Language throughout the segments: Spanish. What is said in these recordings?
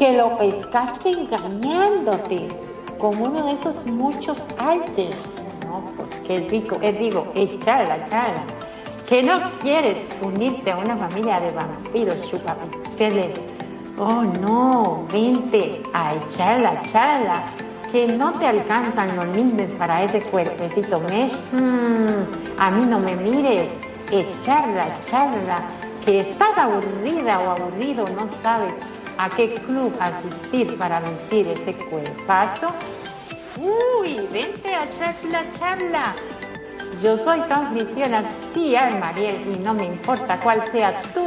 Que lo pescaste engañándote con uno de esos muchos alters. No, pues qué rico, es digo, echar la charla. Que no quieres unirte a una familia de vampiros chupapixeles. Oh no, vente a echar la charla que no te alcanzan los lindes para ese cuerpecito mesh, mm, a mí no me mires, echarla, echarla, que estás aburrida o aburrido, no sabes a qué club asistir para lucir ese cuerpazo. Uy, vente a charla, charla. Yo soy tu anfitriona, sí, Mariel, y no me importa cuál sea tu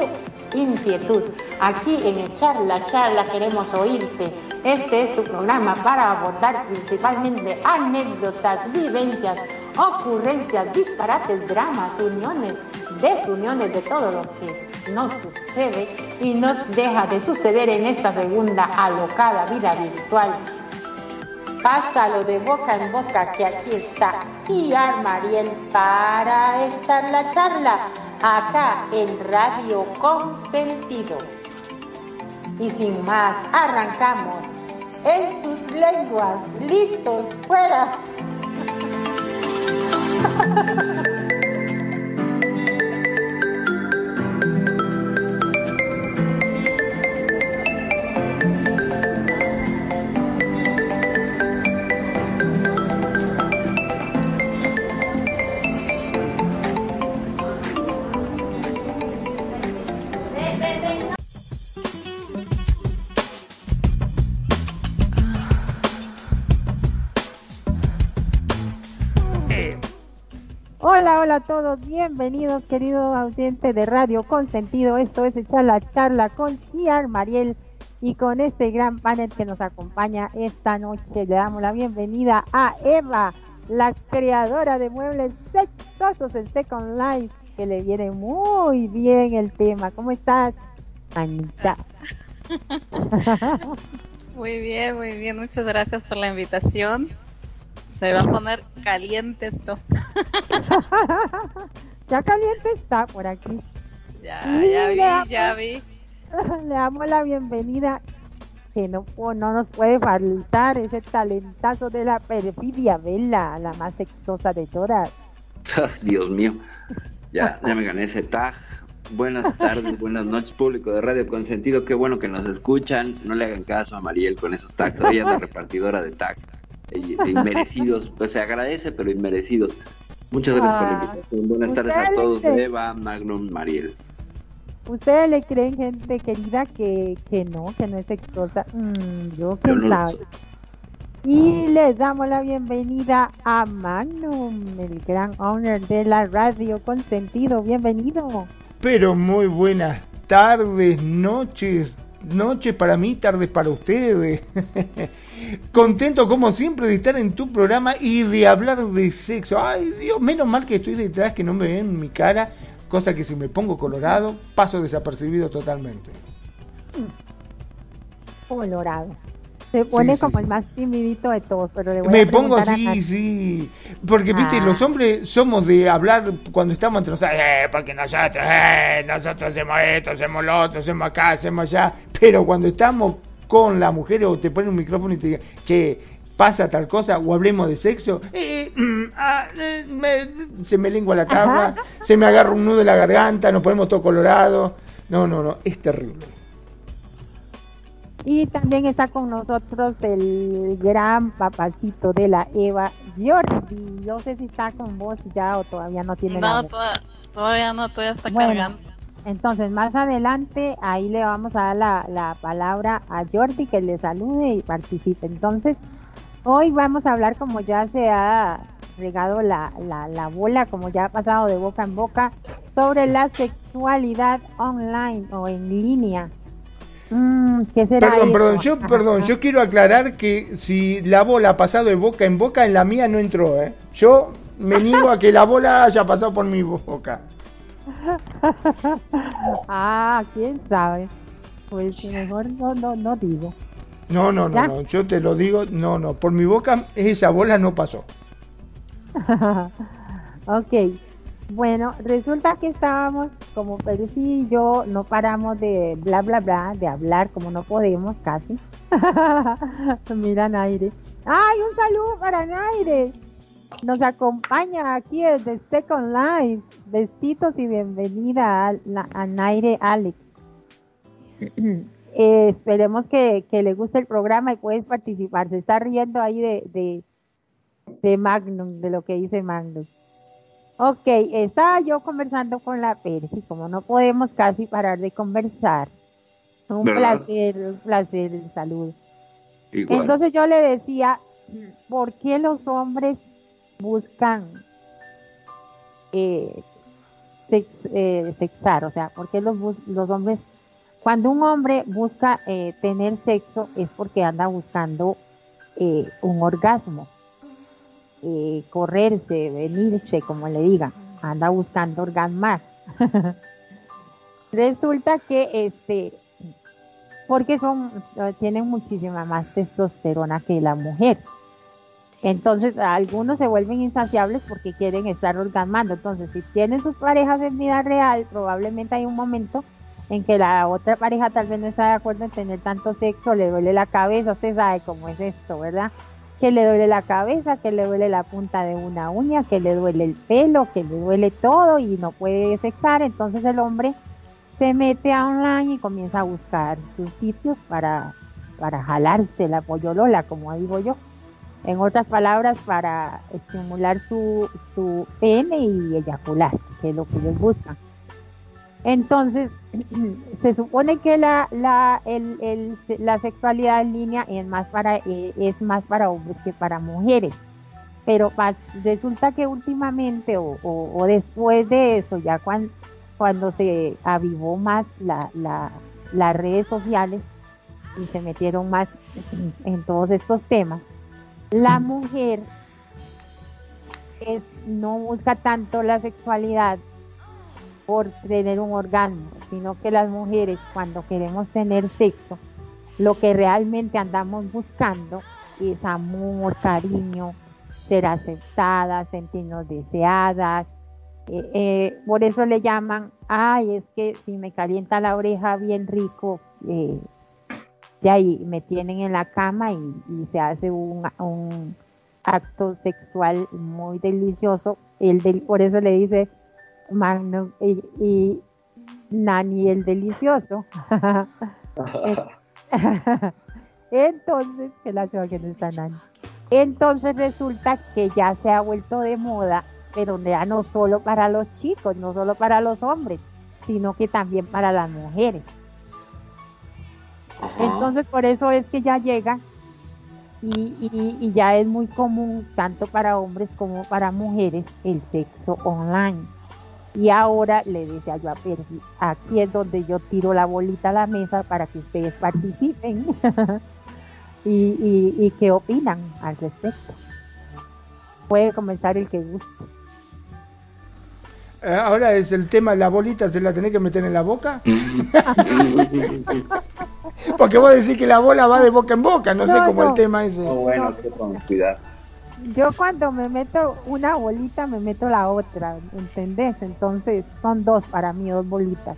inquietud. Aquí en el Charla Charla queremos oírte. Este es tu programa para abordar principalmente anécdotas, vivencias, ocurrencias, disparates, dramas, uniones, desuniones de todo lo que nos sucede y nos deja de suceder en esta segunda alocada vida virtual. Pásalo de boca en boca que aquí está Ciar Mariel para echar la charla acá en Radio Consentido. Y sin más, arrancamos en sus lenguas, listos, fuera. hola a todos, bienvenidos queridos oyentes de Radio Consentido. Esto es echar la charla con Ciar Mariel y con este gran panel que nos acompaña esta noche. Le damos la bienvenida a Eva, la creadora de muebles sexosos en Second Life, que le viene muy bien el tema. ¿Cómo estás, Anita? muy bien, muy bien. Muchas gracias por la invitación. Se va a poner caliente esto. ya caliente está por aquí. Ya, ya vi, ya vi. Le damos la bienvenida que no, no nos puede faltar ese talentazo de la perfidia, Vela, la más sexosa de todas. Dios mío, ya, ya me gané ese tag. Buenas tardes, buenas noches, público de Radio Consentido. Qué bueno que nos escuchan. No le hagan caso a Mariel con esos tags. Ella es la repartidora de tags inmerecidos, pues se agradece, pero inmerecidos. Muchas gracias por la ah, invitación. Buenas tardes a todos, Eva, Magnum, Mariel. ¿Ustedes le creen, gente querida, que, que no, que no es exitosa? Mm, yo qué Y les damos la bienvenida a Magnum, el gran owner de la radio Consentido. Bienvenido. Pero muy buenas tardes, noches, noches para mí, tardes para ustedes. Contento como siempre de estar en tu programa y de hablar de sexo. Ay Dios, menos mal que estoy detrás que no me ven mi cara, cosa que si me pongo colorado paso desapercibido totalmente. Colorado. Se pone como el más timidito de todos, pero Me pongo así, sí. Porque, viste, los ah. hombres somos de hablar cuando estamos entre nosotros, eh, porque nosotros, eh, nosotros hacemos esto, hacemos lo otro, hacemos acá, hacemos allá. Pero cuando estamos con la mujer o te ponen un micrófono y te diga, que pasa tal cosa o hablemos de sexo, eh, mm, ah, se me lengua la cama, se me agarra un nudo en la garganta, nos ponemos todo colorado. No, no, no, es terrible. Y también está con nosotros el gran papacito de la Eva, Jordi. No sé si está con vos ya o todavía no tiene No, todavía no, todavía está cargando. Entonces, más adelante, ahí le vamos a dar la, la palabra a Jordi que le salude y participe. Entonces, hoy vamos a hablar, como ya se ha regado la, la, la bola, como ya ha pasado de boca en boca, sobre la sexualidad online o en línea Mm, perdón, perdón, yo, perdón, yo quiero aclarar que si la bola ha pasado de boca en boca, en la mía no entró, ¿eh? Yo me niego a que la bola haya pasado por mi boca. ah, quién sabe. Pues mejor no, no, no digo. No, no, no, no, yo te lo digo, no, no, por mi boca esa bola no pasó. ok, bueno, resulta que estábamos, como Percy y yo, no paramos de bla, bla, bla, de hablar como no podemos casi. Mira Naire. ¡Ay, un saludo para Naire! Nos acompaña aquí desde Second Life. Besitos y bienvenida a, a Naire Alex. Eh, esperemos que, le guste el programa y puedes participar. Se está riendo ahí de, de Magnum, de lo que dice Magnum. Ok, estaba yo conversando con la Percy, como no podemos casi parar de conversar. Un placer, un placer, el saludo. Entonces yo le decía, ¿por qué los hombres buscan eh, eh, sexar? O sea, ¿por qué los, los hombres, cuando un hombre busca eh, tener sexo es porque anda buscando un orgasmo? Eh, correrse, venirse, como le digan, anda buscando orgasmar. Resulta que este, porque son, tienen muchísima más testosterona que la mujer. Entonces, algunos se vuelven insaciables porque quieren estar orgasmando. Entonces, si tienen sus parejas en vida real, probablemente hay un momento en que la otra pareja tal vez no está de acuerdo en tener tanto sexo, le duele la cabeza, usted sabe cómo es esto, ¿verdad? Que le duele la cabeza, que le duele la punta de una uña, que le duele el pelo, que le duele todo y no puede sexar, entonces el hombre se mete a online y comienza a buscar sus sitios para, para jalarse la pollolola, como digo yo. En otras palabras, para estimular su, su pene y eyacular, que es lo que ellos buscan. Entonces, se supone que la, la, el, la sexualidad en línea es más, para, eh, es más para hombres que para mujeres. Pero resulta que últimamente o, o, después de eso, ya cuando, cuando se avivó más la, la, las redes sociales y se metieron más en todos estos temas, la mujer es, no busca tanto la sexualidad por tener un orgasmo, sino que las mujeres cuando queremos tener sexo, lo que realmente andamos buscando es amor, cariño, ser aceptadas, sentirnos deseadas. Eh, eh, por eso le llaman, ay, es que si me calienta la oreja bien rico, eh, de ahí me tienen en la cama y, se hace un, acto sexual muy delicioso. El por eso le dice, Magnum y, Nani el delicioso. Entonces, que la que no está Nani. Entonces resulta que ya se ha vuelto de moda, pero ya no solo para los chicos, no solo para los hombres, sino que también para las mujeres. Entonces por eso es que ya llega y, y, ya es muy común, tanto para hombres como para mujeres, el sexo online. Y ahora le decía yo a Percy, aquí es donde yo tiro la bolita a la mesa para que ustedes participen y, y, qué opinan al respecto. Puede comenzar el que guste. Eh, ahora es el tema, la bolita se la tenés que meter en la boca. Porque vos decís que la bola va de boca en boca, no, sé cómo el tema es. Oh, bueno, que cuidado yo cuando me meto una bolita, me meto la otra, ¿entendés? Entonces son dos para mí, dos bolitas.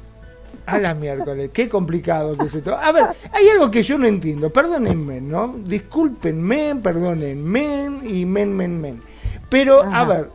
A la miércoles, qué complicado que se todo. A ver, hay algo que yo no entiendo, perdónenme, ¿no? Discúlpenme, perdónenme y men, men, men. Pero, a ver,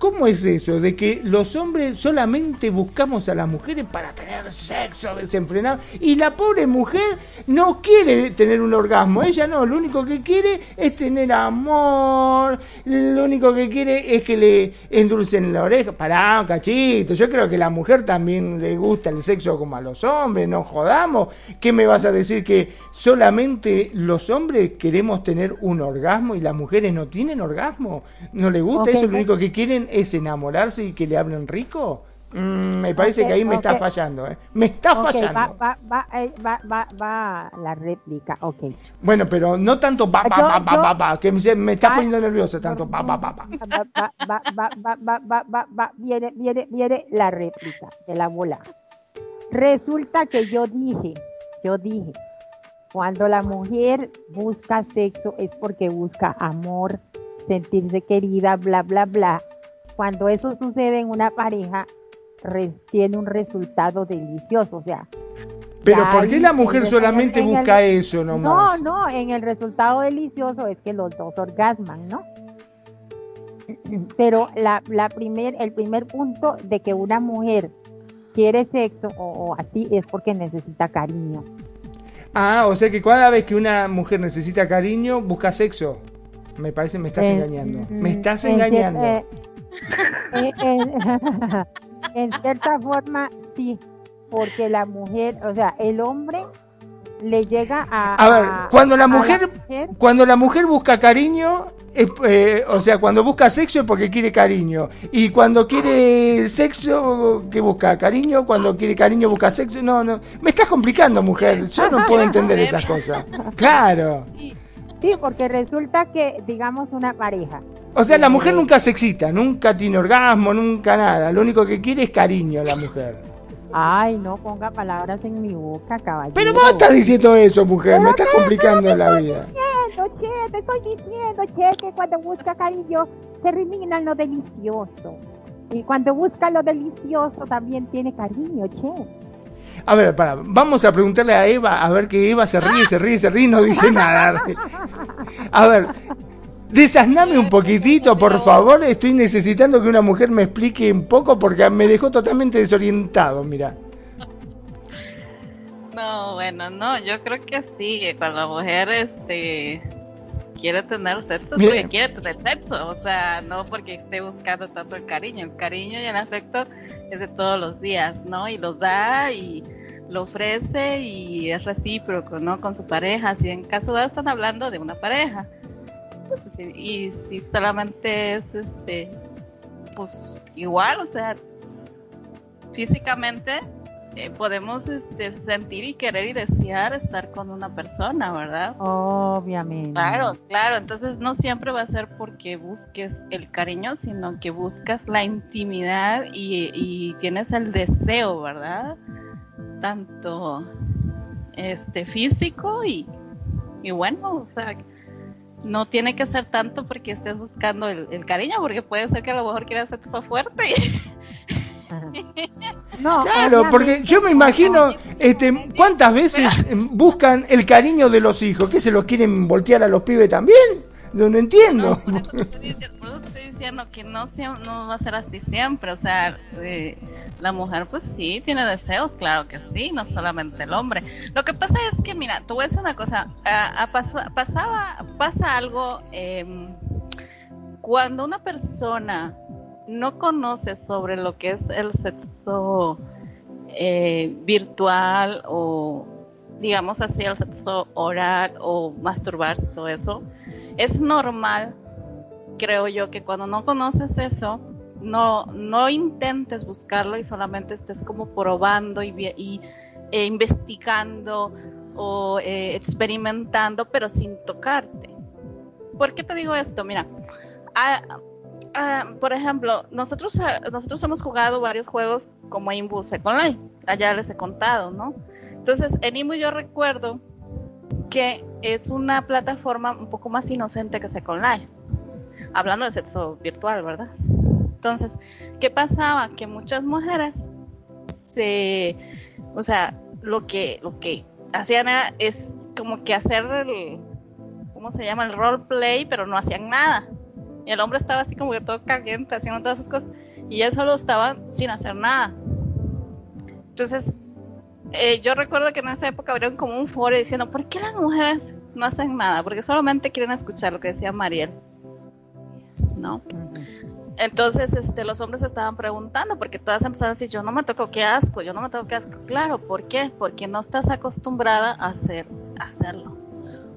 ¿Cómo es eso de que los hombres solamente buscamos a las mujeres para tener sexo desenfrenado y la pobre mujer no quiere tener un orgasmo? Ella no, lo único que quiere es tener amor, lo único que quiere es que le endulcen la oreja. Pará, cachito, yo creo que a la mujer también le gusta el sexo como a los hombres, no jodamos. ¿Qué me vas a decir que solamente los hombres queremos tener un orgasmo y las mujeres no tienen orgasmo? ¿No le gusta eso? Lo único que quieren es enamorarse y que le hablen rico? Mm, me parece que ahí me está fallando, ¿eh? Me está fallando. Va, va, va, eh, va, va, va, la réplica, ok. Bueno, pero no tanto va, va, va, va, va, que me, está poniendo nervioso tanto va, va, va, va. Va, va, va, va, va, va, va, viene, viene, viene la réplica de la bola. Resulta que yo dije, yo dije, cuando la mujer busca sexo es porque busca amor, sentirse querida, bla, bla, bla. Cuando eso sucede en una pareja, tiene un resultado delicioso, o sea. Pero ¿por qué la mujer solamente busca eso nomás? No, no, en el resultado delicioso es que los dos orgasman, ¿no? Pero la, la primer, el primer punto de que una mujer quiere sexo o, así es porque necesita cariño. Ah, o sea que cada vez que una mujer necesita cariño, busca sexo. Me parece me estás engañando. Me estás engañando. Eh, eh, en cierta forma, sí, porque la mujer, o sea, el hombre le llega a... A ver, cuando la mujer, cuando la mujer busca cariño, eh, o sea, cuando busca sexo es porque quiere cariño. Y cuando quiere sexo, ¿qué busca? ¿Cariño? Cuando quiere cariño, busca sexo. No, no. Me estás complicando, mujer. Yo no puedo entender esas cosas. Claro. Sí, porque resulta que, digamos, una pareja o sea, la mujer nunca se excita, nunca tiene orgasmo, nunca nada. Lo único que quiere es cariño la mujer. Ay, no ponga palabras en mi boca, caballero. Pero vos estás diciendo eso, mujer, me estás complicando la vida. Diciendo, che, te estoy diciendo, che, que cuando busca cariño se elimina lo delicioso. Y cuando busca lo delicioso también tiene cariño, che. A ver, para, vamos a preguntarle a Eva, a ver que Eva se ríe, se ríe, se ríe y no dice nada. A ver, Desasname un poquitito, por favor. Estoy necesitando que una mujer me explique un poco porque me dejó totalmente desorientado, mira. No, bueno, no, yo creo que sí, cuando la mujer este quiere tener sexo, porque quiere tener sexo, o sea, no porque esté buscando tanto el cariño, el cariño y el afecto es de todos los días, ¿no? Y lo da y lo ofrece y es recíproco, ¿no? Con su pareja, si en caso de están hablando de una pareja pues, y, si solamente es este, pues igual, o sea, físicamente eh, podemos este, sentir y querer y desear estar con una persona, ¿verdad? Obviamente. Claro, claro. Entonces no siempre va a ser porque busques el cariño, sino que buscas la intimidad y, y tienes el deseo, ¿verdad? Tanto este físico y, y bueno, o sea, no tiene que ser tanto porque estés buscando el, cariño, porque puede ser que a lo mejor quieras sexo fuerte. No, claro, porque yo me imagino, este, ¿cuántas veces buscan el cariño de los hijos? ¿Que se los quieren voltear a los pibes también? No, no entiendo. No, por, eso estoy diciendo, que no, no va a ser así siempre. O sea, eh, la mujer pues sí tiene deseos, claro que sí, no solamente el hombre. Lo que pasa es que, mira, tú ves una cosa, a, pasaba, pasa algo em, cuando una persona no conoce sobre lo que es el sexo eh, virtual o digamos así el sexo oral o masturbarse todo eso es normal, creo yo, que cuando no conoces eso, no, no intentes buscarlo y solamente estés como probando y, y e investigando o eh, experimentando, pero sin tocarte. ¿Por qué te digo esto? Mira, por ejemplo, nosotros, nosotros hemos jugado varios juegos como Imbu Second Life, allá les he contado, ¿no? Entonces, en Imbu yo recuerdo que es una plataforma un poco más inocente que Second Life. Hablando de sexo virtual, ¿verdad? Entonces, ¿qué pasaba? Que muchas mujeres se, o sea, lo que, lo que hacían era, es como que hacer el, ¿cómo se llama? El roleplay, pero no hacían nada. Y el hombre estaba así como que todo caliente, haciendo todas esas cosas, y ella solo estaba sin hacer nada. Entonces, eh, yo recuerdo que en esa época abrieron como un foro diciendo, ¿por qué las mujeres no hacen nada? Porque solamente quieren escuchar lo que decía Mariel. ¿No? Entonces, este, los hombres estaban preguntando, porque todas empezaron a decir, yo no me toco qué asco, yo no me toco qué asco. Claro, ¿por qué? Porque no estás acostumbrada a, hacer, a hacerlo.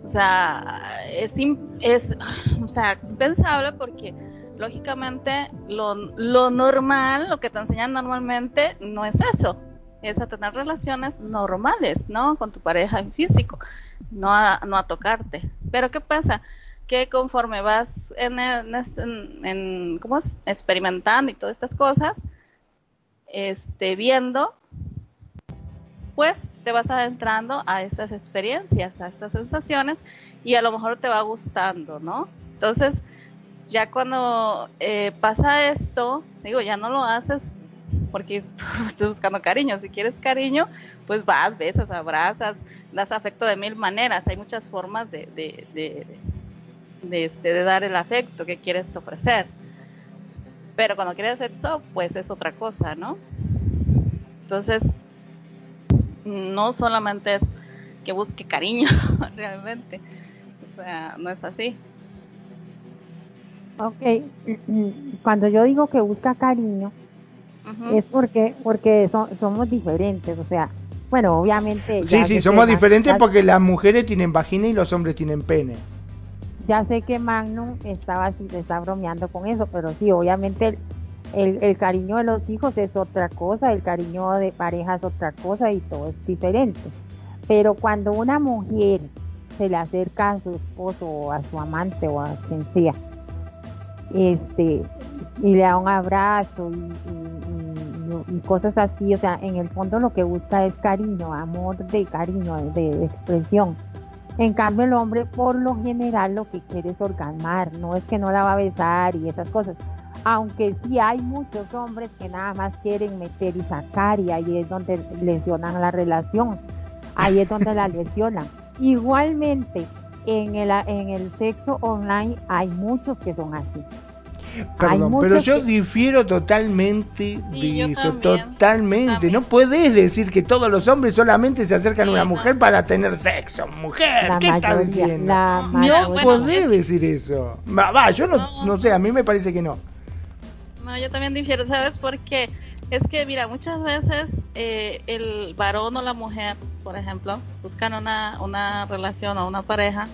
O sea, es, es o sea, impensable porque lógicamente lo, lo normal, lo que te enseñan normalmente, no es eso. Es a tener relaciones normales, ¿no? Con tu pareja en físico, no a, no a tocarte. Pero ¿qué pasa? Que conforme vas en, en, ¿cómo es? experimentando y todas estas cosas, este, viendo, pues te vas adentrando a esas experiencias, a estas sensaciones y a lo mejor te va gustando, ¿no? Entonces, ya cuando eh, pasa esto, digo, ya no lo haces porque estoy buscando cariño. Si quieres cariño, pues vas, besas, abrazas, das afecto de mil maneras. Hay muchas formas de, de, este, de dar el afecto que quieres ofrecer. Pero cuando quieres sexo, pues es otra cosa, ¿no? Entonces, no solamente es que busque cariño, realmente. O sea, no es así. Ok, cuando yo digo que busca cariño, es porque porque somos diferentes, o sea, bueno, obviamente... Sí, sí, somos diferentes porque las mujeres tienen vagina y los hombres tienen pene. Ya sé que Magnum estaba está bromeando con eso, pero sí, obviamente el, el, cariño de los hijos es otra cosa, el cariño de pareja es otra cosa y todo es diferente. Pero cuando una mujer se le acerca a su esposo o a su amante o a quien sea, este, y le da un abrazo y, cosas así, o sea, en el fondo lo que busca es cariño, amor de cariño, de, expresión. En cambio el hombre por lo general lo que quiere es orgasmar, no es que no la va a besar y esas cosas. Aunque sí hay muchos hombres que nada más quieren meter y sacar y ahí es donde lesionan la relación, ahí es donde la lesionan. Igualmente, en el, en el sexo online hay muchos que son así. Perdón, pero yo difiero totalmente de eso, totalmente. No puedes decir que todos los hombres solamente se acercan a una mujer para tener sexo. Mujer, ¿qué estás diciendo? No podés decir eso. Va, yo no, no sé, a mí me parece que no. No, yo también difiero, ¿sabes por qué? Es que, mira, muchas veces eh, el varón o la mujer, por ejemplo, buscan una, una relación o una pareja,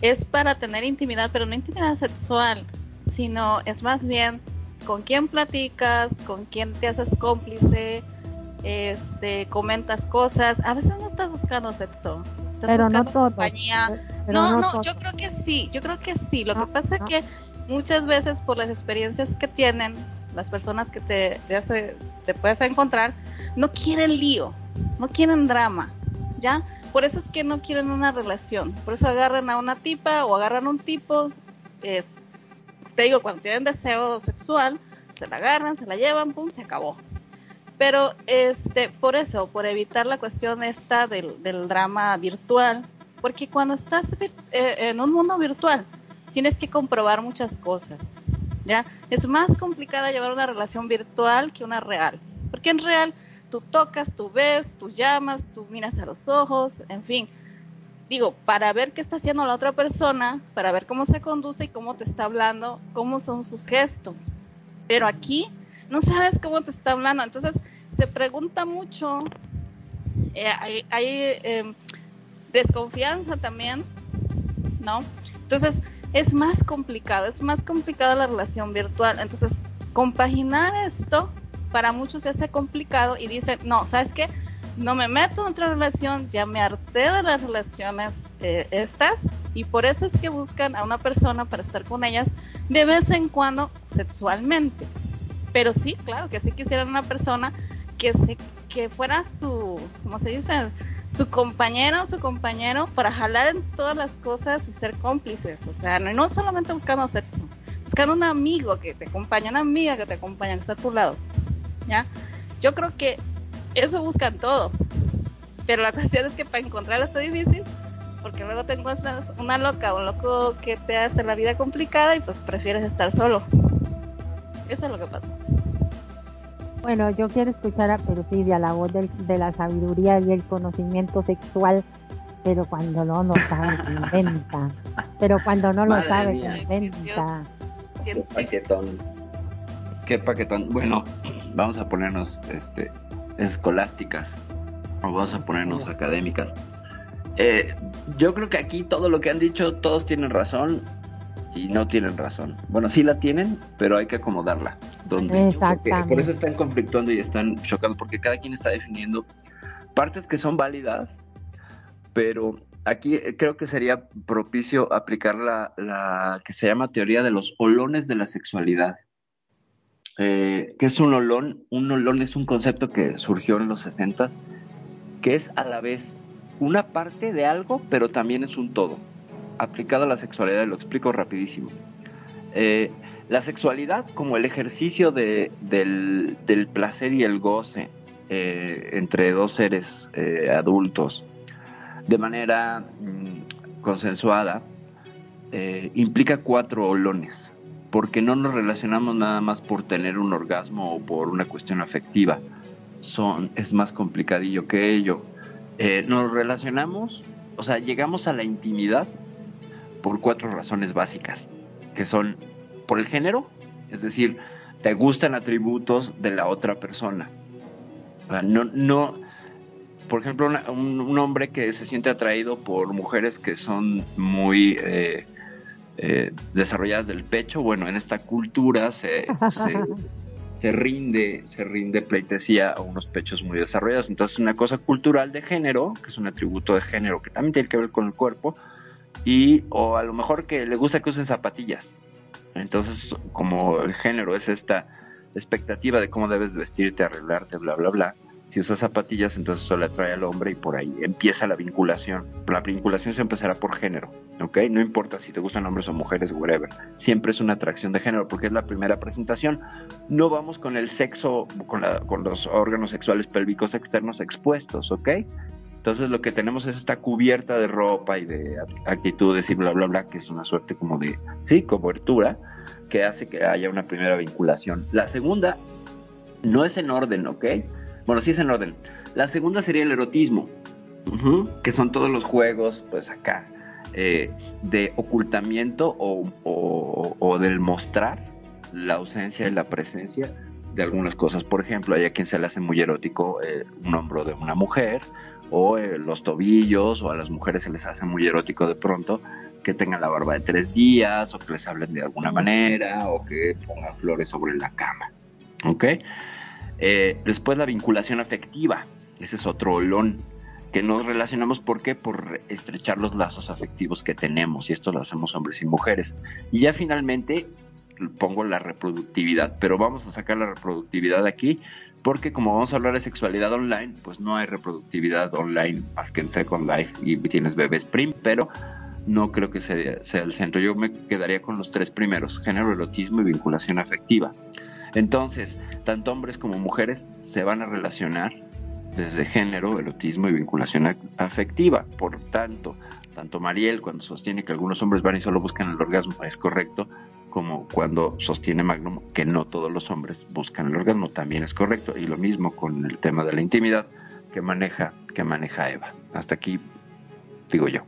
es para tener intimidad, pero no intimidad sexual, sino es más bien con quién platicas, con quién te haces cómplice, este, comentas cosas. A veces no estás buscando sexo, estás buscando compañía. no, no, yo creo que sí, yo creo que sí. Lo que pasa es que muchas veces por las experiencias que tienen las personas que te, te, hace, te puedes encontrar, no quieren lío, no quieren drama, ¿ya? Por eso es que no quieren una relación, por eso agarran a una tipa o agarran a un tipo, es, te digo, cuando tienen deseo sexual, se la agarran, se la llevan, pum, se acabó. Pero este, por eso, por evitar la cuestión esta del, drama virtual, porque cuando estás eh, en un mundo virtual, tienes que comprobar muchas cosas. ¿ya? Es más complicada llevar una relación virtual que una real. Porque en real tú tocas, tú ves, tú llamas, tú miras a los ojos, en fin. Digo, para ver qué está haciendo la otra persona, para ver cómo se conduce y cómo te está hablando, cómo son sus gestos. Pero aquí no sabes cómo te está hablando. Entonces se pregunta mucho, eh, hay, eh, desconfianza también, ¿no? Entonces, es más complicado, es más complicada la relación virtual. Entonces, compaginar esto para muchos se hace complicado y dicen, no, ¿sabes qué? No me meto en otra relación, ya me harté de las relaciones eh, estas y por eso es que buscan a una persona para estar con ellas de vez en cuando sexualmente. Pero sí, claro, que sí quisieran una persona que se que fuera su, ¿cómo se dice? su compañero su compañero para jalar en todas las cosas y ser cómplices. O sea, no, no solamente buscando sexo, buscando un amigo que te acompaña, una amiga que te acompaña, que está a tu lado. ¿Ya? Yo creo que eso buscan todos. Pero la cuestión es que para encontrarlo está difícil, porque luego te encuentras una loca o un loco que te hace la vida complicada y pues prefieres estar solo. Eso es lo que pasa. Bueno, yo quiero escuchar a Perfidia, la voz de la sabiduría y el conocimiento sexual, pero cuando no lo sabe, se inventa. Pero cuando no lo sabe, se inventa. Qué paquetón. Qué paquetón. Bueno, vamos a ponernos este, escolásticas o vamos a ponernos académicas. Eh, yo creo que aquí todo lo que han dicho, todos tienen razón. y no tienen razón. Bueno, sí la tienen, pero hay que acomodarla. Donde por eso están conflictuando y están chocados, porque cada quien está definiendo partes que son válidas, pero aquí eh, creo que sería propicio aplicar la, la que se llama teoría de los olones de la sexualidad. Eh, que es un olón? Un olón es un concepto que surgió en los 60 que es a la vez una parte de algo, pero también es un todo aplicado a la sexualidad, lo explico rapidísimo. Eh, la sexualidad como el ejercicio de, del, placer y el goce eh, entre dos seres eh, adultos de manera mm, consensuada implica cuatro olones, porque no nos relacionamos nada más por tener un orgasmo o por una cuestión afectiva. Son, es más complicadillo que ello. nos relacionamos, o sea, llegamos a la intimidad por cuatro razones básicas, que son por el género, es decir, te gustan atributos de la otra persona. No, no, por ejemplo, un, hombre que se siente atraído por mujeres que son muy eh, eh, desarrolladas del pecho, bueno, en esta cultura se, se, rinde, se rinde pleitesía a unos pechos muy desarrollados. Entonces, una cosa cultural de género, que es un atributo de género que también tiene que ver con el cuerpo, y o a lo mejor que le gusta que usen zapatillas. Entonces, como el género es esta expectativa de cómo debes vestirte, arreglarte, bla, bla, bla. Si usas zapatillas, entonces eso le atrae al hombre y por ahí empieza la vinculación. La vinculación se empezará por género, ¿ok? No importa si te gustan hombres o mujeres, whatever. Siempre es una atracción de género porque es la primera presentación. No vamos con el sexo, con, con los órganos sexuales pélvicos externos expuestos, ¿ok? Entonces lo que tenemos es esta cubierta de ropa y de actitudes y bla, bla, bla, que es una suerte como de, sí, cobertura, que hace que haya una primera vinculación. La segunda no es en orden, ¿ok? Bueno, sí es en orden. La segunda sería el erotismo, que son todos los juegos, pues acá, eh, de ocultamiento o, del mostrar la ausencia y la presencia de algunas cosas. Por ejemplo, hay a quien se le hace muy erótico eh, un hombro de una mujer, o eh, los tobillos, o a las mujeres se les hace muy erótico de pronto que tengan la barba de tres días, o que les hablen de alguna manera, o que pongan flores sobre la cama. ¿Ok? Eh, después la vinculación afectiva, ese es otro olón que nos relacionamos, ¿por qué? Por estrechar los lazos afectivos que tenemos, y esto lo hacemos hombres y mujeres. Y ya finalmente pongo la reproductividad, pero vamos a sacar la reproductividad aquí porque como vamos a hablar de sexualidad online, pues no hay reproductividad online más que en Second Life y tienes bebés prim, pero no creo que sea, sea el centro. Yo me quedaría con los tres primeros, género, erotismo y vinculación afectiva. Entonces, tanto hombres como mujeres se van a relacionar desde género, erotismo y vinculación afectiva. Por tanto, tanto Mariel cuando sostiene que algunos hombres van y solo buscan el orgasmo, es correcto, como cuando sostiene Magnum que no todos los hombres buscan el orgasmo, también es correcto. Y lo mismo con el tema de la intimidad que maneja, que maneja Eva. Hasta aquí digo yo.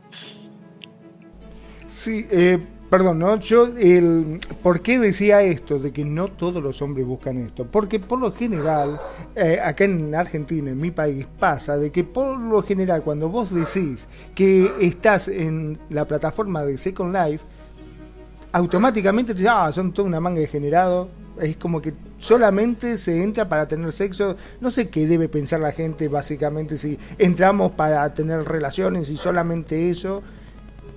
Sí, eh, perdón, ¿no? Yo, el, ¿por qué decía esto de que no todos los hombres buscan esto? Porque por lo general, eh, acá en Argentina, en mi país, pasa de que por lo general cuando vos decís que estás en la plataforma de Second Life, automáticamente te dice, ah, son toda una manga de generado. Es como que solamente se entra para tener sexo. No sé qué debe pensar la gente, básicamente, si entramos para tener relaciones y solamente eso.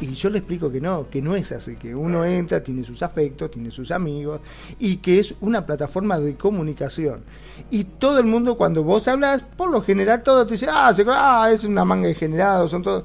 Y yo le explico que no, que no es así, que uno entra, tiene sus afectos, tiene sus amigos y que es una plataforma de comunicación. Y todo el mundo cuando vos hablas, por lo general todo te dice, ah, ah es una manga de generado, son todos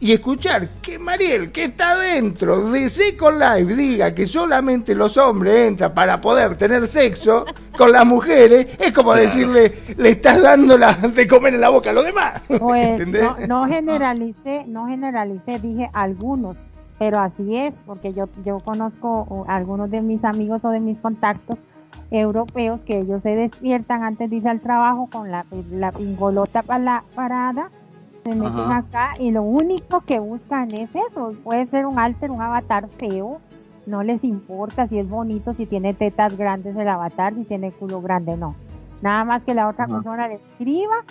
y escuchar que Mariel, que está dentro de Second Life, diga que solamente los hombres entran para poder tener sexo con las mujeres, es como decirle, le estás dando la, de comer en la boca a los demás. Pues, no, no generalicé, no generalicé, dije algunos, pero así es, porque yo, yo conozco algunos de mis amigos o de mis contactos europeos que ellos se despiertan antes de ir al trabajo con la, la pingolota para la parada se meten acá y lo único que buscan es eso. Puede ser un alter, un avatar feo. No les importa si es bonito, si tiene tetas grandes el avatar, si tiene culo grande, no. Nada más que la otra persona le escriba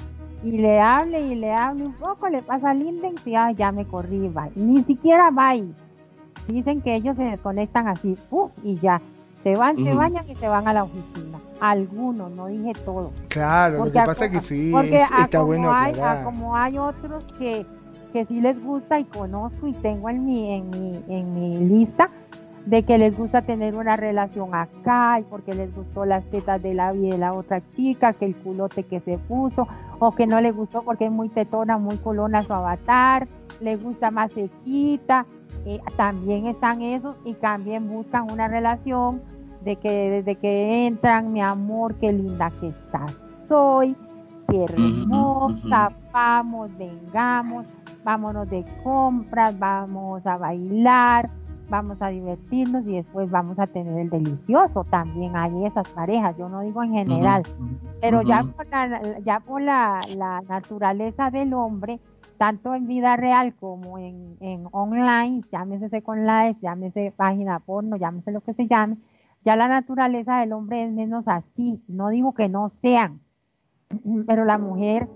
y le hable y le hable un poco, le pasa al index y ya me corrí, Ni siquiera va Dicen que ellos se desconectan así, ¡puf! y ya. Se van, se bañan y se van a la oficina. Algunos, no dije todo. Claro, lo que pasa es que sí, porque está bueno hay, como hay otros que, que sí les gusta y conozco y tengo en mi, en mi, en mi lista, de que les gusta tener una relación acá y porque les gustó las tetas de la vida de la otra chica, que el culote que se puso, o que no le gustó porque es muy tetona, muy colona su avatar, le gusta más sequita, eh, también están esos y también buscan una relación de que desde que entran, mi amor, qué linda que estás, soy, qué hermosa, vamos, vengamos, vámonos de compras, vamos a bailar, vamos a divertirnos y después vamos a tener el delicioso. También hay esas parejas, yo no digo en general, pero ya por, la, ya por la, naturaleza del hombre, tanto en vida real como en, en online, llámese con Live, llámese página porno, llámese lo que se llame, ya la naturaleza del hombre es menos así. No digo que no sean, pero la mujer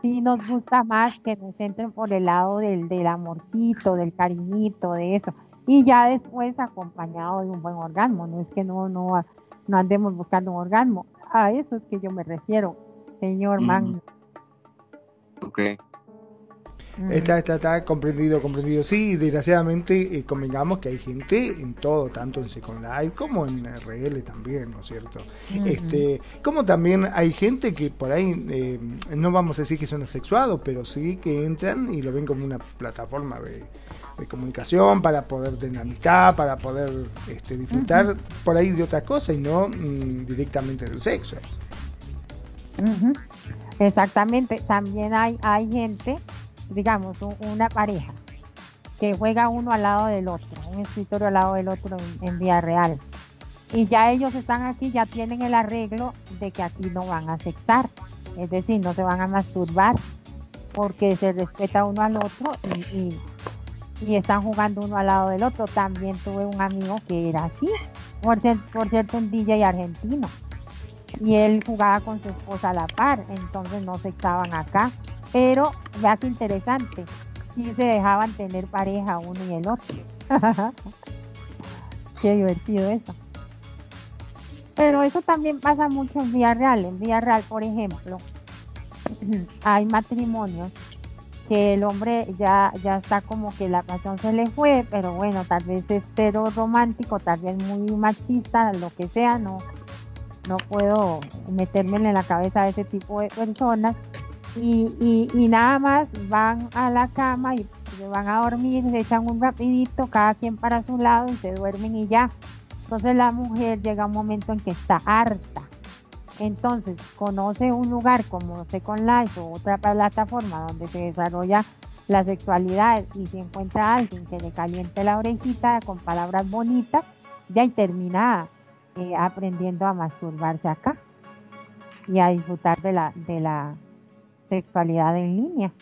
sí nos gusta más que nos entren por el lado del, del amorcito, del cariñito, de eso y ya después acompañado de un buen orgasmo, no es que no, no, no andemos buscando un orgasmo, a eso es que yo me refiero, señor Man. Está, está, está comprendido, comprendido. Sí, desgraciadamente eh, convengamos que hay gente en todo, tanto en Second Life como en RL también, ¿no es cierto? Este, como también hay gente que por ahí, eh, no vamos a decir que son asexuados, pero sí que entran y lo ven como una plataforma de, comunicación para poder tener amistad, para poder este, disfrutar por ahí de otra cosa y no mm, directamente del sexo. Exactamente, también hay, hay gente digamos, una pareja que juega uno al lado del otro, un escritorio al lado del otro en, vía real. Y ya ellos están aquí, ya tienen el arreglo de que aquí no van a aceptar, es decir, no se van a masturbar, porque se respeta uno al otro y, y, están jugando uno al lado del otro. También tuve un amigo que era así, por, por cierto, un DJ argentino, y él jugaba con su esposa a la par, entonces no se estaban acá pero ya que interesante, si se dejaban tener pareja uno y el otro. Qué divertido eso. Pero eso también pasa mucho en vía real. En vía real, por ejemplo, hay matrimonios que el hombre ya, ya está como que la pasión se le fue, pero bueno, tal vez es cero romántico, tal vez muy machista, lo que sea, no, no puedo meterme en la cabeza de ese tipo de personas y, y, nada más van a la cama y se van a dormir, se echan un rapidito, cada quien para su lado y se duermen y ya. Entonces la mujer llega un momento en que está harta. Entonces conoce un lugar como Second Life o otra plataforma donde se desarrolla la sexualidad y se encuentra alguien que le caliente la orejita con palabras bonitas, ya y termina eh, aprendiendo a masturbarse acá y a disfrutar de la, de la sexualidad en línea.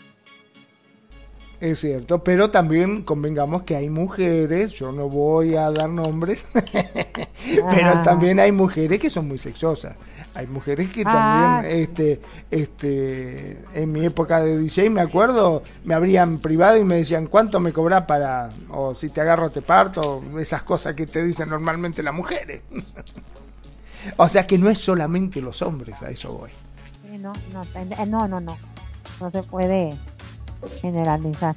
Es cierto, pero también convengamos que hay mujeres, yo no voy a dar nombres, pero también hay mujeres que son muy sexosas. Hay mujeres que ah. también, este, este, en mi época de DJ me acuerdo, me abrían privado y me decían cuánto me cobras para, o si te agarro te parto, esas cosas que te dicen normalmente las mujeres. o sea que no es solamente los hombres, a eso voy no, no, no, no, no, no se puede generalizar.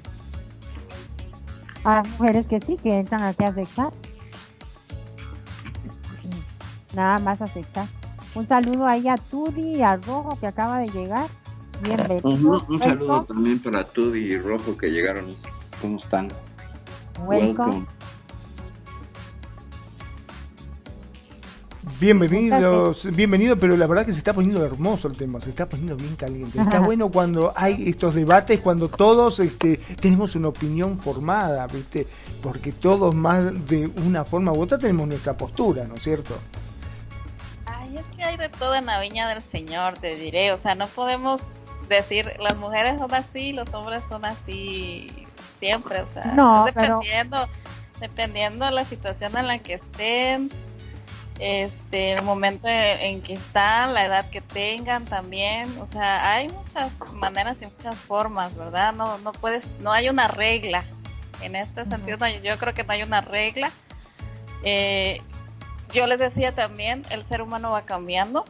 Hay mujeres que sí, que entran aquí a aceptar. Nada más aceptar. Un saludo ahí a Tudi y a Rojo que acaba de llegar. Bienvenido. un saludo también para Tudi y Rojo que llegaron. ¿Cómo están? Welcome. Bienvenidos, bienvenido, pero la verdad que se está poniendo hermoso el tema, se está poniendo bien caliente. Está bueno cuando hay estos debates, cuando todos este, tenemos una opinión formada, ¿viste? Porque todos más de una forma u otra tenemos nuestra postura, ¿no es cierto? Ay, es que hay de todo en la viña del Señor, te diré, o sea, no podemos decir las mujeres son así, los hombres son así siempre, o sea, dependiendo, dependiendo de la situación en la que estén este, el momento en que están, la edad que tengan también, o sea, hay muchas maneras y muchas formas, ¿verdad? No, no puedes, no hay una regla, En este sentido, yo creo que no hay una regla. Eh, yo les decía también, el ser humano va cambiando.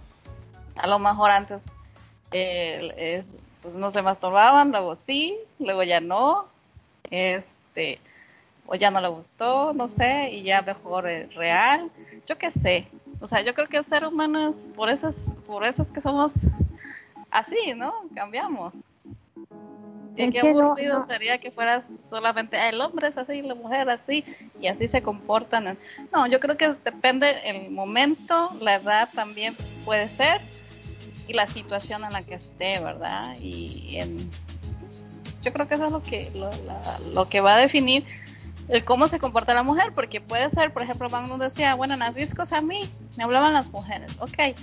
A lo mejor antes eh, pues no se masturbaban, luego sí, luego ya no. Este, o ya no le gustó, no sé, y ya mejor es real. Yo qué sé. O sea, yo creo que el ser humano, por eso es, por eso es que somos así, ¿no? Cambiamos. Y qué aburrido sería que fuera solamente el hombre es así, la mujer así, y así se comportan. No, yo creo que depende el momento, la edad también puede ser, y la situación en la que esté, ¿verdad? Y yo creo que eso es lo que, lo, lo que va a definir el cómo se comporta la mujer, porque puede ser, por ejemplo, Magnus decía, bueno, en las discos a mí me hablaban las mujeres, ok,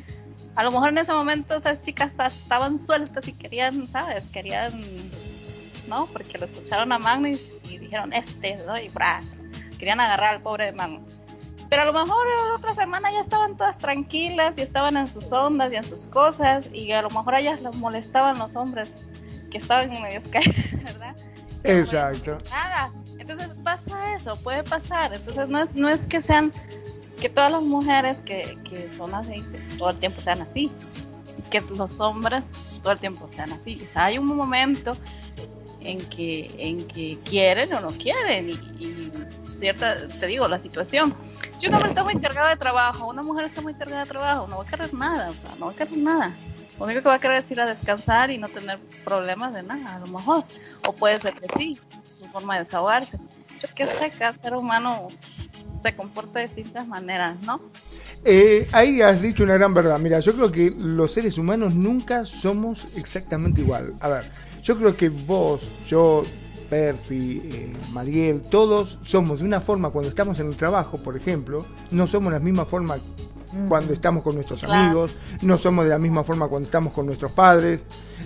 a lo mejor en ese momento esas chicas estaban sueltas y querían, ¿sabes? Querían, ¿no? Porque lo escucharon a Magnus y dijeron, este, ¿no? Y brazo. Querían agarrar al pobre Magnus. Pero a lo mejor otra semana ya estaban todas tranquilas y estaban en sus ondas y en sus cosas y a lo mejor a ellas les molestaban los hombres que estaban medio ¿verdad? Exacto. Nada. Entonces pasa eso, puede pasar. Entonces no es, no es que sean que todas las mujeres que, que son así, pues, todo el tiempo sean así, que los hombres todo el tiempo sean así. O sea, hay un momento en que, en que quieren o no quieren y, cierta, te digo, la situación. Si un hombre está muy cargado de trabajo, una mujer está muy cargada de trabajo, no va a querer nada, o sea, no va a querer nada. Lo único que va a querer es ir a descansar y no tener problemas de nada, a lo mejor. O puede ser que sí, su forma de desahogarse. Yo qué sé, cada ser humano se comporta de distintas maneras, ¿no? Eh, ahí has dicho una gran verdad. Mira, yo creo que los seres humanos nunca somos exactamente igual. A ver, yo creo que vos, yo, Perfi, eh, Mariel, todos somos de una forma cuando estamos en el trabajo, por ejemplo, no somos la misma forma cuando estamos con nuestros amigos, no somos de la misma forma cuando estamos con nuestros padres.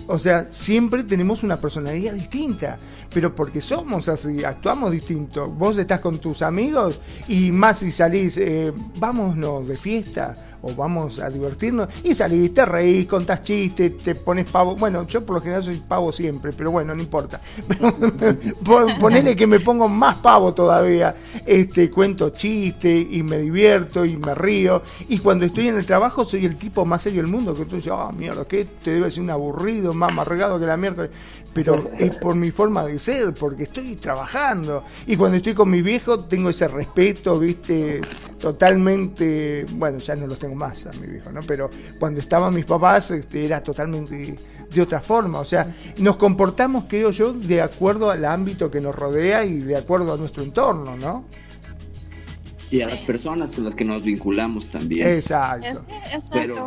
O sea, siempre tenemos una personalidad distinta pero porque somos así, actuamos distinto. Vos estás con tus amigos y más si salís, eh, vámonos de fiesta o vamos a divertirnos y salís, te reís, contás chistes, te pones pavo. Bueno, yo por lo general soy pavo siempre, pero bueno, no importa. Ponele que me pongo más pavo todavía. Este, cuento chistes y me divierto y me río. Y cuando estoy en el trabajo soy el tipo más serio del mundo, que tú dices, ah, mierda, que te debe ser un aburrido, más amargado que la mierda. Pero es por mi forma de ser, porque estoy trabajando. Y cuando estoy con mi viejo tengo ese respeto, viste, totalmente, bueno, ya no los tengo más a mi viejo, ¿no? Pero cuando estaban mis papás este, era totalmente de otra forma, o sea, nos comportamos, creo yo, de acuerdo al ámbito que nos rodea y de acuerdo a nuestro entorno, ¿no? Y a las personas con las que nos vinculamos también. Exacto. Pero,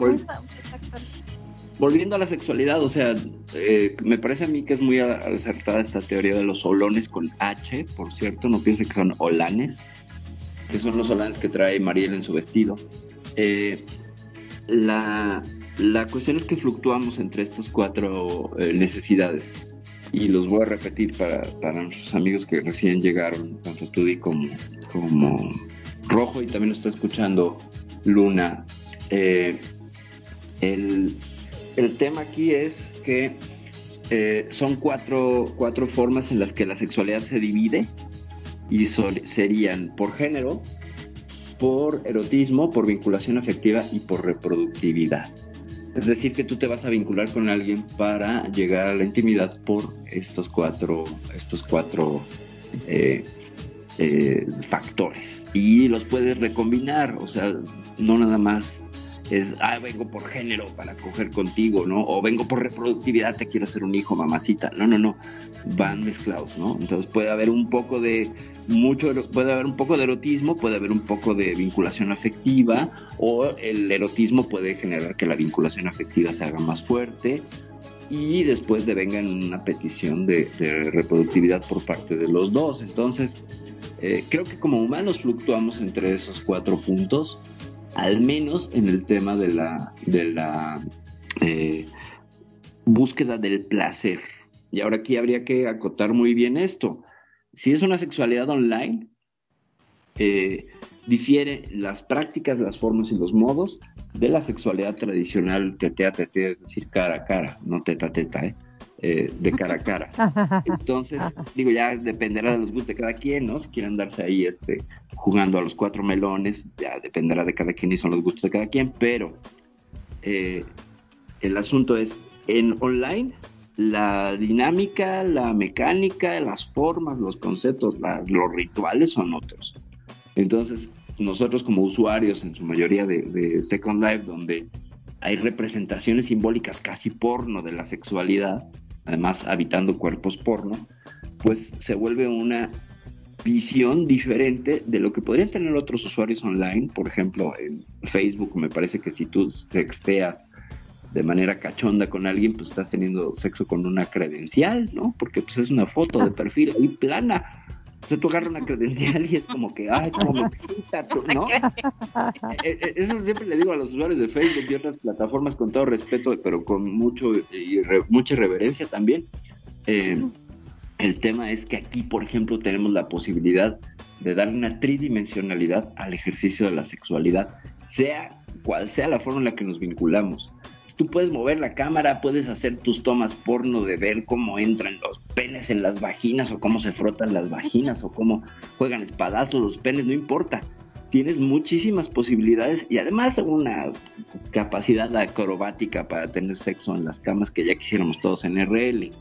volviendo a la sexualidad, o sea, eh, me parece a mí que es muy acertada esta teoría de los olones con H, por cierto, no piensen que son olanes, que son los olanes que trae Mariel en su vestido. Eh, la, cuestión es que fluctuamos entre estas cuatro eh, necesidades. Y los voy a repetir para, nuestros amigos que recién llegaron, tanto Tudi como, como Rojo, y también nos está escuchando Luna. Eh, el, tema aquí es que son cuatro, cuatro formas en las que la sexualidad se divide y serían por género, por erotismo, por vinculación afectiva y por reproductividad. Es decir, que tú te vas a vincular con alguien para llegar a la intimidad por estos cuatro, estos cuatro eh, eh, factores. Y los puedes recombinar, o sea, no nada más es, ah, vengo por género para coger contigo, ¿no? O vengo por reproductividad, te quiero hacer un hijo, mamacita. No, no, no, van mezclados, ¿no? Entonces puede haber un poco de mucho, puede haber un poco de erotismo, puede haber un poco de vinculación afectiva, o el erotismo puede generar que la vinculación afectiva se haga más fuerte, y después de vengan una petición de, reproductividad por parte de los dos. Entonces, eh, creo que como humanos fluctuamos entre esos cuatro puntos al menos en el tema de la, de la eh, búsqueda del placer. Y ahora aquí habría que acotar muy bien esto. Si es una sexualidad online, eh, difiere las prácticas, las formas y los modos de la sexualidad tradicional tete a tete, es decir, cara a cara, no teta a teta. ¿eh? Eh, de cara a cara. Entonces, digo, ya dependerá de los gustos de cada quien, ¿no? Si quieren darse ahí este, jugando a los cuatro melones, ya dependerá de cada quien y son los gustos de cada quien, pero eh, el asunto es, en online, la dinámica, la mecánica, las formas, los conceptos, los rituales son otros. Entonces, nosotros como usuarios, en su mayoría de, de Second Life, donde hay representaciones simbólicas casi porno de la sexualidad, además habitando cuerpos porno, pues se vuelve una visión diferente de lo que podrían tener otros usuarios online. Por ejemplo, en Facebook me parece que si tú sexteas de manera cachonda con alguien, pues estás teniendo sexo con una credencial, ¿no? Porque pues es una foto de perfil ahí plana. O sea, tú agarras una credencial y es como que, ay, cómo me excita, ¿no? Eh, eh, eso siempre le digo a los usuarios de Facebook y otras plataformas con todo respeto, pero con mucho y mucha irreverencia también. Eh, el tema es que aquí, por ejemplo, tenemos la posibilidad de darle una tridimensionalidad al ejercicio de la sexualidad, sea cual sea la forma en la que nos vinculamos tú puedes mover la cámara, puedes hacer tus tomas porno de ver cómo entran los penes en las vaginas o cómo se frotan las vaginas o cómo juegan espadazos los penes, no importa. Tienes muchísimas posibilidades y además una capacidad acrobática para tener sexo en las camas que ya quisiéramos todos en RL.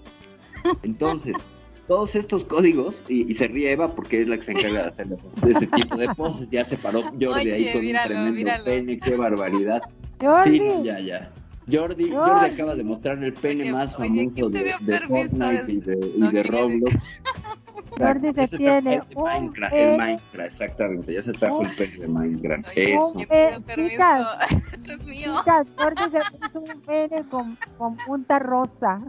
Entonces, todos estos códigos, y, se ríe Eva porque es la que se encarga de hacer ese tipo de poses, ya se paró Jordi ahí con un tremendo pene, qué barbaridad. Sí, ya, ya. Jordi, Jordi acaba de mostrar el pene más famoso de, de Fortnite y de, y de Roblox. Jordi se tiene un Minecraft, el Minecraft, exactamente, ya se trajo el pene de Minecraft. Eso. chicas, Eso es mío. Chicas, Jordi se puso un pene con, con punta rosa.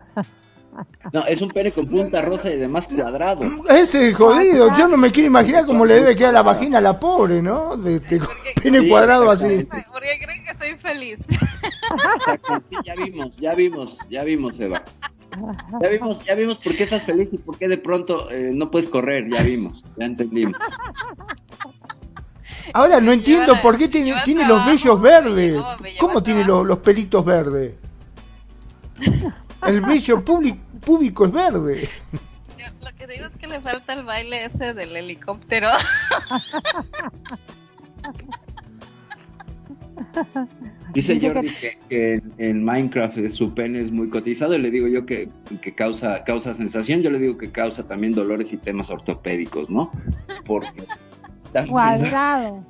No, es un pene con punta rosa y además cuadrado. Ese jodido, yo no me quiero imaginar cómo le debe quedar la vagina a la pobre, ¿no? De, de pene cuadrado así. Porque creen que soy feliz. sí, ya vimos, ya vimos, ya vimos, Eva. Ya vimos, ya vimos por qué estás feliz y por qué de pronto eh, no puedes correr, ya vimos, ya entendimos. Ahora no entiendo por qué tiene, tiene los vellos verdes. ¿Cómo tiene los, los pelitos verdes? El vello público es verde. lo que digo es que le falta el baile ese del helicóptero. Dice Jordi que, en, Minecraft su pene es muy cotizado y le digo yo que, causa, causa sensación, yo le digo que causa también dolores y temas ortopédicos, ¿no? Porque... Cuadrado.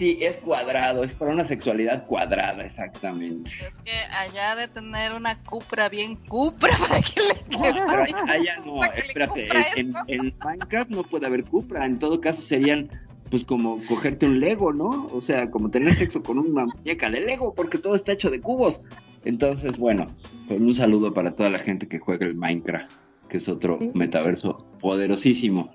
Sí, es cuadrado, es para una sexualidad cuadrada, exactamente. Es que allá de tener una cupra bien cupra para que le Pero allá, no, espérate, en, en, Minecraft no puede haber cupra, en todo caso serían pues como cogerte un Lego, ¿no? O sea, como tener sexo con una muñeca de Lego, porque todo está hecho de cubos. Entonces, bueno, pues un saludo para toda la gente que juega el Minecraft, que es otro metaverso poderosísimo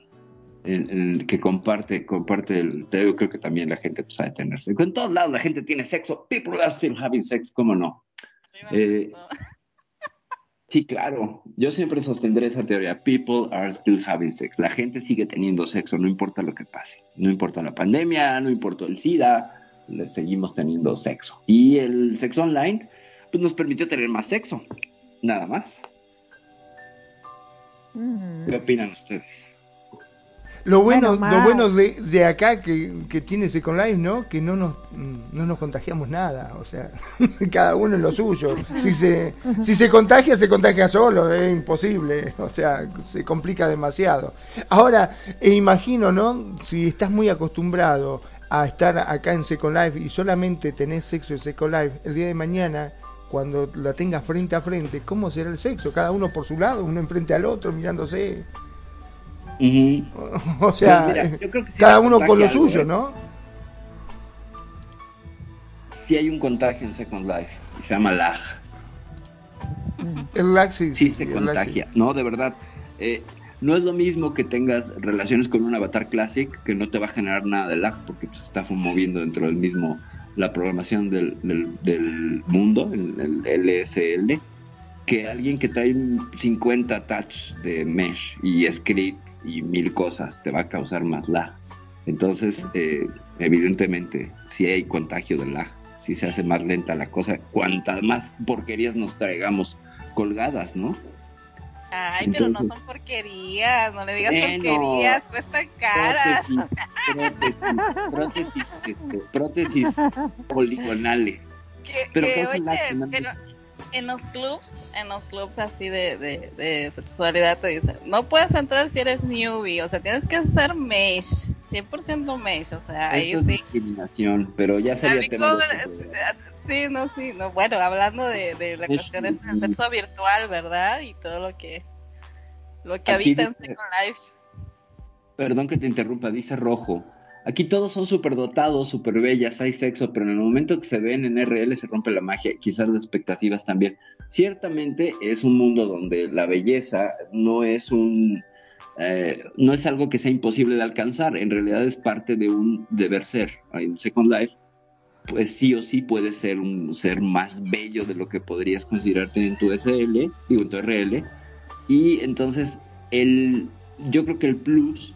el, que comparte, comparte el, yo creo que también la gente pues, sabe tener sexo. En todos lados la gente tiene sexo. People are still having sex, ¿cómo no? Eh, sí, claro. Yo siempre sostendré esa teoría. People are still having sex. La gente sigue teniendo sexo, no importa lo que pase. No importa la pandemia, no importa el SIDA, le seguimos teniendo sexo. Y el sexo online, pues nos permitió tener más sexo. Nada más. ¿Qué opinan ustedes? Lo bueno, lo bueno de, de acá que, que, tiene Second Life, ¿no? Que no nos, no nos contagiamos nada, o sea, cada uno en lo suyo. Si se, si se contagia, se contagia solo, es imposible, o sea, se complica demasiado. Ahora, e imagino, ¿no? Si estás muy acostumbrado a estar acá en Second Life y solamente tenés sexo en Second Life, el día de mañana cuando la tengas frente a frente, ¿cómo será el sexo? Cada uno por su lado, uno enfrente al otro, mirándose. O sea, pues cada uno con lo suyo. ¿no? Si hay un contagio en Second Life y se llama lag. El lag sí. Sí se contagia, ¿no? De verdad. Eh, no es lo mismo que tengas relaciones con un avatar classic que no te va a generar nada de lag porque pues, está moviendo dentro del mismo la programación del, del, mundo, el, el LSL que alguien que trae 50 touch de mesh y scripts y mil cosas te va a causar más lag. Entonces, eh, evidentemente, si hay contagio de lag, si se hace más lenta la cosa, cuantas más porquerías nos traigamos colgadas, ¿no? Ay, pero no son porquerías, no le digas porquerías, cuestan caras. Prótesis, prótesis, poligonales. pero, oye, en los clubs, en los clubs así de, de, sexualidad te dicen, no puedes entrar si eres newbie, o sea, tienes que ser mesh, 100% mesh, o sea, ahí Eso es discriminación, pero ya sería tema Sí, no, sí, no, bueno, hablando de, de la cuestión del sexo virtual, ¿verdad? Y todo lo que, lo que habita en Second Life. Perdón que te interrumpa, dice Rojo. Aquí todos son súper dotados, súper bellas, hay sexo, pero en el momento que se ven en RL se rompe la magia, quizás las expectativas también. Ciertamente es un mundo donde la belleza no es un... Eh, no es algo que sea imposible de alcanzar, en realidad es parte de un deber ser. En Second Life pues sí o sí puedes ser un ser más bello de lo que podrías considerarte en tu SL, digo en tu RL, y entonces el, yo creo que el plus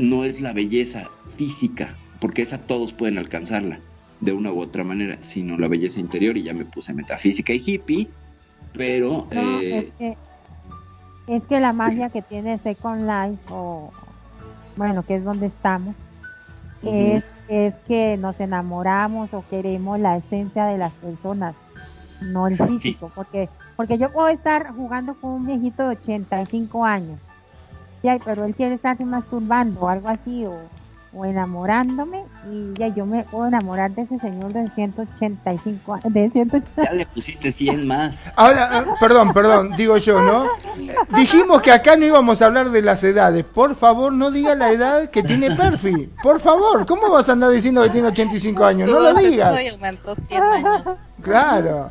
no es la belleza física, porque esa todos pueden alcanzarla de una u otra manera, sino la belleza interior, y ya me puse metafísica y hippie, pero... Eh, es, que, es que la magia que tiene Second Life, o bueno, que es donde estamos, es es que nos enamoramos o queremos la esencia de las personas, no el físico, porque porque yo puedo estar jugando con un viejito de 85 años, ya, pero él quiere estarse masturbando o algo así, o, o enamorándome y ya yo me puedo enamorar de ese señor de 185 de Ya le pusiste 100 más. Ahora, eh, perdón, perdón, digo yo, ¿no? Dijimos que acá no íbamos a hablar de las edades. Por favor, no diga la edad que tiene Perfi. Por favor, ¿cómo vas a andar diciendo que tiene 85 años? No lo digas. Claro.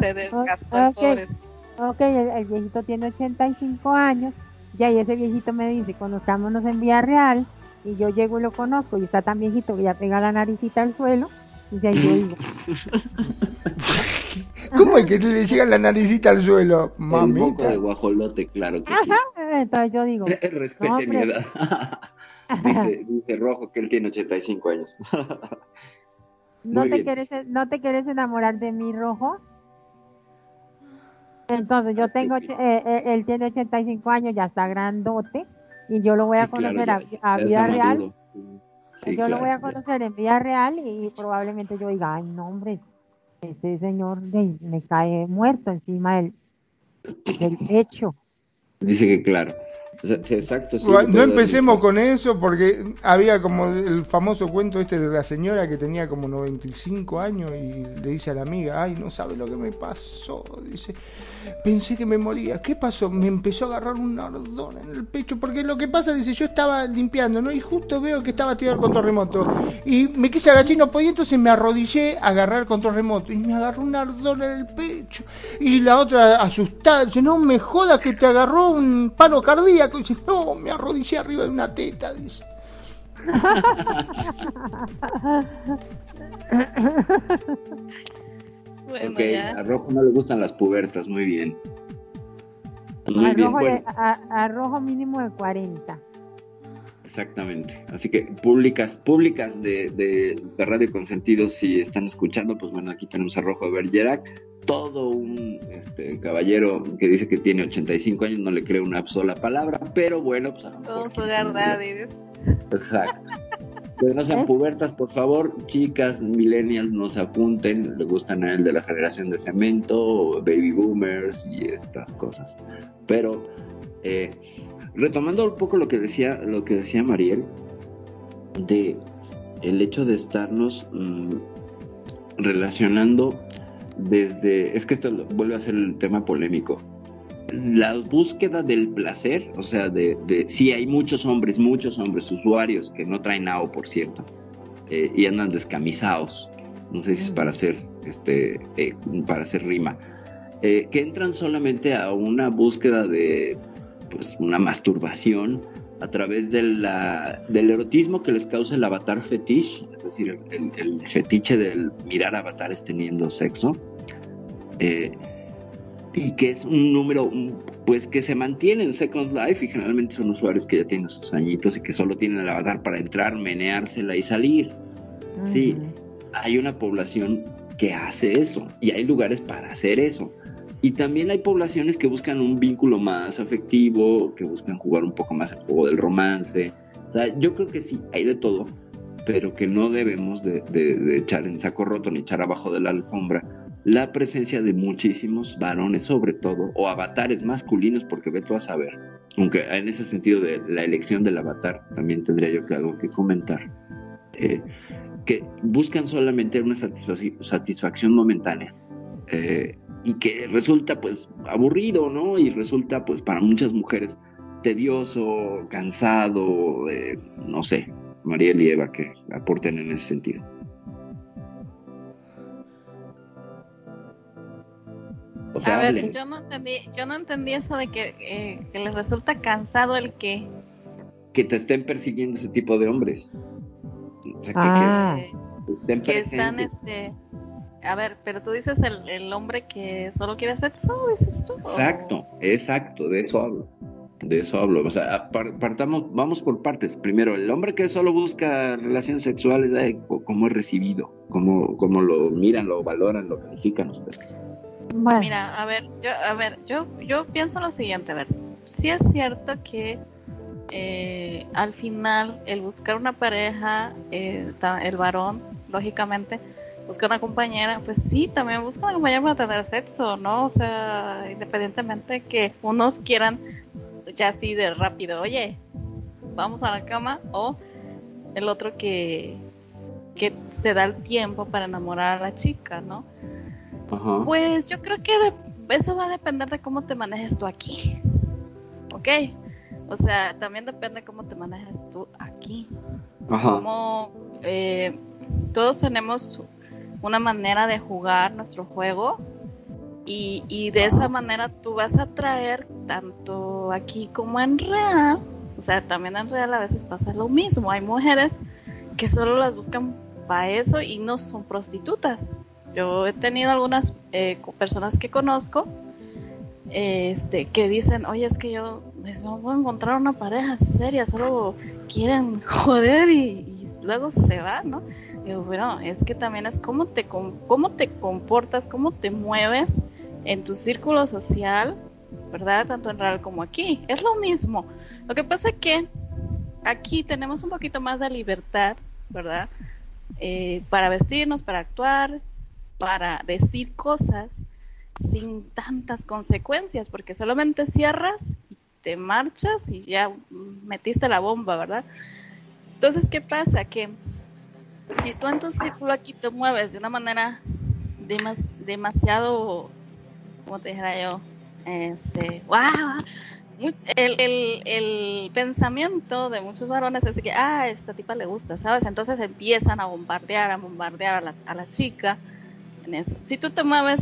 Se desgastó okay. ok, el, viejito tiene 85 años. Ya, y ese viejito me dice, conozcámonos en Vía Real y yo llego y lo conozco y está tan viejito que ya pega la naricita al suelo y ya yo digo ¿Cómo es que le llega la naricita al suelo? Mamita. de guajolote, claro que sí. Entonces yo digo, respete mi edad. dice, dice Rojo que él tiene 85 años. ¿No te, quieres, ¿No te quieres enamorar de mí, Rojo? Entonces yo tengo, eh, eh, él tiene 85 años, ya está grandote y yo lo voy a conocer a, vida real. yo lo voy a conocer en vida real y probablemente yo diga, ay, no, hombre, ese señor me cae muerto encima del, del pecho. Dice que claro. Exacto. no empecemos con eso porque había como el famoso cuento este de la señora que tenía como 95 años y le dice a la amiga, ay, no sabe lo que me pasó. Dice, pensé que me moría. ¿Qué pasó? Me empezó a agarrar un ardor en el pecho porque lo que pasa, dice, yo estaba limpiando, ¿no? Y justo veo que estaba tirado el control remoto. Y me quise agachar y no podía, entonces me arrodillé a agarrar el control remoto y me agarró un ardor en el pecho. Y la otra asustada, dice, no me jodas que te agarró un paro cardíaco y dice, no, me arrodillé arriba de una teta, dice. ok, a Rojo no le gustan las pubertas, muy bien. Muy bien, a, rojo mínimo de 40. Exactamente. Así que públicas, públicas de, de, de Radio Consentido, si están escuchando, pues bueno, aquí tenemos a Rojo Bergerac, todo un este, caballero que dice que tiene 85 años, no le creo una sola palabra, pero bueno, pues Todo su verdad, Exacto. Pero no sean pubertas, por favor, chicas, millennials, no se apunten, le gustan a él de la generación de cemento, baby boomers y estas cosas. Pero eh, retomando un poco lo que decía, lo que decía Mariel, de el hecho de estarnos mm, relacionando desde, es que esto vuelve a ser el tema polémico, la búsqueda del placer, o sea, de, de sí hay muchos hombres, muchos hombres usuarios que no traen AO, por cierto, eh, y andan descamisados, no sé si es para hacer, este, eh, para hacer rima, eh, que entran solamente a una búsqueda de, pues, una masturbación a través de la, del erotismo que les causa el avatar fetiche, es decir, el, fetiche del mirar avatares teniendo sexo, eh, y que es un número pues que se mantiene en Second Life y generalmente son usuarios que ya tienen sus añitos y que solo tienen el avatar para entrar, meneársela y salir. Sí, hay una población que hace eso y hay lugares para hacer eso. Y también hay poblaciones que buscan un vínculo más afectivo, que buscan jugar un poco más el juego del romance. O sea, yo creo que sí, hay de todo, pero que no debemos de, echar en saco roto ni echar abajo de la alfombra la presencia de muchísimos varones, sobre todo, o avatares masculinos, porque ve tú a saber, aunque en ese sentido de la elección del avatar también tendría yo que algo que comentar, eh, que buscan solamente una satisfacción momentánea. Eh, y que resulta pues aburrido, ¿no? Y resulta pues para muchas mujeres tedioso, cansado, eh, no sé, María y Eva que aporten en ese sentido. a ver, yo no entendí, yo no entendí eso de que, eh, que les resulta cansado el que que te estén persiguiendo ese tipo de hombres. O sea, que, ah. que, están este a ver, pero tú dices el, el hombre que solo quiere sexo, dices tú. Exacto, exacto, de eso hablo. De eso hablo. O sea, partamos, vamos por partes. Primero, el hombre que solo busca relaciones sexuales, ¿cómo es recibido? ¿Cómo, ¿Cómo, lo miran, lo valoran, lo califican ustedes? Mira, a ver, yo, a ver, yo, yo pienso lo siguiente, a ver, sí es cierto que eh, al final el buscar una pareja, eh, el varón, lógicamente, busca una compañera, pues sí, también busca una compañera para tener sexo, ¿no? O sea, independientemente que unos quieran ya así de rápido, oye, vamos a la cama, o el otro que, que se da el tiempo para enamorar a la chica, ¿no? Pues yo creo que eso va a depender de cómo te manejes tú aquí, ¿ok? O sea, también depende de cómo te manejes tú aquí. Ajá. Como eh, todos tenemos una manera de jugar nuestro juego y, de esa manera tú vas a traer tanto aquí como en real, o sea, también en real a veces pasa lo mismo, hay mujeres que solo las buscan para eso y no son prostitutas. Yo he tenido algunas eh, personas que conozco este, que dicen, oye, es que yo pues, no puedo encontrar una pareja seria, solo quieren joder y, y luego se van, ¿no? Bueno, es que también es cómo te, cómo te comportas, cómo te mueves en tu círculo social, ¿verdad? Tanto en real como aquí. Es lo mismo. Lo que pasa es que aquí tenemos un poquito más de libertad, ¿verdad? Eh, para vestirnos, para actuar, para decir cosas sin tantas consecuencias, porque solamente cierras y te marchas y ya metiste la bomba, ¿verdad? Entonces, ¿qué pasa? Que si tú en tu círculo aquí te mueves de una manera demasiado, como te dijera yo, este, wow, el, pensamiento de muchos varones es que, ah, esta tipa le gusta, ¿sabes? Entonces empiezan a bombardear, a bombardear a la, a la chica en eso. Si tú te mueves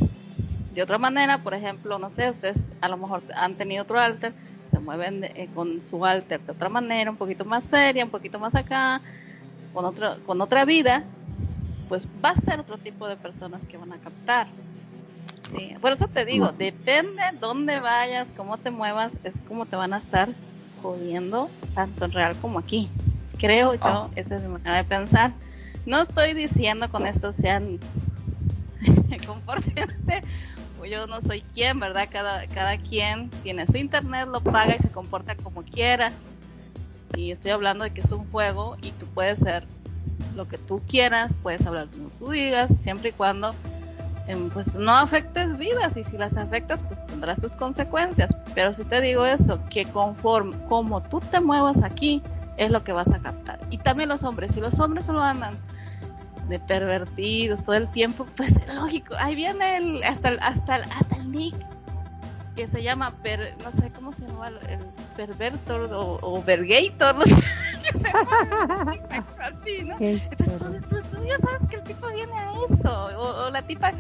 de otra manera, por ejemplo, no sé, ustedes a lo mejor han tenido otro alter, se mueven eh, con su alter de otra manera, un poquito más seria, un poquito más acá, con, otro, con otra vida, pues va a ser otro tipo de personas que van a captar. Sí, por eso te digo, depende dónde vayas, cómo te muevas, es como te van a estar jodiendo, tanto en real como aquí. Creo yo, ah. esa es mi manera de pensar. No estoy diciendo con esto sean compórtense, yo no soy quien, ¿verdad? Cada, cada quien tiene su internet, lo paga y se comporta como quiera y estoy hablando de que es un juego y tú puedes ser lo que tú quieras, puedes hablar como tú digas, siempre y cuando em, pues no afectes vidas y si las afectas pues tendrás tus consecuencias. Pero si te digo eso, que conforme como tú te muevas aquí es lo que vas a captar. Y también los hombres, si los hombres solo andan de pervertidos todo el tiempo, pues lógico, ahí viene el hasta el, hasta el, hasta el Nick que se llama, per, no sé cómo se llama, el pervertor o, o vergator, no sé, así, ¿no? Entonces tú, tú, ya sabes que el tipo viene a eso, o, la tipa,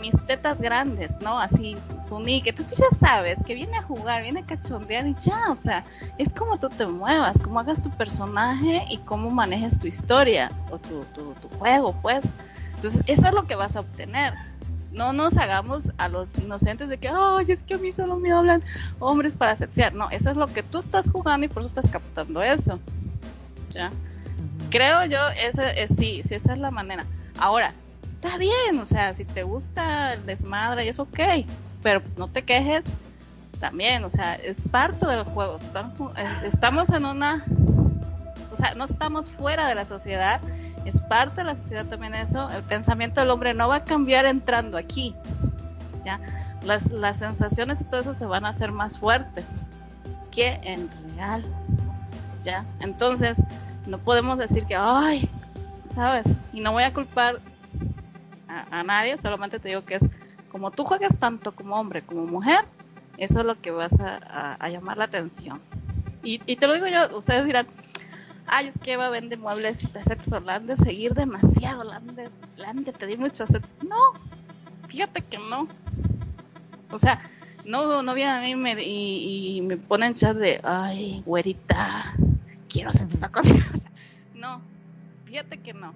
mis tetas grandes, ¿no? Así, su, su nick, entonces tú ya sabes que viene a jugar, viene a cachondear y ya, o sea, es como tú te muevas, cómo hagas tu personaje y cómo manejas tu historia o tu, tu, tu juego, pues. Entonces, eso es lo que vas a obtener no nos hagamos a los inocentes de que, ay, es que a mí solo me hablan hombres para sexear. No, eso es lo que tú estás jugando y por eso estás captando eso. ¿Ya? Creo yo, ese, es, sí, sí, esa es la manera. Ahora, está bien, o sea, si te gusta el desmadre, es ok. pero pues no te quejes también, o sea, es parte del juego. Estamos en una, o sea, no estamos fuera de la sociedad, es parte de la sociedad también eso. El pensamiento del hombre no va a cambiar entrando aquí, ¿ya? Las, las sensaciones y todo eso se van a hacer más fuertes que en real, ¿ya? Entonces, no podemos decir que, ay, ¿sabes? Y no voy a culpar a, nadie, solamente te digo que es como tú juegas tanto como hombre como mujer, eso es lo que vas a, llamar la atención. Y, te lo digo yo, ustedes dirán, ay, es que va a vender muebles de sexo, de seguir demasiado, la han de, la han de pedir mucho sexo. No, fíjate que no. O sea, no, no viene a mí me, y, me ponen chat de, ay, güerita, quiero hacer esta cosa. no, fíjate que no.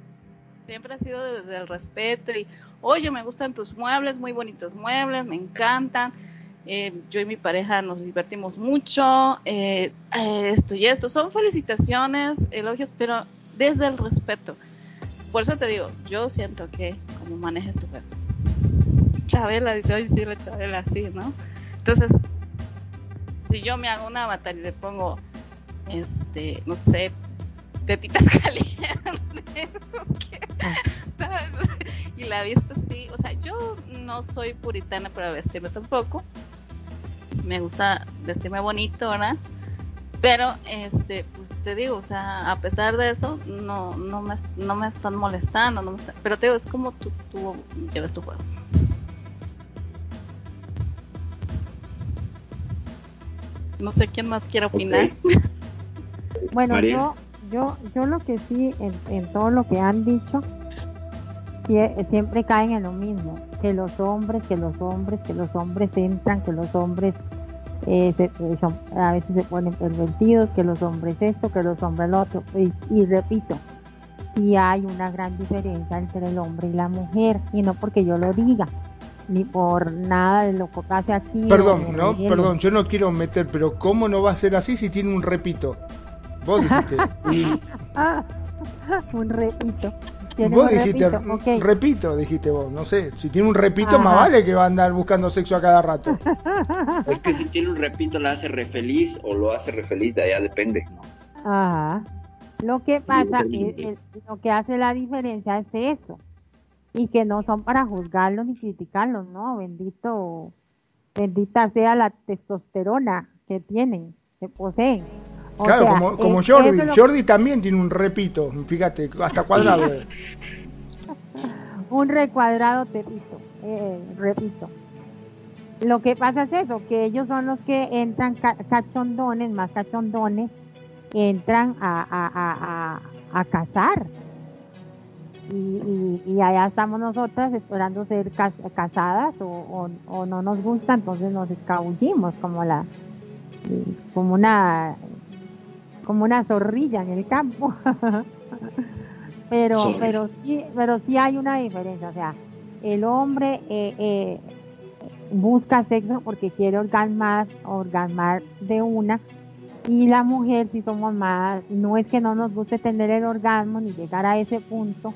Siempre ha sido desde el respeto y, oye, me gustan tus muebles, muy bonitos muebles, me encantan. Eh, yo y mi pareja nos divertimos mucho, eh, eh, esto y esto. Son felicitaciones, elogios, pero desde el respeto. Por eso te digo, yo siento que como manejes tu cuerpo. Chabela dice, oye, sí, la Chabela, sí, ¿no? Entonces, si yo me hago una avatar y le pongo, este, no sé, tetitas calientes, y la visto así, o sea, yo no soy puritana para vestirme tampoco, me gusta vestirme bonito, ¿verdad? Pero, este, pues te digo, o sea, a pesar de eso, no, no, me, no me están molestando, no me pero te digo, es como tú, tú llevas tu juego. No sé quién más quiere opinar. bueno, yo, yo, yo lo que sí, en, en todo lo que han dicho, siempre caen en lo mismo, que los hombres, que los hombres, que los hombres entran, que los hombres eh, eh, a veces se ponen pervertidos, que los hombres esto, que los hombres lo otro. Y, repito, si hay una gran diferencia entre el hombre y la mujer, y no porque yo lo diga, ni por nada de lo que pase aquí. Perdón, no, perdón, yo no quiero meter, pero ¿cómo no va a ser así si tiene un repito? Vos dijiste. un repito. Vos dijiste, repito, dijiste vos, no sé, si tiene un repito más vale que va a andar buscando sexo a cada rato. Es que si tiene un repito la hace re feliz o lo hace re feliz, de allá depende. Ajá. Lo que pasa, es, lo que hace la diferencia es eso, y que no son para juzgarlos ni criticarlos, ¿no? Bendito, bendita sea la testosterona que tienen, que poseen. Claro, como, como Jordi. Jordi también tiene un repito, fíjate, hasta cuadrado. un recuadrado tepito, eh, repito. Lo que pasa es eso, que ellos son los que entran cachondones, más cachondones, entran a, a, a, a cazar y, allá estamos nosotras esperando ser casadas o, no nos gusta, entonces nos escabullimos como la como una como una zorrilla en el campo. pero pero sí pero sí hay una diferencia, o sea, el hombre eh, eh, busca sexo porque quiere orgasmar, orgasmar de una y la mujer si somos más, no es que no nos guste tener el orgasmo ni llegar a ese punto,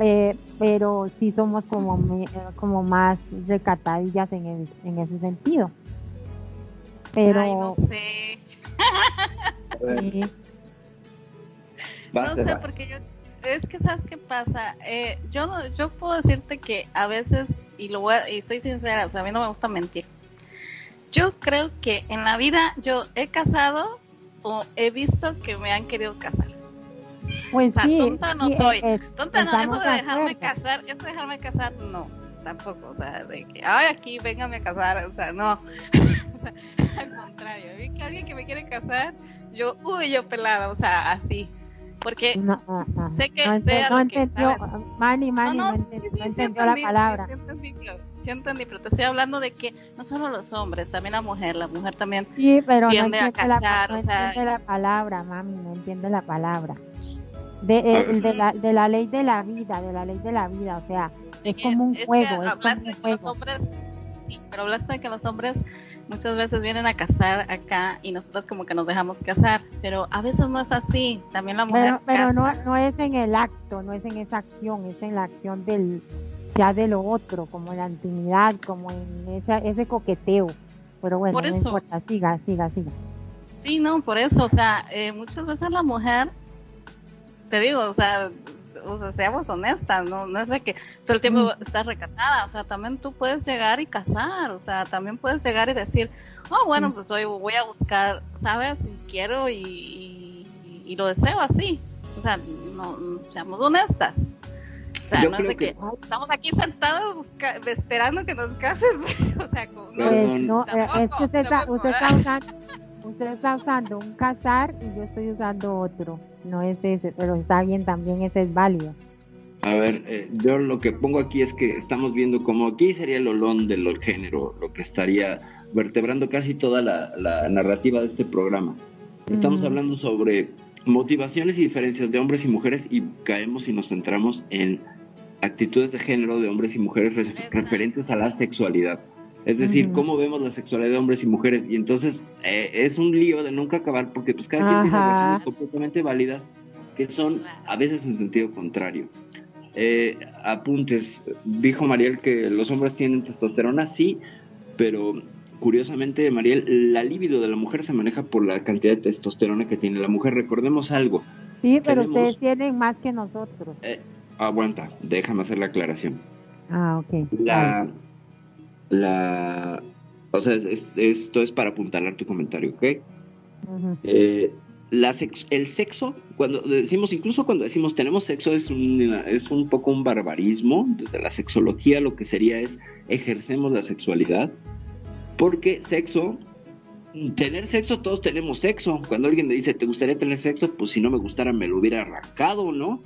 eh, pero sí somos como, como más recatadillas en, en ese sentido. Pero... no sé. No sé, porque yo... Es que, ¿sabes qué pasa? Eh, yo, yo puedo decirte que a veces, y, lo voy y soy sincera, o sea, a mí no me gusta mentir. Yo creo que en la vida yo he casado o he visto que me han querido casar. Pues o sea, tonta no soy. tonta no, eso de dejarme casar, eso de dejarme casar, no, tampoco. O sea, de que, ay, aquí, véngame a casar, o sea, no. o sea, al contrario, vi que alguien que me quiere casar, yo, uy, yo pelada, o sea, así. Porque sé que no, sé no, entendió, Mani, Mani, no, entendió la palabra. Sí entendí, pero te estoy hablando de que no solo los hombres, también la mujer, la mujer también sí, pero tiende a casar. La, no o sea, entiende la palabra, mami, no entiende la palabra de, eh, de, la, de la ley de la vida, de la ley de la vida, o sea, es como un juego. es como un Los hombres, sí, pero hablaste de que los hombres muchas veces vienen a casar acá y nosotros como que nos dejamos casar, pero a veces no es así, también la mujer Pero, pero no, no es en el acto, no es en esa acción, es en la acción del, ya de lo otro, como en la intimidad, como en esa, ese coqueteo. Pero bueno, no importa, siga, siga, siga. Sí, no, por eso, o sea, eh, muchas veces la mujer, te digo, o sea, o sea, seamos honestas, no, no es de que todo el tiempo mm. estás recatada, o sea, también tú puedes llegar y casar, o sea, también puedes llegar y decir, oh, bueno, mm. pues hoy voy a buscar, ¿sabes? Si quiero y, y, lo deseo así, o sea, no, seamos honestas. O sea, no es de que, estamos aquí sentados esperando que nos casen. o sea, no, no, eh, es que usted está, usted está usando usted está usando un casar y yo estoy usando otro. No es ese, pero está bien, también ese es válido. A ver, eh, yo lo que pongo aquí es que estamos viendo como aquí sería el olón del género, lo que estaría vertebrando casi toda la, narrativa de este programa. Estamos hablando sobre motivaciones y diferencias de hombres y mujeres y caemos y nos centramos en actitudes de género de hombres y mujeres referentes a la sexualidad. Es decir, cómo vemos la sexualidad de hombres y mujeres. Y entonces eh, es un lío de nunca acabar porque pues cada quien tiene razones completamente válidas que son a veces en sentido contrario. Eh, apuntes, dijo Mariel que los hombres tienen testosterona, sí, pero curiosamente, Mariel, la libido de la mujer se maneja por la cantidad de testosterona que tiene la mujer. Recordemos algo. Sí, pero ustedes tienen más que nosotros. Eh, aguanta, déjame hacer la aclaración. Ah, ok. La, la, o sea, esto es para apuntalar tu comentario, ¿ok? Eh, la el sexo, cuando decimos, incluso cuando decimos tenemos sexo, es un, es un poco un barbarismo. Desde la sexología lo que sería es ejercemos la sexualidad. Porque sexo, tener sexo, todos tenemos sexo. Cuando alguien me dice, ¿te gustaría tener sexo? Pues si no me gustara, me lo hubiera arrancado, ¿no?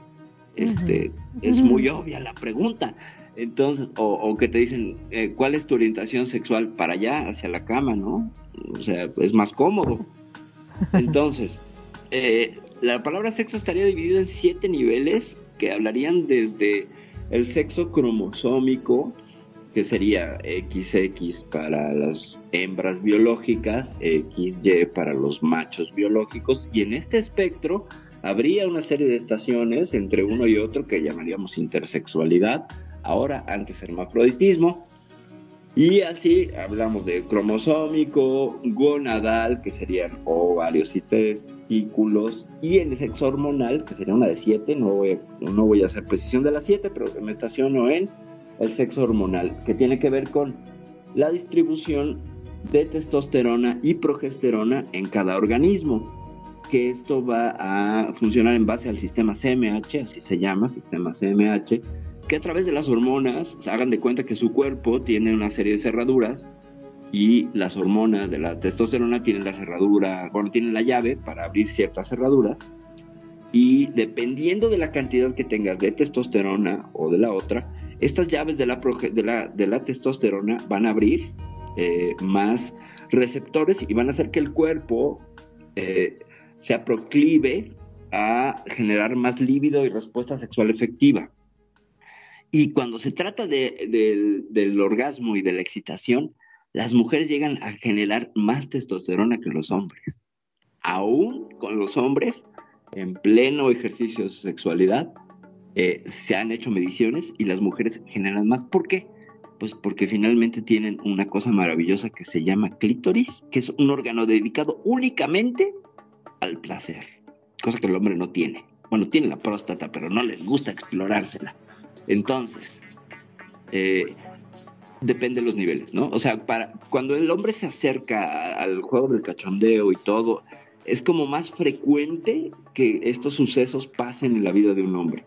Este, es muy obvia la pregunta. Entonces, o, que te dicen, eh, ¿cuál es tu orientación sexual para allá, hacia la cama, no? O sea, es más cómodo. Entonces, eh, la palabra sexo estaría dividida en siete niveles que hablarían desde el sexo cromosómico, que sería XX para las hembras biológicas, XY para los machos biológicos, y en este espectro habría una serie de estaciones entre uno y otro que llamaríamos intersexualidad, ahora antes hermafroditismo. Y así hablamos de cromosómico, gonadal, que serían ovarios y testículos, y el sexo hormonal, que sería una de siete, no voy no voy a hacer precisión de las siete, pero me estaciono en el sexo hormonal, que tiene que ver con la distribución de testosterona y progesterona en cada organismo, que esto va a funcionar en base al sistema CMH, así se llama, sistema CMH, que a través de las hormonas se hagan de cuenta que su cuerpo tiene una serie de cerraduras y las hormonas de la testosterona tienen la cerradura, bueno, tienen la llave para abrir ciertas cerraduras y dependiendo de la cantidad que tengas de testosterona o de la otra, estas llaves de la, de la, de la testosterona van a abrir eh, más receptores y van a hacer que el cuerpo eh, se proclive a generar más líbido y respuesta sexual efectiva. Y cuando se trata del orgasmo y de la excitación, las mujeres llegan a generar más testosterona que los hombres. Aún con los hombres, en pleno ejercicio de su sexualidad, eh, se han hecho mediciones y las mujeres generan más. ¿Por qué? Pues porque finalmente tienen una cosa maravillosa que se llama clítoris, que es un órgano dedicado únicamente al placer, cosa que el hombre no tiene. Bueno, tiene la próstata, pero no les gusta explorársela. Entonces, eh, depende de los niveles, ¿no? O sea, para, cuando el hombre se acerca al juego del cachondeo y todo, es como más frecuente que estos sucesos pasen en la vida de un hombre.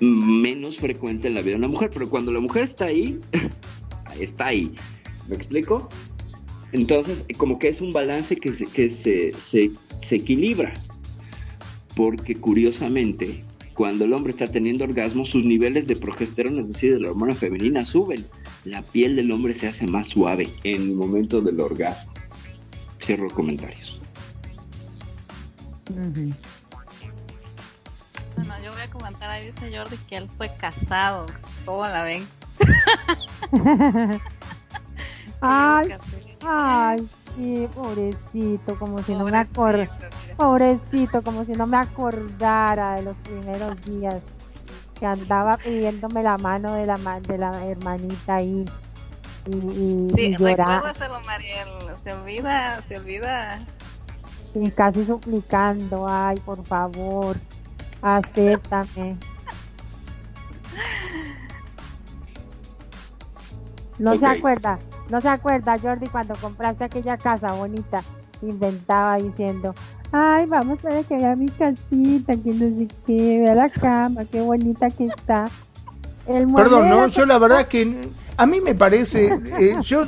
Menos frecuente en la vida de una mujer, pero cuando la mujer está ahí, está ahí. ¿Me explico? Entonces, como que es un balance que se equilibra. Porque curiosamente, cuando el hombre está teniendo orgasmo, sus niveles de progesterona, es decir, de la hormona femenina, suben. La piel del hombre se hace más suave en el momento del orgasmo. Cierro comentarios. Bueno, yo voy a comentar ahí, dice Jordi, que él fue casado. ¿Cómo la ven? ay, ay, sí, pobrecito, como si no me acordara Pobrecito, como si no me acordara de los primeros días que andaba pidiéndome la mano de la de la hermanita y y, y, sí, recuerdo hacerlo, Mariel. Se olvida, se olvida. Y casi suplicando, ay, por favor, acéptame. No se acuerda, no se acuerda, Jordi, cuando compraste aquella casa bonita, inventaba diciendo, ay, vamos a ver que vea mi casita, que no sé qué, vea la cama, qué bonita que está. Perdón, no, yo la verdad que a mí me parece, eh, yo,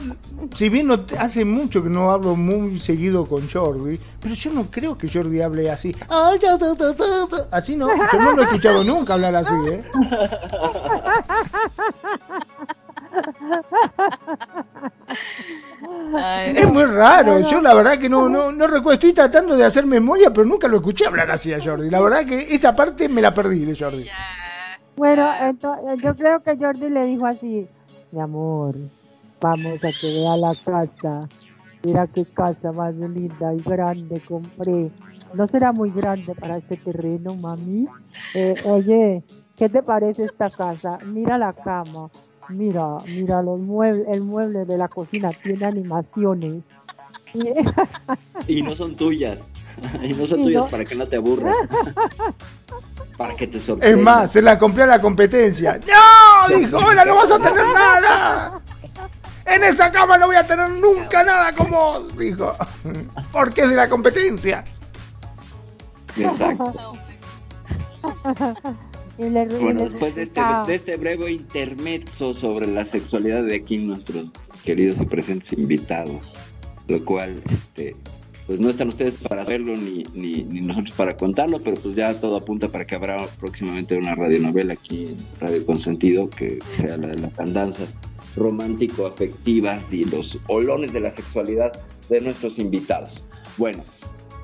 si bien no, hace mucho que no hablo muy seguido con Jordi, pero yo no creo que Jordi hable así. Así no, yo no lo he escuchado nunca hablar así, ¿eh? es muy raro, yo la verdad que no, no, no recuerdo, estoy tratando de hacer memoria, pero nunca lo escuché hablar así a Jordi. La verdad que esa parte me la perdí de Jordi. Bueno, entonces, yo creo que Jordi le dijo así, mi amor, vamos a que vea la casa. Mira qué casa más linda y grande compré. No será muy grande para este terreno, mami. Eh, oye, ¿qué te parece esta casa? Mira la cama. Mira, mira los muebles, el mueble de la cocina tiene animaciones. y no son tuyas. y no son tuyas para que no te aburras. para que te sorprenda. Es más, se la compré a la competencia. ¡No! Dijo, hola, no vas a tener nada. En esa cama no voy a tener nunca nada como dijo. Porque es de la competencia. Exacto. Bueno, después de este, de este breve intermezzo sobre la sexualidad de aquí nuestros queridos y presentes invitados, lo cual este, pues no están ustedes para hacerlo ni, ni, nosotros para contarlo, pero pues ya todo apunta para que habrá próximamente una radionovela aquí en Radio Consentido que sea la de las andanzas romántico afectivas y los olones de la sexualidad de nuestros invitados. Bueno,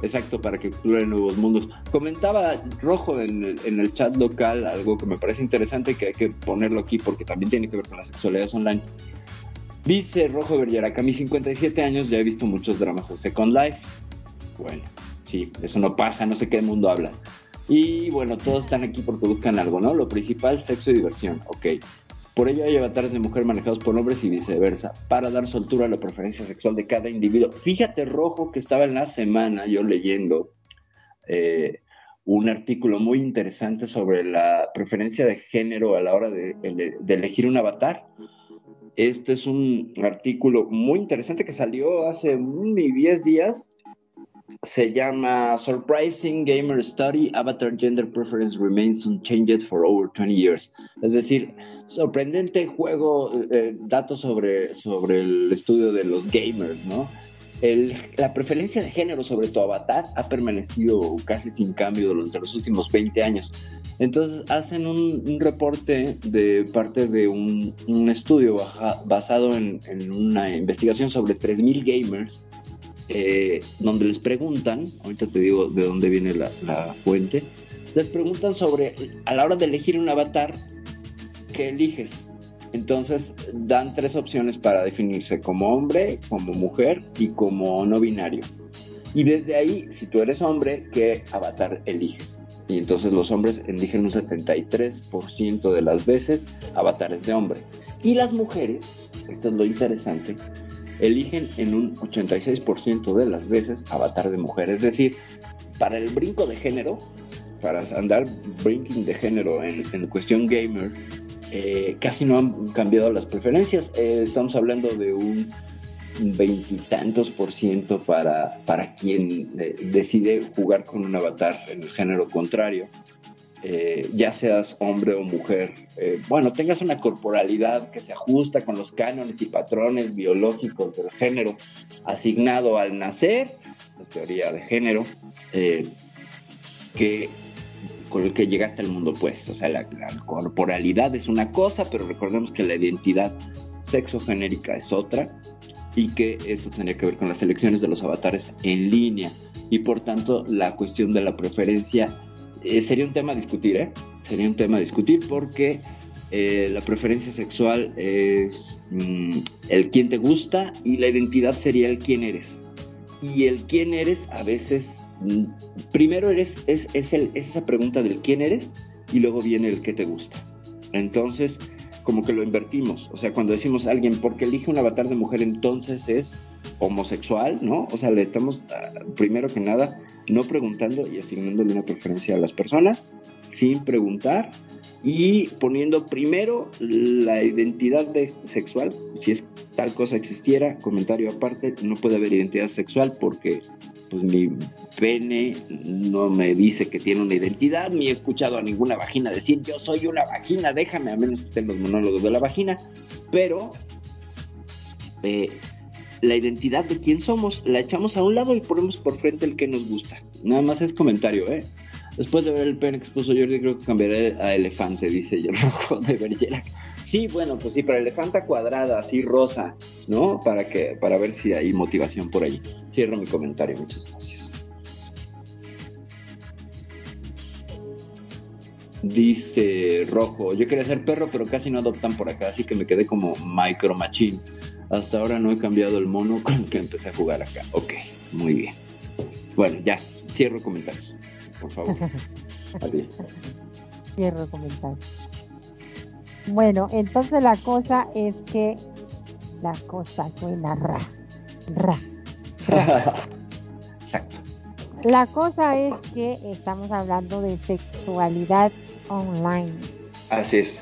exacto, para que exploren nuevos mundos. Comentaba Rojo en el, en el chat local algo que me parece interesante que hay que ponerlo aquí porque también tiene que ver con las sexualidades online Dice Rojo Bergerac, a mis 57 años ya he visto muchos dramas de Second Life. Bueno, sí, eso no pasa, no sé qué mundo habla. Y bueno, todos están aquí porque buscan algo, ¿no? Lo principal, sexo y diversión, ok. Por ello hay avatares de mujer manejados por hombres y viceversa, para dar soltura a la preferencia sexual de cada individuo. Fíjate, Rojo, que estaba en la semana yo leyendo eh, un artículo muy interesante sobre la preferencia de género a la hora de elegir un avatar. Este es un artículo muy interesante que salió hace ni 10 días. Se llama Surprising Gamer Study, Avatar Gender Preference Remains Unchanged for Over 20 Years. Es decir, sorprendente juego, eh, datos sobre, sobre el estudio de los gamers, ¿no? la preferencia de género sobre tu avatar ha permanecido casi sin cambio durante los últimos 20 años. Entonces hacen un, reporte de parte de un, estudio basado en, una investigación sobre 3.000 gamers, eh, donde les preguntan, ahorita te digo de dónde viene la, la fuente, les preguntan sobre, a la hora de elegir un avatar, ¿qué eliges? Entonces dan tres opciones para definirse como hombre, como mujer y como no binario. Y desde ahí, si tú eres hombre, ¿qué avatar eliges? Y entonces los hombres eligen un 73% de las veces avatares de hombre. Y las mujeres, esto es lo interesante, eligen en un 86% de las veces avatar de mujer. Es decir, para el brinco de género, para andar brinking de género en, en cuestión gamer, eh, casi no han cambiado las preferencias. Eh, estamos hablando de un veintitantos por ciento para, para quien eh, decide jugar con un avatar en el género contrario, ya seas hombre o mujer, bueno, tengas una corporalidad que se ajusta con los cánones y patrones biológicos del género asignado al nacer, la teoría de género, que con el que llegaste al mundo, pues, o sea, la, corporalidad es una cosa, pero recordemos que la identidad sexogenérica es otra y que esto tendría que ver con las elecciones de los avatares en línea y por tanto la cuestión de la preferencia eh, sería un tema a discutir, ¿eh? Sería un tema a discutir porque eh, la preferencia sexual es mm, el quién te gusta y la identidad sería el quién eres. Y el quién eres a veces primero eres, es, esa pregunta del quién eres y luego viene el qué te gusta. Entonces, como que lo invertimos. O sea, cuando decimos a alguien, porque elige un avatar de mujer, entonces es homosexual, ¿no? O sea, le estamos, ah, primero que nada, no preguntando y asignándole una preferencia a las personas, sin preguntar y poniendo primero la identidad de sexual, si es tal cosa existiera, comentario aparte, no puede haber identidad sexual porque pues mi pene no me dice que tiene una identidad, ni he escuchado a ninguna vagina decir yo soy una vagina, déjame, a menos que estén los monólogos de la vagina, pero eh, la identidad de quién somos la echamos a un lado y ponemos por frente el que nos gusta. Nada más es comentario, ¿eh? Después de ver el pene que expuso Jordi, creo que cambiaré a elefante, dice rojo de Bergerac. Sí, bueno, pues sí, para elefanta cuadrada, así rosa, ¿no? Para que, para ver si hay motivación por ahí. Cierro mi comentario, muchas gracias. Dice Rojo, yo quería ser perro, pero casi no adoptan por acá, así que me quedé como micro machín. Hasta ahora no he cambiado el mono con el que empecé a jugar acá. Ok, muy bien. Bueno, ya, cierro comentarios, por favor. Adiós. Cierro comentarios. Bueno, entonces la cosa es que la cosa suena ra, ra, ra. Exacto. La cosa es que estamos hablando de sexualidad online. Así es.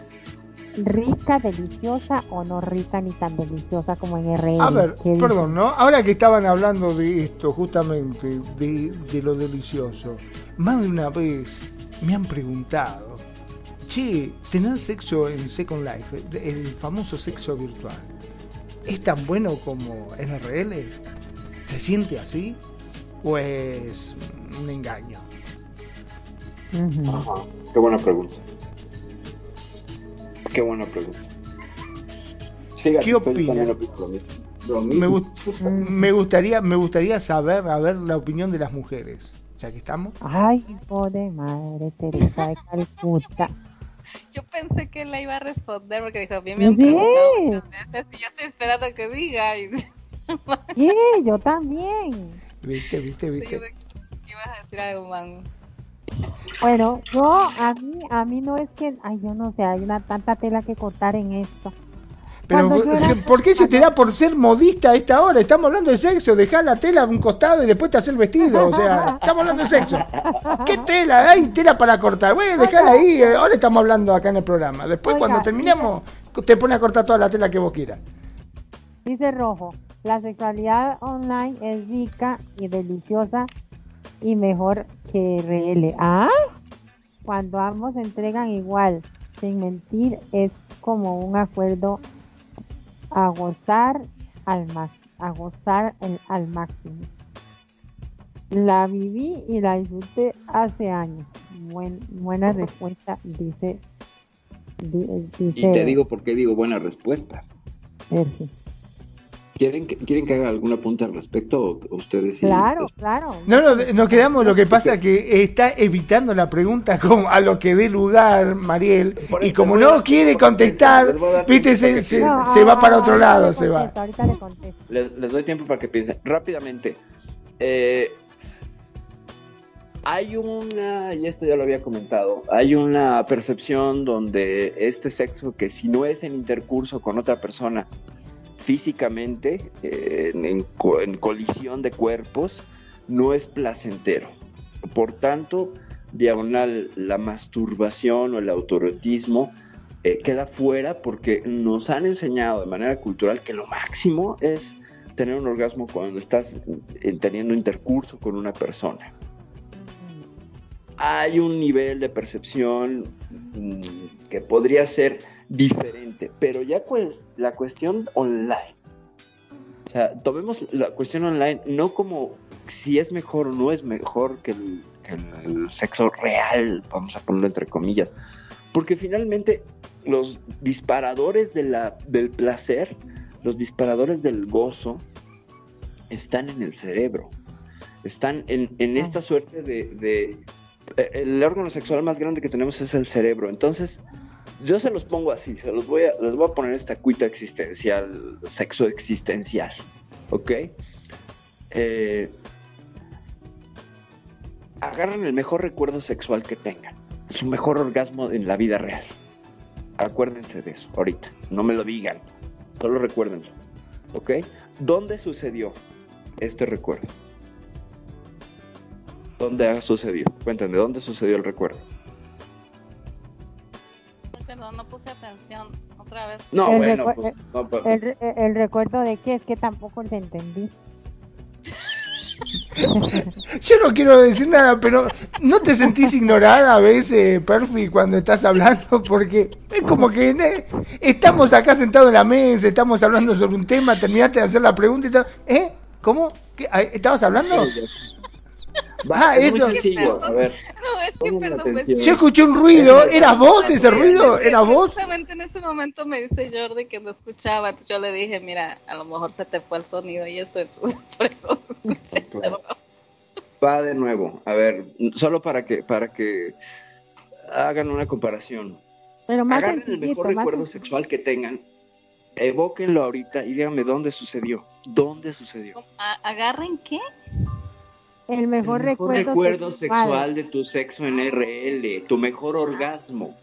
Rica, deliciosa o no rica ni tan deliciosa como en RL. A ver, ¿Qué perdón, ¿no? Ahora que estaban hablando de esto, justamente, de, de lo delicioso, más de una vez me han preguntado, che, tener sexo en Second Life, el famoso sexo virtual, ¿es tan bueno como en RL? ¿Se siente así? ¿O es un engaño? Ajá. Qué buena pregunta. Qué buena pregunta. Fíjate, ¿Qué opinas? lo. Me, gust- me gustaría, me gustaría saber, a ver, la opinión de las mujeres, ya que estamos. Ay, pobre madre Teresa de Calcuta. Yo pensé que la iba a responder porque dijo, bien me han Sí. preguntado muchas veces y yo estoy esperando que diga. Y Sí, yo también. Viste, viste, Sí, yo viste. que ibas a decir algo, man. Bueno, yo a mí, a mí no es que, ay, yo no sé, hay una tanta tela que cortar en esto. Pero, era- ¿por qué se te da por ser modista a esta hora? Estamos hablando de sexo, dejá la tela a un costado y después te haces el vestido. O sea, estamos hablando de sexo. ¿Qué tela? Hay tela para cortar. Bueno, dejala ahí. eh, Ahora estamos hablando acá en el programa. Después, Oiga, cuando terminemos, te pone a cortar toda la tela que vos quieras. Dice Rojo, la sexualidad online es rica y deliciosa y mejor que RL. ¿Ah? Cuando ambos se entregan igual, sin mentir, es como un acuerdo a gozar al, a gozar el- al máximo. La viví y la disfruté hace años. Buen, buena respuesta, dice. di- dice Y te digo por qué digo buena respuesta. ¿Quieren que, ¿quieren que haga alguna punta al respecto o ustedes? sí? Claro, claro. No, no, nos quedamos. Lo que pasa que está evitando la pregunta como a lo que dé lugar, Mariel. Por Y como no quiere contestar, viste, se, se, piensen. No, se va para ah, otro lado, se va. Ahorita le contesto. Les, les doy tiempo para que piensen. Rápidamente. Eh, hay una, y esto ya lo había comentado, hay una percepción donde este sexo que si no es en intercurso con otra persona físicamente, en, en co- en colisión de cuerpos, no es placentero. Por tanto, diagonal, la masturbación o el autoerotismo eh, queda fuera porque nos han enseñado de manera cultural que lo máximo es tener un orgasmo cuando estás eh, teniendo intercurso con una persona. Hay un nivel de percepción mm, que podría ser diferente, pero ya pues la cuestión online, o sea, tomemos la cuestión online no como si es mejor o no es mejor que el, que el sexo real, vamos a ponerlo entre comillas, porque finalmente los disparadores de la, del placer, los disparadores del gozo, están en el cerebro, están en, en esta suerte de, de- eh, El órgano sexual más grande que tenemos es el cerebro, entonces yo se los pongo así, se los voy a, les voy a poner esta cuita existencial, sexo existencial, ¿ok? Eh, agarren el mejor recuerdo sexual que tengan, su mejor orgasmo en la vida real. Acuérdense de eso ahorita, no me lo digan, solo recuérdenlo. ¿Ok? ¿Dónde sucedió este recuerdo? ¿Dónde ha sucedido? Cuéntenme, ¿dónde sucedió el recuerdo? Perdón, no puse atención otra vez. No, El bueno, pues, no, pues, El, re- el recuerdo de que es que tampoco te entendí. Yo no quiero decir nada, pero ¿no te sentís ignorada a veces, Perfi, cuando estás hablando? Porque es como que eh, estamos acá sentados en la mesa, estamos hablando sobre un tema, terminaste de hacer la pregunta y tal. ¿Eh? ¿Cómo? ¿Qué? Ah, ¿Estabas hablando? Va, Ah, es eso. muy sencillo, a ver. No, es que perdón, pues. Yo escuché un ruido, ¿eras vos ese ruido? ¿Era vos? Precisamente en ese momento me dice Jordi que no escuchaba, entonces yo le dije, mira, a lo mejor se te fue el sonido y eso, entonces por eso no escuché. Claro. Va de nuevo, a ver, solo para que, para que hagan una comparación. Pero más Agarren el mejor más recuerdo sencillito. sexual que tengan, evóquenlo ahorita y díganme dónde sucedió. ¿Dónde sucedió? ¿Agarren qué? El mejor El mejor recuerdo, recuerdo sexual de tu sexo en RL, tu mejor orgasmo.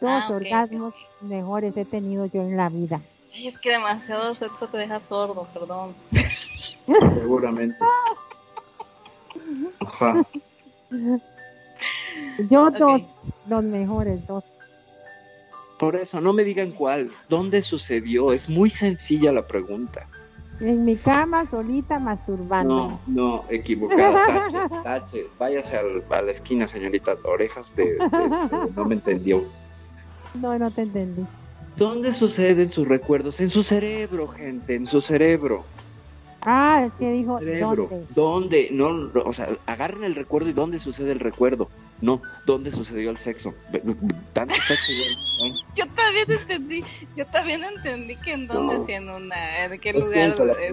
Dos Ah, orgasmos mejores he tenido yo en la vida. Ay, es que demasiado sexo te deja sordo, perdón. Seguramente. Ajá. Yo Ok. dos, los mejores dos. Por eso, no me digan cuál. ¿Dónde sucedió? Es muy sencilla la pregunta. En mi cama, solita, masturbando. No, no, equivocada. Tache, tache. Váyase al- a la esquina, señorita. Orejas de, de- de- No me entendió. No, no te entendí. ¿Dónde suceden sus recuerdos? En su cerebro, gente, en su cerebro. Ah, es que dijo, cerebro. ¿dónde? ¿Dónde? No, o sea, agarren el recuerdo y dónde sucede el recuerdo. No, ¿dónde sucedió el sexo? Tanto sexo ya. Yo también entendí, yo también entendí que en dónde, No. si en una, en qué lugar. la eh,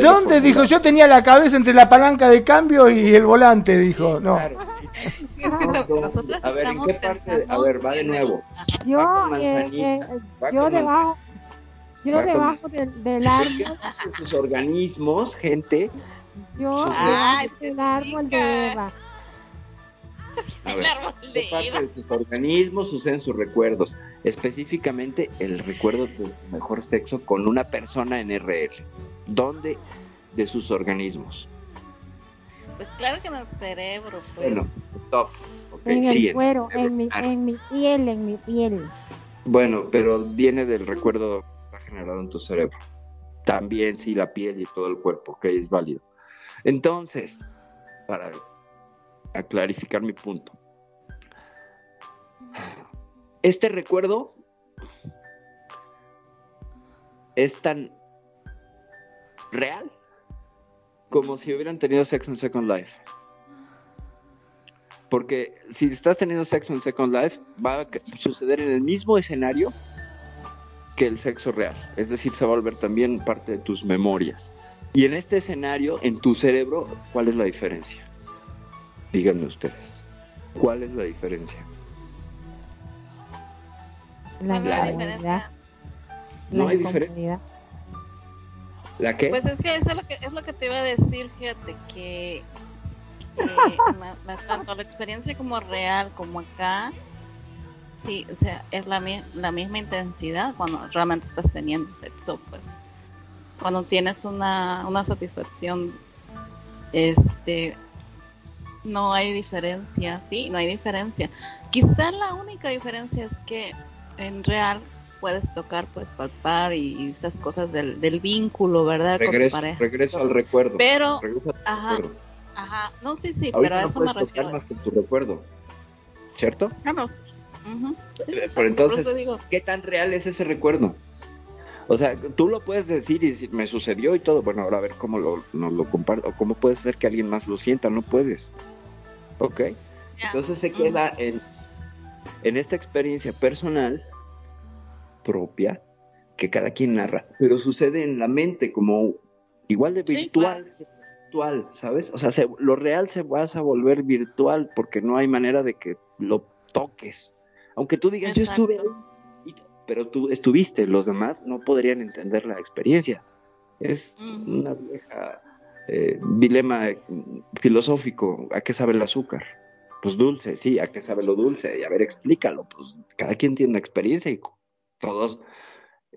¿Dónde? Dijo, yo tenía la cabeza entre la palanca de cambio y el volante, dijo. No. Claro, sí. es que no- no. nosotras A ver, ¿en estamos qué parte? pensando A ver, va de nuevo. Yo, Va con eh, manzanita, eh, va yo con debajo, yo debajo del, del ¿Por árbol, hacen sus organismos, gente? yo Ah, debajo del árbol de Eva. A El ver, árbol ¿qué de parte Eva. de sus organismos suceden sus recuerdos? Específicamente el recuerdo de tu mejor sexo con una persona en RL. ¿Dónde de sus organismos? Pues claro que en el cerebro, pues. Bueno, stop. Ok, En el sí, cuero, cerebro, en mi, en mi piel, en mi piel. Bueno, pero viene del recuerdo generado en tu cerebro. También sí la piel y todo el cuerpo, ok, es válido. Entonces, para clarificar mi punto. Este recuerdo es tan real como si hubieran tenido sexo en Second Life. Porque si estás teniendo sexo en Second Life, va a suceder en el mismo escenario que el sexo real. Es decir, se va a volver también parte de tus memorias. Y en este escenario, en tu cerebro, ¿cuál es la diferencia? Díganme ustedes. ¿Cuál es la diferencia? La ¿Cuál es la diferencia? la No hay diferencia. ¿La qué? Pues es que eso es lo que, es lo que te iba a decir, fíjate, que, que la- la- tanto la experiencia como real como acá, sí, o sea, es la, mi- la misma intensidad cuando realmente estás teniendo sexo, pues. Cuando tienes una, una satisfacción, este, no hay diferencia, sí, no hay diferencia. Quizá la única diferencia es que en real puedes tocar, pues palpar y esas cosas del, del vínculo, ¿verdad? Con regreso, pareja. regreso al recuerdo. Pero, Regreso al ajá, recuerdo. ajá, no, sí, sí, Ahorita pero a no eso me puedes tocar refiero. más que tu recuerdo. ¿Cierto? Ah, sí. Ujú, sí, Pero exacto, entonces- por digo, ¿Qué tan real es ese recuerdo? O sea, tú lo puedes decir y decir, me sucedió y todo. Bueno, ahora a ver cómo lo, nos lo comparto. ¿Cómo puede ser que alguien más lo sienta? No puedes. ¿Ok? Entonces se queda en, en esta experiencia personal propia que cada quien narra, pero sucede en la mente como igual de Sí, virtual, virtual, ¿sabes? O sea, se- lo real se va a volver virtual porque no hay manera de que lo toques. Aunque tú digas, yo estuve ahí", pero tú estuviste, los demás no podrían entender la experiencia. Es Ujú. una vieja eh, dilema filosófico, ¿a qué sabe el azúcar? Pues dulce, sí, ¿a qué sabe lo dulce? Y a ver, explícalo, pues cada quien tiene una experiencia y todos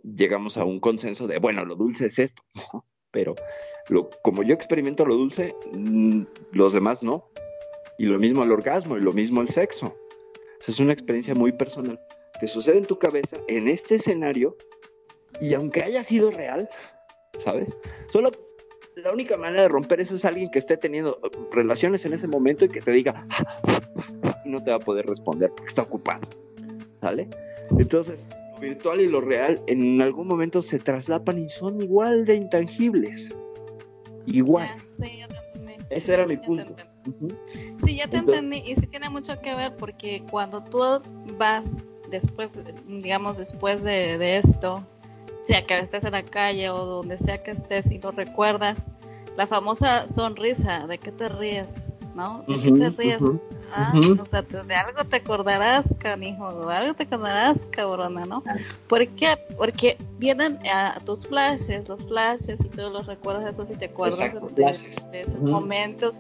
llegamos a un consenso de, bueno, lo dulce es esto, pero lo, como yo experimento lo dulce, mm, los demás no. Y lo mismo el orgasmo y lo mismo el sexo. Es una experiencia muy personal que sucede en tu cabeza en este escenario y aunque haya sido real, ¿sabes? Solo la única manera de romper eso es alguien que esté teniendo relaciones en ese momento y que te diga y no te va a poder responder porque está ocupado, ¿sale? Entonces, lo virtual y lo real en algún momento se traslapan y son igual de intangibles. Igual. Ese era mi punto. Sí, ya te entendí. Y sí tiene mucho que ver porque cuando tú vas después, digamos, después de, de esto, sea que estés en la calle o donde sea que estés y lo recuerdas, la famosa sonrisa, ¿de qué te ríes? ¿No? ¿De qué te ríes? Ah, o sea, de algo te acordarás, canijo, de algo te acordarás, cabrona, ¿no? ¿Por qué? Porque vienen a tus flashes, los flashes y todos los recuerdos de esos y te acuerdas de, esos momentos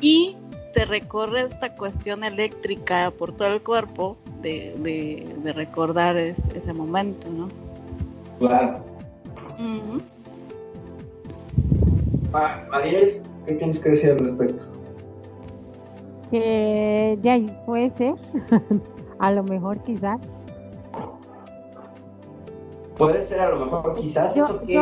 y te recorre esta cuestión eléctrica por todo el cuerpo de, de, recordar ese momento, ¿no? Claro. ah, Mariel, ¿qué tienes que decir al respecto? Que ya puede ser, a lo mejor quizás. Puede ser a lo mejor quizás eso que...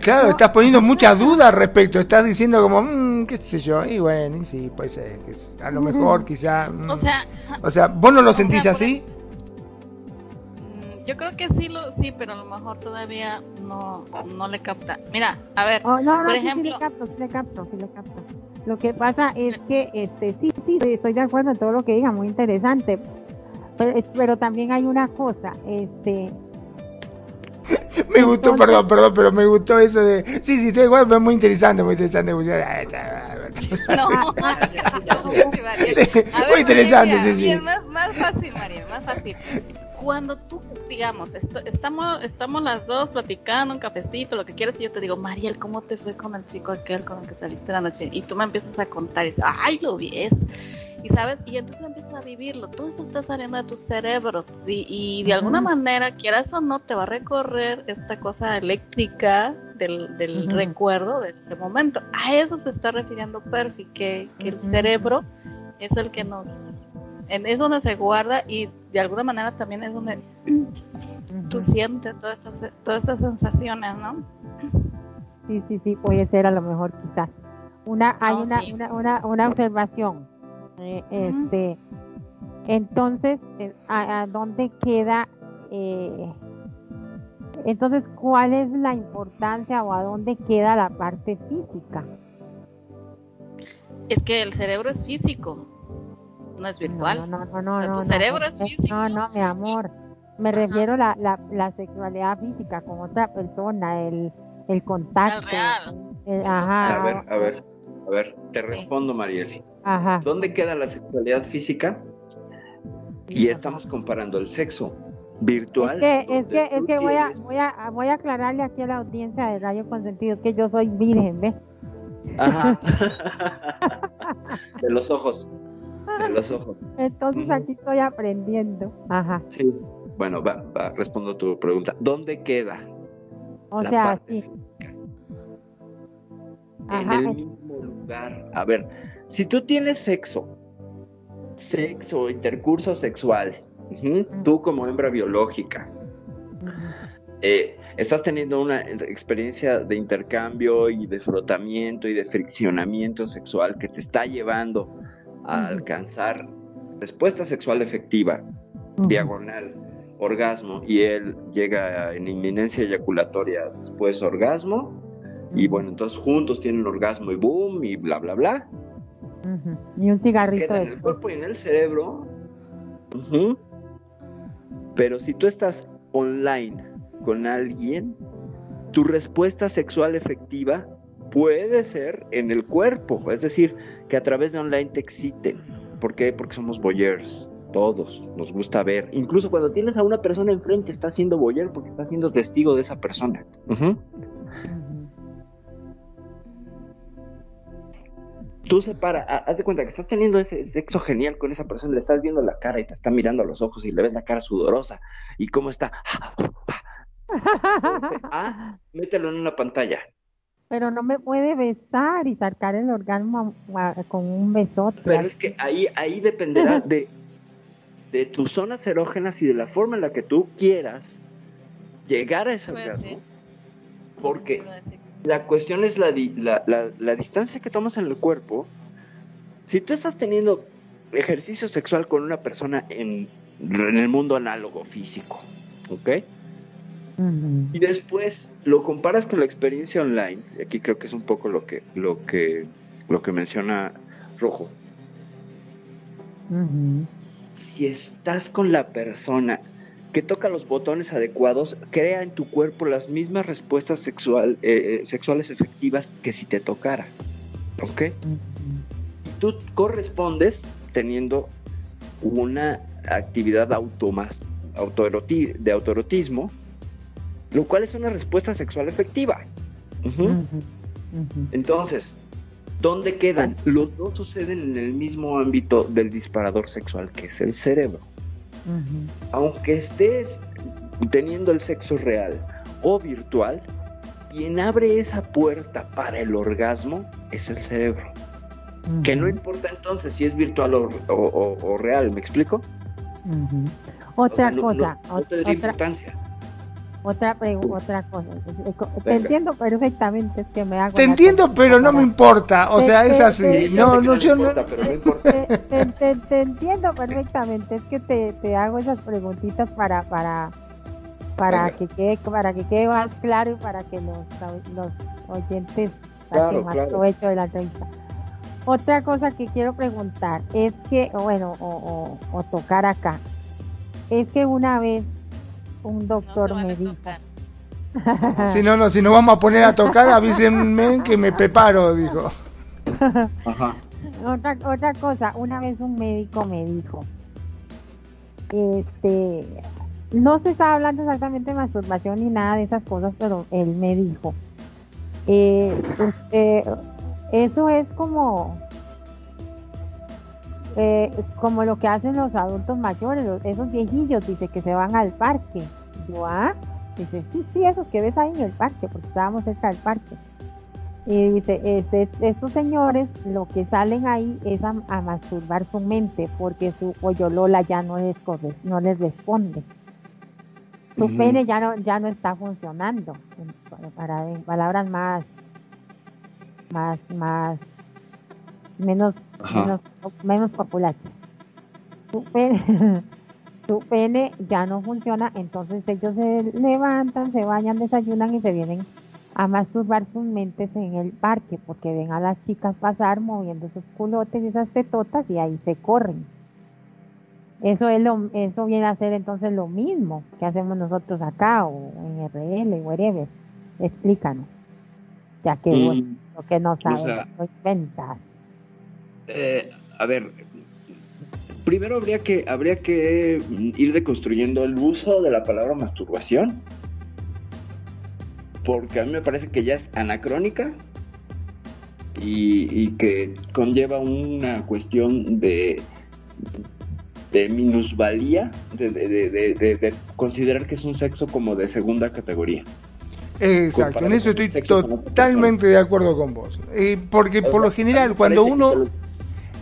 claro, estás poniendo muchas dudas al respecto. Estás diciendo como, mmm, qué sé yo. Y bueno, y sí, puede ser. A lo mejor, quizá. Mm. O sea, o sea, ¿vos no lo sentís así? Mm, yo creo que sí, lo, sí, pero a lo mejor todavía no, no le capta. Mira, a ver, oh, por ejemplo. Sí, le capto, sí le capto, sí le capto. Lo que pasa es que, este, sí, sí, estoy de acuerdo en todo lo que diga, muy interesante. Pero, pero también hay una cosa, este, me gustó, perdón, perdón, pero me gustó eso de. Sí, sí, estoy igual, pero muy interesante, muy interesante. Muy, no, muy interesante, sí, sí. Más, más fácil, María, más fácil. Cuando tú, digamos, estamos, estamos las dos platicando, un cafecito, lo que quieras, y yo te digo, Mariel, ¿cómo te fue con el chico aquel con el que saliste la noche? Y tú me empiezas a contar y dices, ¡ay, lo ves! Y sabes, y entonces empiezas a vivirlo, todo eso está saliendo de tu cerebro y, de alguna manera, quieras o no, te va a recorrer esta cosa eléctrica del, recuerdo de ese momento. A eso se está refiriendo Perfi, que, que el cerebro es el que nos, en, es donde se guarda y de alguna manera también es donde tú sientes todas estas, todas estas sensaciones, ¿no? Sí, sí, sí, puede ser a lo mejor quizás. Una, hay una, una, una, una observación eh, este, entonces, eh, ¿a, dónde queda? Eh, entonces, ¿cuál es la importancia o a dónde queda la parte física? Es que el cerebro es físico, no es virtual. No, no, no, no. tu cerebro es físico. No, no, mi amor. Me refiero a la, la, la, sexualidad física con otra persona, el, el contacto. ajá. A ver, a ver, a ver, te respondo, Mariel. ¿Dónde queda la sexualidad física? Y estamos comparando el sexo virtual. Es que, es que, es que voy, a, voy, a, voy a aclararle aquí a la audiencia de Radio Consentido que yo soy virgen, ¿ves? Ajá. de los ojos. De los ojos. Entonces aquí estoy aprendiendo. Ajá. Sí. Bueno, va, va, respondo tu pregunta. ¿Dónde queda? O sea, sí. En el mismo lugar. A ver, si tú tienes sexo, sexo, intercurso sexual, tú como hembra biológica, eh, estás teniendo una experiencia de intercambio y de frotamiento y de friccionamiento sexual que te está llevando a alcanzar respuesta sexual efectiva, diagonal, orgasmo, y él llega en inminencia eyaculatoria después orgasmo, y bueno, entonces juntos tienen orgasmo y boom, y bla, bla, bla. Y un cigarrito. en el cuerpo y en el cerebro. Pero si tú estás online con alguien, tu respuesta sexual efectiva puede ser en el cuerpo. Es decir, que a través de online te exciten. ¿Por qué? Porque somos voyeurs. Todos nos gusta ver. Incluso cuando tienes a una persona enfrente, está siendo voyeur porque está siendo testigo de esa persona. Tú separas, haz de cuenta que estás teniendo ese sexo genial con esa persona, le estás viendo la cara y te está mirando a los ojos y le ves la cara sudorosa y cómo está. ah, mételo en una pantalla. Pero no me puede besar y sacar el orgasmo con un besote. Pero es que ahí, ahí dependerá de, de tus zonas erógenas y de la forma en la que tú quieras llegar a ese orgasmo. Porque la cuestión es la, la, la, distancia que tomas en el cuerpo. Si tú estás teniendo ejercicio sexual con una persona en, en el mundo análogo físico, ¿ok? Y después lo comparas con la experiencia online, y aquí creo que es un poco lo que, lo que, lo que menciona Rojo. Si estás con la persona que toca los botones adecuados, crea en tu cuerpo las mismas respuestas sexual, eh, eh, sexuales efectivas que si te tocara. ¿Ok? Tú correspondes teniendo una actividad automas, de autoerotismo, lo cual es una respuesta sexual efectiva. Entonces, ¿dónde quedan? Los dos suceden en el mismo ámbito del disparador sexual, que es el cerebro. Aunque estés teniendo el sexo real o virtual, quien abre esa puerta para el orgasmo es el cerebro. Que no importa entonces si es virtual o, real, ¿me explico? Otra cosa, otra, importancia. Otra, otra cosa. Te entiendo perfectamente, es que me hago. Te entiendo, pero no me importa. O sea, es así. no, no, yo no. Te, entiendo perfectamente, es que te, te hago esas preguntitas para para para que quede para que quede más claro y para que los, los oyentes saquen más provecho de la entrevista. Otra cosa que quiero preguntar es que, bueno, o, o tocar acá, es que una vez un doctor me dijo. si no, no, si no vamos a poner a tocar, avísenme que me preparo, dijo. Otra, otra cosa, una vez un médico me dijo, este, no se estaba hablando exactamente de masturbación ni nada de esas cosas, pero él me dijo, eh, eso es como eh, como lo que hacen los adultos mayores, esos viejillos, dice que se van al parque. Yo, ah, dice, sí, sí, esos que ves ahí en el parque, porque estábamos cerca del parque. Y dice, este, estos señores lo que salen ahí es a, masturbar su mente, porque su lola ya no les, no les responde. Su pene ya no, ya no está funcionando, para, en palabras más, más, más menos, menos, menos populacho. Tu pene, tu pene ya no funciona, entonces ellos se levantan, se bañan, desayunan y se vienen a masturbar sus mentes en el parque porque ven a las chicas pasar moviendo sus culotes y esas tetotas y ahí se corren. Eso es lo, eso viene a ser entonces lo mismo que hacemos nosotros acá o en RL o wherever. Explícanos. Ya que mm, lo que no sabes, o eh, a ver, primero habría que, habría que ir deconstruyendo el uso de la palabra masturbación, porque a mí me parece que ya es anacrónica y, que conlleva una cuestión de, de minusvalía, de, considerar que es un sexo como de segunda categoría. Exacto, en eso estoy totalmente de acuerdo con vos. Eh, porque por lo general, cuando uno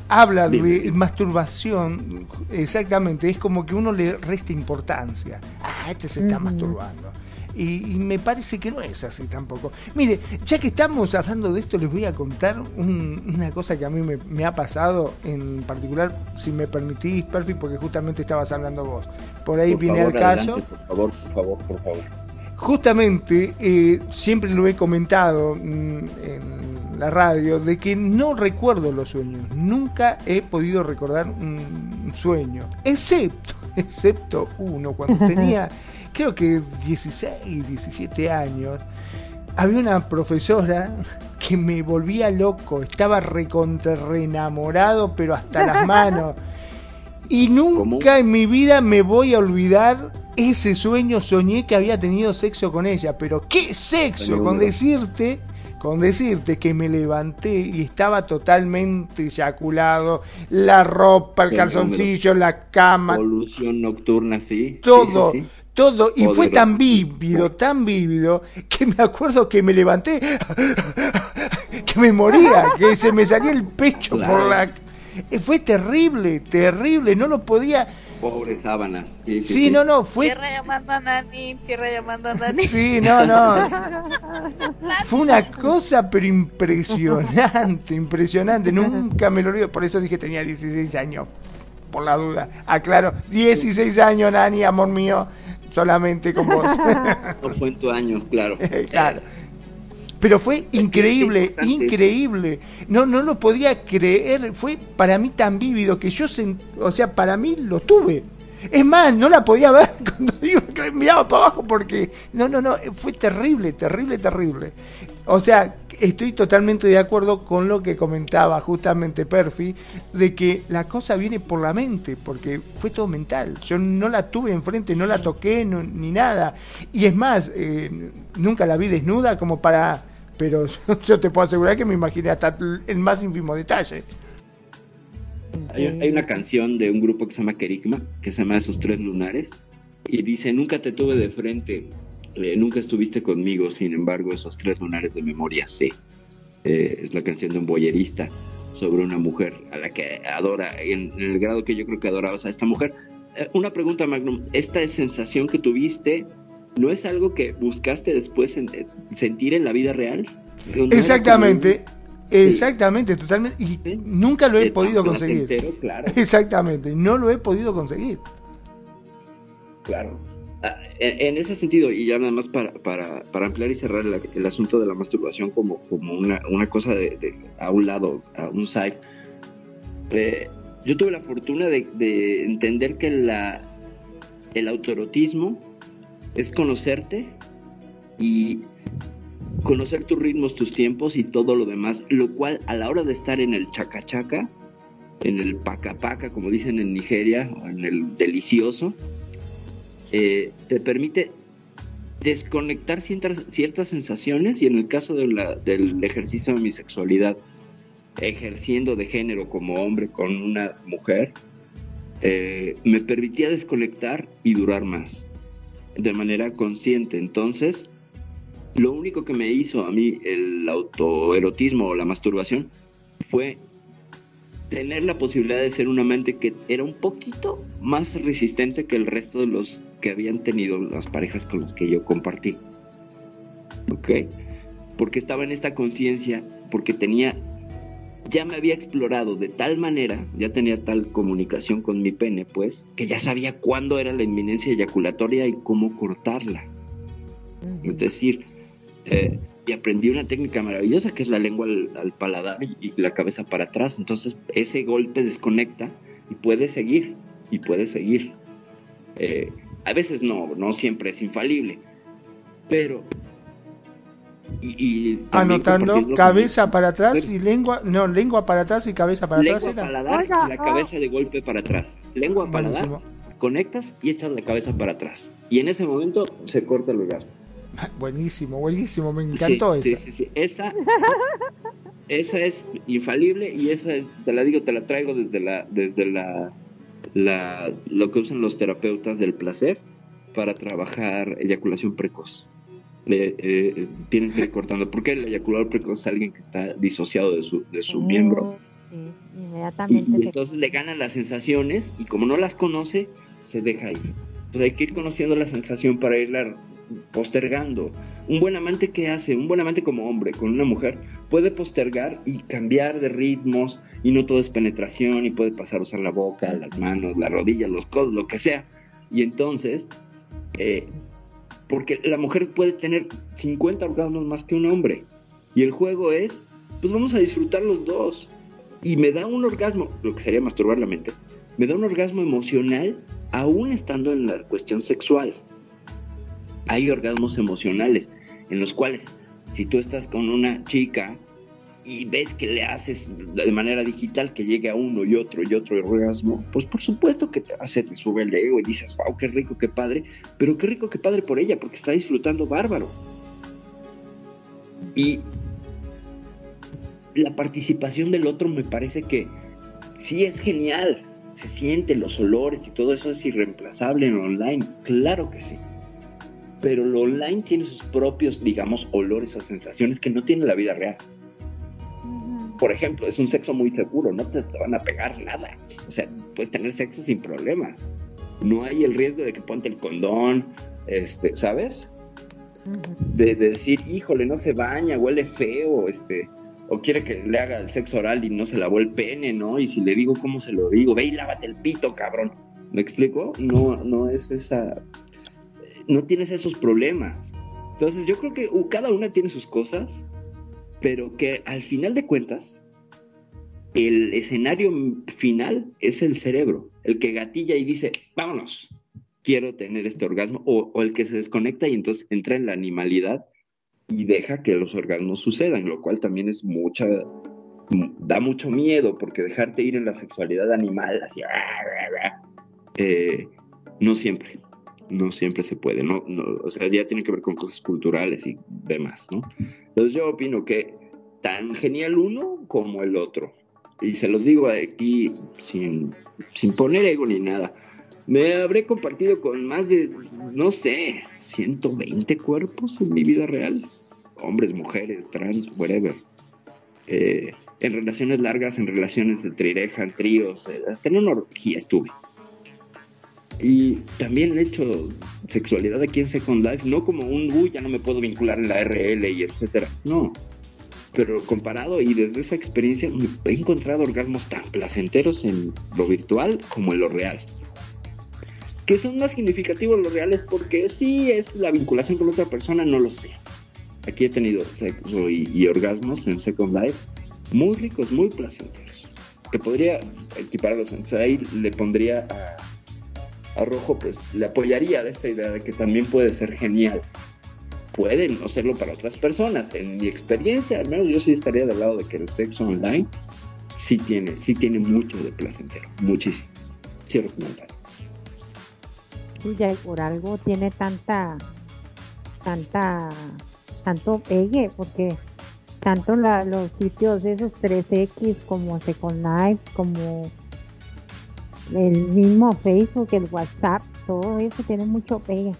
habla de masturbación, exactamente, es como que uno le resta importancia. Ah, este se está masturbando. Y, me parece que no es así tampoco. Mire, ya que estamos hablando de esto, les voy a contar una cosa que a mí me, ha pasado, en particular, si me permitís, Perfi, porque justamente estabas hablando vos. Por ahí vine al caso. por favor, por favor, por favor. Justamente, eh, siempre lo he comentado mm, en la radio de que no recuerdo los sueños. Nunca he podido recordar un sueño. Excepto, excepto uno, cuando tenía creo que 16, 17 años. Había una profesora que me volvía loco, estaba recontra enamorado, pero hasta las manos. Y nunca en mi vida me voy a olvidar ese sueño. Soñé que había tenido sexo con ella, pero ¿qué sexo? Con decirte con decirte que me levanté y estaba totalmente eyaculado, la ropa, el calzoncillo, la cama. Polución nocturna, sí. Todo, todo. Y fue tan vívido, tan vívido, que me acuerdo que me levanté, que me moría, que se me salía el pecho por la... Fue terrible, terrible, no lo podía Pobres sábanas. Sí, sí, no, no, fue. Tierra llamando a Nani, tierra llamando a Nani. Sí, no, no. fue una cosa, pero impresionante, impresionante. Nunca me lo olvido. Por eso dije que tenía 16 años. Por la duda. Aclaro, 16 años, Nani, amor mío. Solamente con vos. no fue en tu año, claro. claro pero fue increíble, increíble. No, no lo podía creer, fue para mí tan vívido que yo, o sea, para mí lo tuve. Es más, no la podía ver cuando digo que miraba para abajo porque, no, no, no, fue terrible, terrible, terrible. O sea, estoy totalmente de acuerdo con lo que comentaba justamente Perfi, de que la cosa viene por la mente, porque fue todo mental. Yo no la tuve enfrente, no la toqué, ni nada. Y es más, eh, nunca la vi desnuda como para... Pero yo te puedo asegurar que me imaginé hasta el más ínfimo detalle. Hay, una canción de un grupo que se llama Kerigma, que se llama Esos Tres Lunares, y dice, nunca te tuve de frente, eh, nunca estuviste conmigo, sin embargo, esos tres lunares de memoria sé. Eh, es la canción de un boyerista sobre una mujer a la que adora, en, el grado que yo creo que adorabas a esta mujer. Eh, una pregunta, Magnum, ¿esta sensación que tuviste no es algo que buscaste después en, sentir en la vida real? Exactamente. Exactamente, totalmente. Y nunca lo he podido conseguir. Exactamente, no lo he podido conseguir. Claro. Ah, en, ese sentido, y ya nada más para, para, para ampliar y cerrar el, asunto de la masturbación como, como una, una cosa de, a un lado, a un side, eh, yo tuve la fortuna de, de, entender que la, el autoerotismo es conocerte y conocer tus ritmos, tus tiempos y todo lo demás, lo cual a la hora de estar en el chacachaca, en el paca como dicen en Nigeria, o en el delicioso, eh, te permite desconectar ciertas, ciertas sensaciones y en el caso del ejercicio de mi sexualidad, ejerciendo de género como hombre con una mujer, eh, me permitía desconectar y durar más de manera consciente. Entonces, lo único que me hizo a mí el autoerotismo o la masturbación fue tener la posibilidad de ser un amante que era un poquito más resistente que el resto de los que habían tenido las parejas con las que yo compartí. ¿Ok? Porque estaba en esta conciencia, porque tenía, ya me había explorado de tal manera, ya tenía tal comunicación con mi pene, pues, que ya sabía cuándo era la inminencia eyaculatoria y cómo cortarla. Es decir, eh, y aprendí una técnica maravillosa que es la lengua al, paladar y, la cabeza para atrás. Entonces ese golpe desconecta y puede seguir, y puede seguir. Eh, a veces no, no siempre es infalible, pero... Y, Anotando cabeza para atrás y lengua, no, lengua para atrás y cabeza para lengua atrás. Paladar y la cabeza de golpe para atrás. Lengua paladar, conectas y echas la cabeza para atrás. Y en ese momento se corta el lugar. Buenísimo, buenísimo, me encantó esa. Sí, sí, esa. esa es infalible y esa te la digo, te la traigo desde la, desde la, la, lo que usan los terapeutas del placer para trabajar eyaculación precoz. Eh, tienen que ir cortando, porque el eyaculador precoz es alguien que está disociado de su, de su miembro. Y, entonces le ganan las sensaciones y como no las conoce, se deja ir. Entonces hay que ir conociendo la sensación para irla postergando. Un buen amante que hace, un buen amante como hombre con una mujer puede postergar y cambiar de ritmos y no todo es penetración y puede pasar a usar la boca, las manos, las rodillas, los codos, lo que sea. Y entonces, eh, porque la mujer puede tener 50 orgasmos más que un hombre. Y el juego es, pues vamos a disfrutar los dos. Y me da un orgasmo, lo que sería masturbar la mente, me da un orgasmo emocional aún estando en la cuestión sexual hay orgasmos emocionales en los cuales si tú estás con una chica y ves que le haces de manera digital que llegue a uno y otro y otro orgasmo, pues por supuesto que te hace, te sube el ego y dices, wow, qué rico, qué padre, pero qué rico, qué padre por ella, porque está disfrutando bárbaro. Y la participación del otro me parece que sí es genial. Se siente los olores y todo eso es irreemplazable en online. Claro que sí. Pero lo online tiene sus propios, digamos, olores o sensaciones que no tiene la vida real. Por ejemplo, es un sexo muy seguro, no te, van a pegar nada. O sea, puedes tener sexo sin problemas. No hay el riesgo de que ponte el condón, este, ¿sabes? de, decir, híjole, no se baña, huele feo, este, o quiere que le haga el sexo oral y no se lavó el pene, ¿no? Y si le digo, ¿cómo se lo digo? Ve y lávate el pito, cabrón. ¿Me explico? No, no es esa, no tienes esos problemas. Entonces yo creo que uh, cada una tiene sus cosas, pero que al final de cuentas, el escenario final es el cerebro, el que gatilla y dice, vámonos, quiero tener este orgasmo, o, el que se desconecta y entonces entra en la animalidad y deja que los orgasmos sucedan, lo cual también es mucha, da mucho miedo, porque dejarte ir en la sexualidad animal, así, eh, no siempre, no siempre se puede, no, no, o sea, ya tiene que ver con cosas culturales y demás, ¿no? Entonces yo opino que tan genial uno como el otro, y se los digo aquí sin, sin poner ego ni nada, me habré compartido con más de, no sé, 120 cuerpos en mi vida real. Hombres, mujeres, trans, whatever. Eh, en relaciones largas, en relaciones de trireja, en tríos, eh, hasta en una orgía estuve. Y también he hecho sexualidad aquí en Second Life, no como un, uy, ya no me puedo vincular en la RL y etcétera. No. Pero comparado y desde esa experiencia he encontrado orgasmos tan placenteros en lo virtual como en lo real que son más significativos los reales porque sí es la vinculación con otra persona, no lo sé. Aquí he tenido sexo y, orgasmos en Second Life muy ricos, muy placenteros, que podría equiparlos. Entonces ahí le pondría a, a Rojo, pues le apoyaría de esta idea de que también puede ser genial. Puede no serlo para otras personas. En mi experiencia, al menos yo sí estaría del lado de que el sexo online sí tiene, sí tiene mucho de placentero, muchísimo. Cierro comentario y por algo tiene tanta, tanta, tanto pegue, porque tanto los sitios esos 3X como Second Life, como el mismo Facebook, el WhatsApp, todo eso tiene mucho pegue.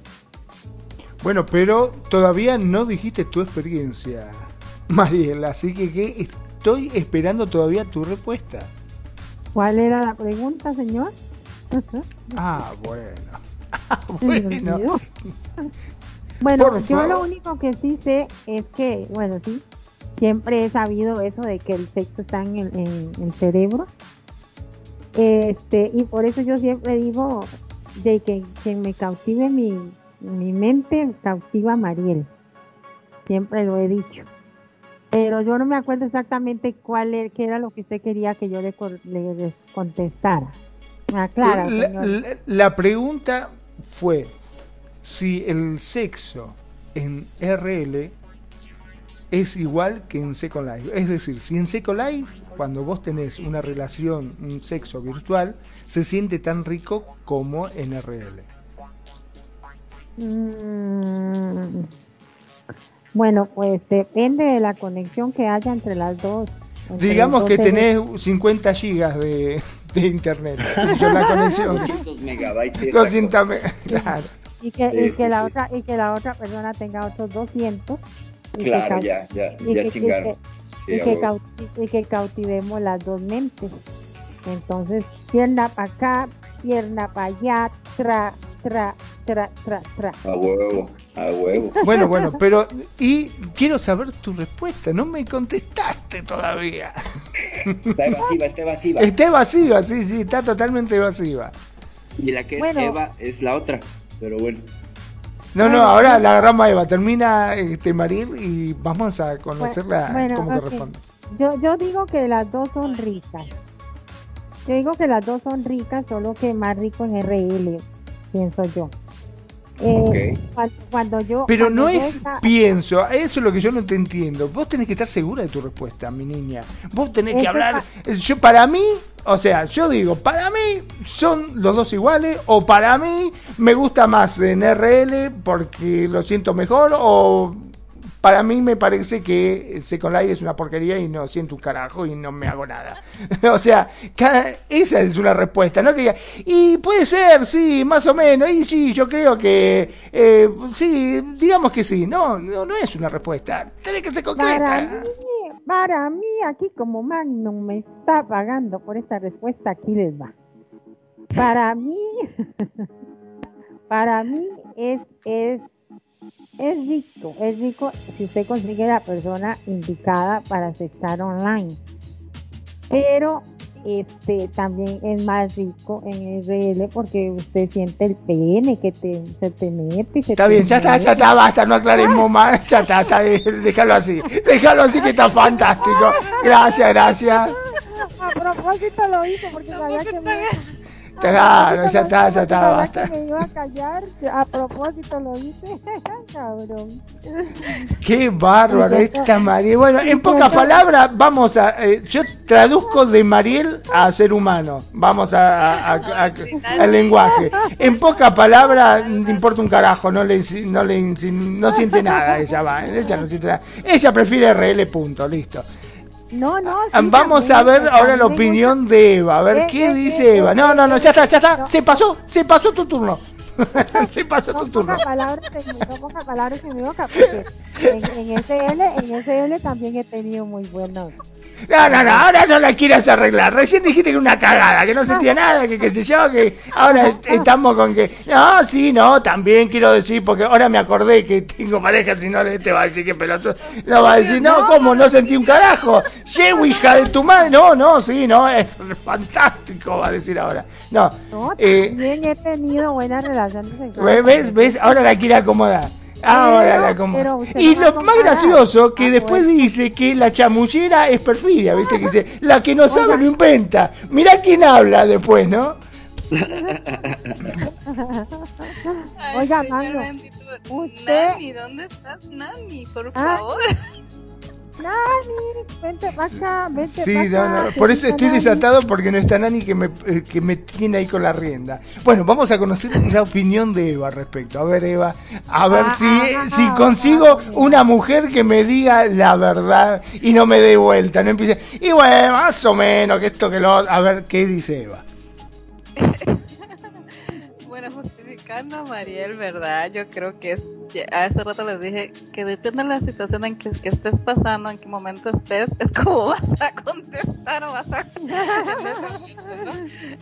Bueno, pero todavía no dijiste tu experiencia, Mariela, así que, estoy esperando todavía tu respuesta. ¿Cuál era la pregunta, señor? ah, bueno. bueno. yo lo único que sí sé es que, bueno, sí, siempre he sabido eso de que el sexo está en el, cerebro. Este, y por eso yo siempre digo de que quien me cautive mi, mi mente cautiva a Mariel. Siempre lo he dicho. Pero yo no me acuerdo exactamente cuál era, qué era lo que usted quería que yo le, le contestara. Ah, claro, la, pregunta fue si el sexo en RL es igual que en Second Life. Es decir, si en Second Life, cuando vos tenés una relación, un sexo virtual, se siente tan rico como en RL. Mm. bueno, pues depende de la conexión que haya entre las dos. Digamos que tenés 50 gigas de, de internet. Yo la conexión. 200 megabytes. 200 claro. Y que, y que la otra y que la otra persona tenga otros 200. Claro, ya, ya, y ya que, chingaron. Y que, y que cautivemos las dos mentes. Entonces, pierna para acá, pierna para allá, tra, tra, tra, tra, tra. A huevo, a huevo. Bueno, bueno, pero y quiero saber tu respuesta. No me contestaste todavía. Está evasiva, está evasiva. Está evasiva, sí, sí, está totalmente evasiva. Y la que es Eva es la otra, pero bueno. No, no, ahora la agarramos a Eva. Termina este Maril y vamos a conocerla bueno, cómo corresponde. Yo, yo digo que las dos son ricas. Yo digo que las dos son ricas, solo que más rico en RL, pienso yo. Eh, cuando, yo. Pero no es pienso, eso es lo que yo no te entiendo. Vos tenés que estar segura de tu respuesta, mi niña. Vos tenés que hablar. Yo, para mí, o sea, yo digo, para mí son los dos iguales, o para mí me gusta más en RL porque lo siento mejor, o para mí me parece que Second Life es una porquería y no siento un carajo y no me hago nada. o sea, esa es una respuesta, ¿no? Y puede ser, sí, más o menos, y sí, yo creo que, eh, sí, digamos que sí, no, no, no es una respuesta, tiene que ser concreta. Para mí, para mí, aquí como Magnum me está pagando por esta respuesta, aquí les va. Para mí, para mí es, es, es rico, es rico si usted consigue la persona indicada para aceptar online. Pero este también es más rico en RL porque usted siente el pene que te, se te mete. Se está bien, ya está, ya está, basta, no aclaremos más, ya está, está, déjalo así, déjalo así que está fantástico. Gracias, gracias. A propósito lo hizo porque sabía que me... Claro, ya está, ya está, basta. me iba a callar, a propósito lo hice, cabrón. Qué bárbaro esta Mariel. Bueno, en pocas palabras, vamos a. Eh, yo traduzco de Mariel a ser humano. Vamos a, al lenguaje. En pocas palabras, no importa un carajo, no le, no le no siente nada. Ella va, ella no siente nada. Ella prefiere RL, punto, listo. No, no. Vamos a ver ahora la opinión de Eva. A ver eh, qué eh, dice eh, Eva. No, no, no, ya está, ya está. Se pasó, se pasó tu turno. se pasó tu turno. Palabras, pocas palabras en mi boca, porque en, en SL, en SL también he tenido muy buenos no, no, no, ahora no la quieras arreglar. Recién dijiste que una cagada, que no sentía nada, que qué sé yo, que ahora estamos con que. No, sí, no, también quiero decir, porque ahora me acordé que tengo pareja, si no te va a decir que pelotudo. No va a decir, no, ¿cómo? No sentí un carajo. Llego, hija de tu madre. No, no, sí, no, es fantástico, va a decir ahora. No. No, eh, también he tenido buenas relaciones. ¿Ves? ¿Ves? Ahora la quiere acomodar. Ahora la como. Y lo más gracioso que ah, después dice que la chamullera es perfidia, ¿viste? Que dice, la que no sabe lo inventa. Mirá quién habla después, ¿no? Oiga, Mango, usted... Nani, ¿dónde estás, Nani? Por ah. favor. Nani, vente para acá, vente Sí, no, no, por eso estoy desatado porque no está Nani que me, eh, que me tiene ahí con la rienda. Bueno, vamos a conocer la opinión de Eva respecto. A ver, Eva, a ver ah, si, ah, si consigo una mujer que me diga la verdad y no me dé vuelta, no empiece, y bueno, más o menos, que esto que lo... A ver, ¿qué dice Eva? bueno, justificando a Mariel, ¿verdad? Yo creo que es hace rato les dije que depende de la situación en que, estés pasando, en qué momento estés, es como vas a contestar o vas a...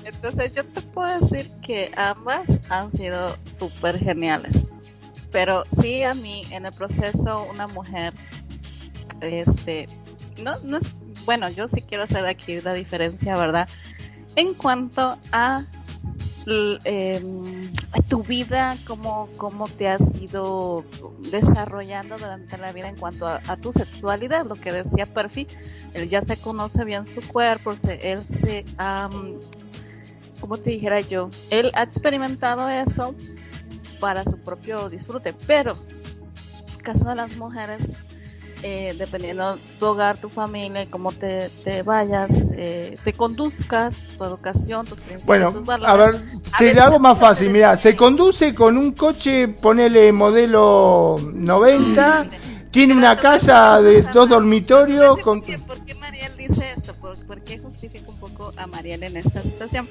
Entonces yo te puedo decir que ambas han sido súper geniales. Pero sí a mí en el proceso una mujer, este, no, no es, bueno, yo sí quiero hacer aquí la diferencia, ¿verdad? En cuanto a Em, tu vida, cómo, cómo te has ido desarrollando durante la vida en cuanto a, tu sexualidad, lo que decía Perfi, él ya se conoce bien su cuerpo, él se, como te dijera yo, él ha experimentado eso para su propio disfrute, pero caso de las mujeres, eh, dependiendo tu hogar, tu familia, cómo te, te vayas, eh, te conduzcas, tu educación, tus principios, bueno, A ver, te lo hago más fácil. Mira, se conduce con un coche, ponele modelo 90. tiene una casa de dos dormitorios. Con... ¿Por qué Mariel dice esto? ¿Por, ¿Por qué justifica un poco a Mariel en esta situación?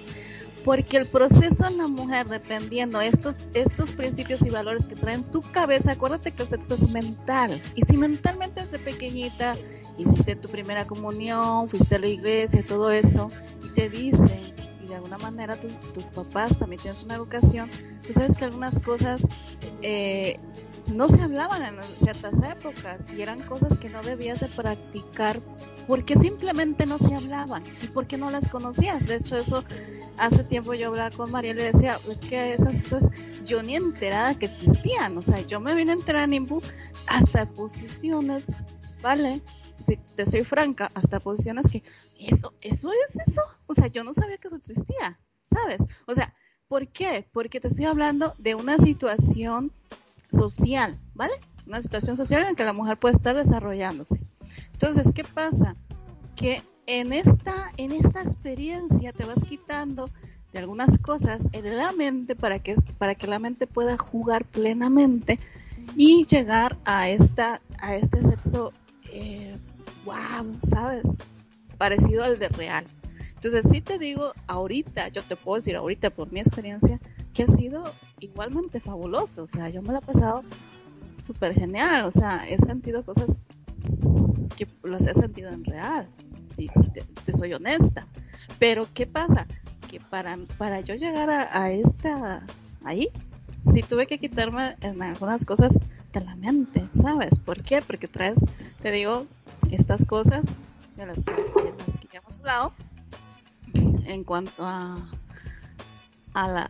Porque el proceso en la mujer, dependiendo estos, estos principios y valores que traen su cabeza, acuérdate que el sexo es mental. Y si mentalmente desde pequeñita hiciste tu primera comunión, fuiste a la iglesia, todo eso, y te dicen, y de alguna manera tus, tus papás también tienes una educación, tú sabes que algunas cosas eh, no se hablaban en ciertas épocas y eran cosas que no debías de practicar porque simplemente no se hablaban y porque no las conocías. De hecho, eso hace tiempo yo hablaba con María y le decía, es que esas cosas yo ni enterada que existían. O sea, yo me vine a enterar en hasta posiciones, ¿vale? Si te soy franca, hasta posiciones que eso, eso es eso. O sea, yo no sabía que eso existía, ¿sabes? O sea, ¿por qué? Porque te estoy hablando de una situación social, ¿vale? Una situación social en que la mujer puede estar desarrollándose. Entonces, ¿qué pasa? Que en esta, en esta experiencia te vas quitando de algunas cosas en la mente para que, para que la mente pueda jugar plenamente y llegar a esta a este sexo eh, wow sabes parecido al de real entonces sí te digo ahorita yo te puedo decir ahorita por mi experiencia que ha sido igualmente fabuloso o sea yo me lo he pasado súper genial o sea he sentido cosas que las he sentido en real si, te, soy honesta pero qué pasa que para para yo llegar a, a esta ahí sí tuve que quitarme en algunas cosas de la mente, ¿sabes? ¿Por qué? Porque traes, te digo, estas cosas de las, que ya hemos hablado en cuanto a a, la,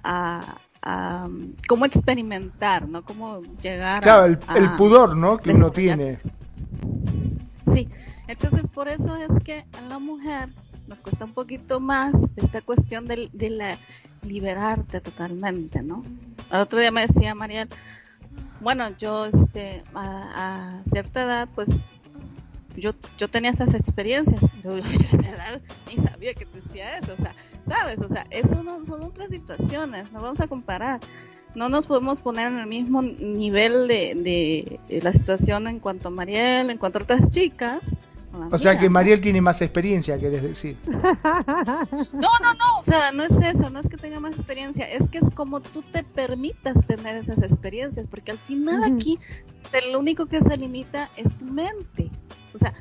a, cómo experimentar, ¿no? Cómo llegar claro, el, el pudor, ¿no? Que uno tiene. Sí, entonces por eso es que a la mujer nos cuesta un poquito más esta cuestión de, de la liberarte totalmente, ¿no? El otro día me decía Mariel, bueno, yo este, a, cierta edad, pues yo, yo tenía estas experiencias, pero yo a esa edad ni sabía que existía eso, o sea, ¿sabes? O sea, eso no, son otras situaciones, no vamos a comparar. No nos podemos poner en el mismo nivel de, de la situación en cuanto a Mariel, en cuanto a otras chicas, o sea que Mariel tiene más experiencia, querés decir. No, no, no, o sea, no es eso, no es que tenga más experiencia, es que es como tú te permitas tener esas experiencias, porque al final aquí lo único que se limita es tu mente. O sea,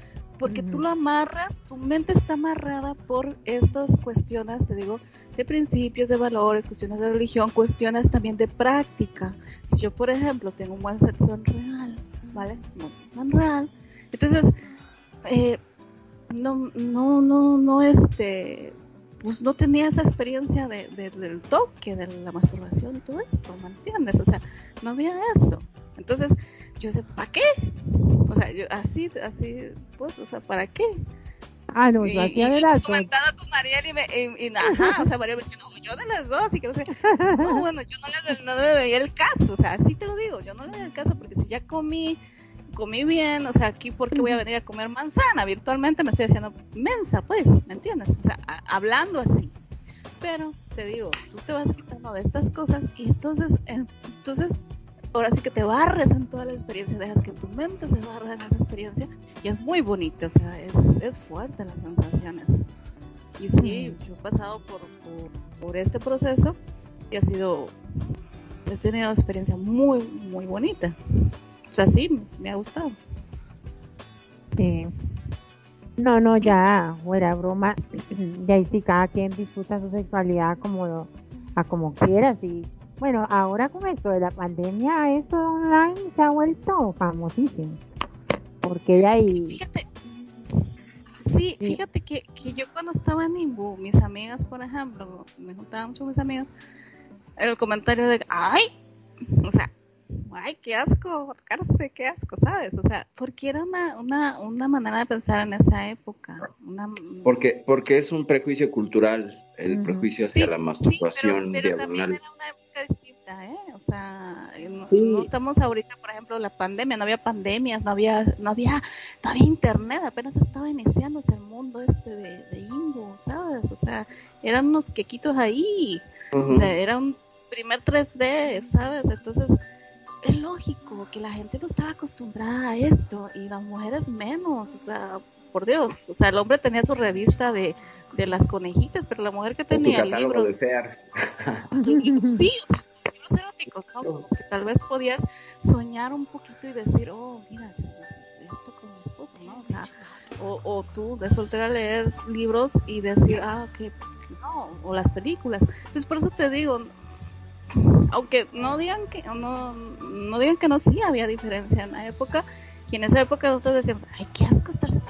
porque tú lo amarras, tu mente está amarrada por estas cuestiones, te digo, de principios, de valores, cuestiones de religión, cuestiones también de práctica. Si yo, por ejemplo, tengo un buen sexo en real, ¿vale? Un buen sexo en real, entonces eh, no, no, no, no, este, pues no tenía esa experiencia de, del toque, de la masturbación y todo eso, ¿me entiendes? O sea, no había eso. Entonces, yo sé, ¿para qué? O sea, yo así, así, pues, o sea, ¿para qué? Ah, no, yo hacía de las comentaba con Mariel y, me, y, y, ajá, o sea, Mariel me decía, no, yo de las dos, y que no sé, no, bueno, yo no le, no le veía el caso, o sea, así te lo digo, yo no le veía el caso porque si ya comí comí bien, o sea, aquí porque voy a venir a comer manzana, virtualmente me estoy haciendo mensa, pues, ¿me entiendes? O sea, hablando así. Pero te digo, tú te vas quitando de estas cosas y entonces, entonces, ahora sí que te barres en toda la experiencia, dejas que tu mente se barre en esa experiencia y es muy bonito, o sea, es, es fuerte las sensaciones. Y sí, yo he pasado por, por, por este proceso y ha sido, he tenido una experiencia muy, muy bonita. O sea, sí, me ha gustado. Sí. No, no, ya, fuera broma. De ahí sí, cada quien disfruta su sexualidad como a como quieras. Y bueno, ahora con esto de la pandemia, eso online se ha vuelto famosísimo. Porque de ahí. Fíjate, sí, fíjate que, que yo cuando estaba en Imbu, mis amigas, por ejemplo, me juntaban mucho mis amigos, el comentario de, ay, o sea, ay, qué asco, tocarse, qué asco, ¿sabes? O sea, porque era una, una, una manera de pensar en esa época. Una... Porque, porque es un prejuicio cultural, el prejuicio hacia la masturbación sí, pero, también era una época distinta, ¿eh? O sea, no, estamos ahorita, por ejemplo, la pandemia, no había pandemias, no había, no había, no había internet, apenas estaba iniciándose el mundo este de, de Ingo, ¿sabes? O sea, eran unos quequitos ahí, o sea, era un primer 3D, ¿sabes? Entonces, es lógico que la gente no estaba acostumbrada a esto y las mujeres menos, o sea, por Dios, o sea, el hombre tenía su revista de, de las conejitas, pero la mujer que tenía libros... De sí, o sea, libros eróticos, ¿no? Como que tal vez podías soñar un poquito y decir, oh, mira, esto con mi esposo, ¿no? O sea, o, o tú de soltera leer libros y decir, ah, ok, no, o las películas. Entonces, por eso te digo, aunque no digan que no, no digan que no sí había diferencia en la época y en esa época nosotros decíamos ay qué asco estarse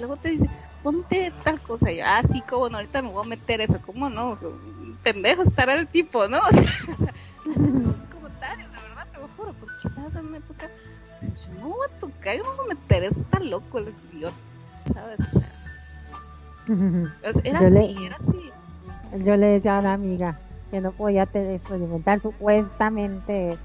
luego te dice ponte tal cosa. Y yo ah sí como no ahorita me voy a meter eso cómo no pendejo estará el tipo no esos comentarios de verdad te lo juro porque estabas en una época yo no voy a tocar yo no voy a meter eso está loco el idiota sabes o sea, era así era así. yo le decía a una amiga que no podía experimentar supuestamente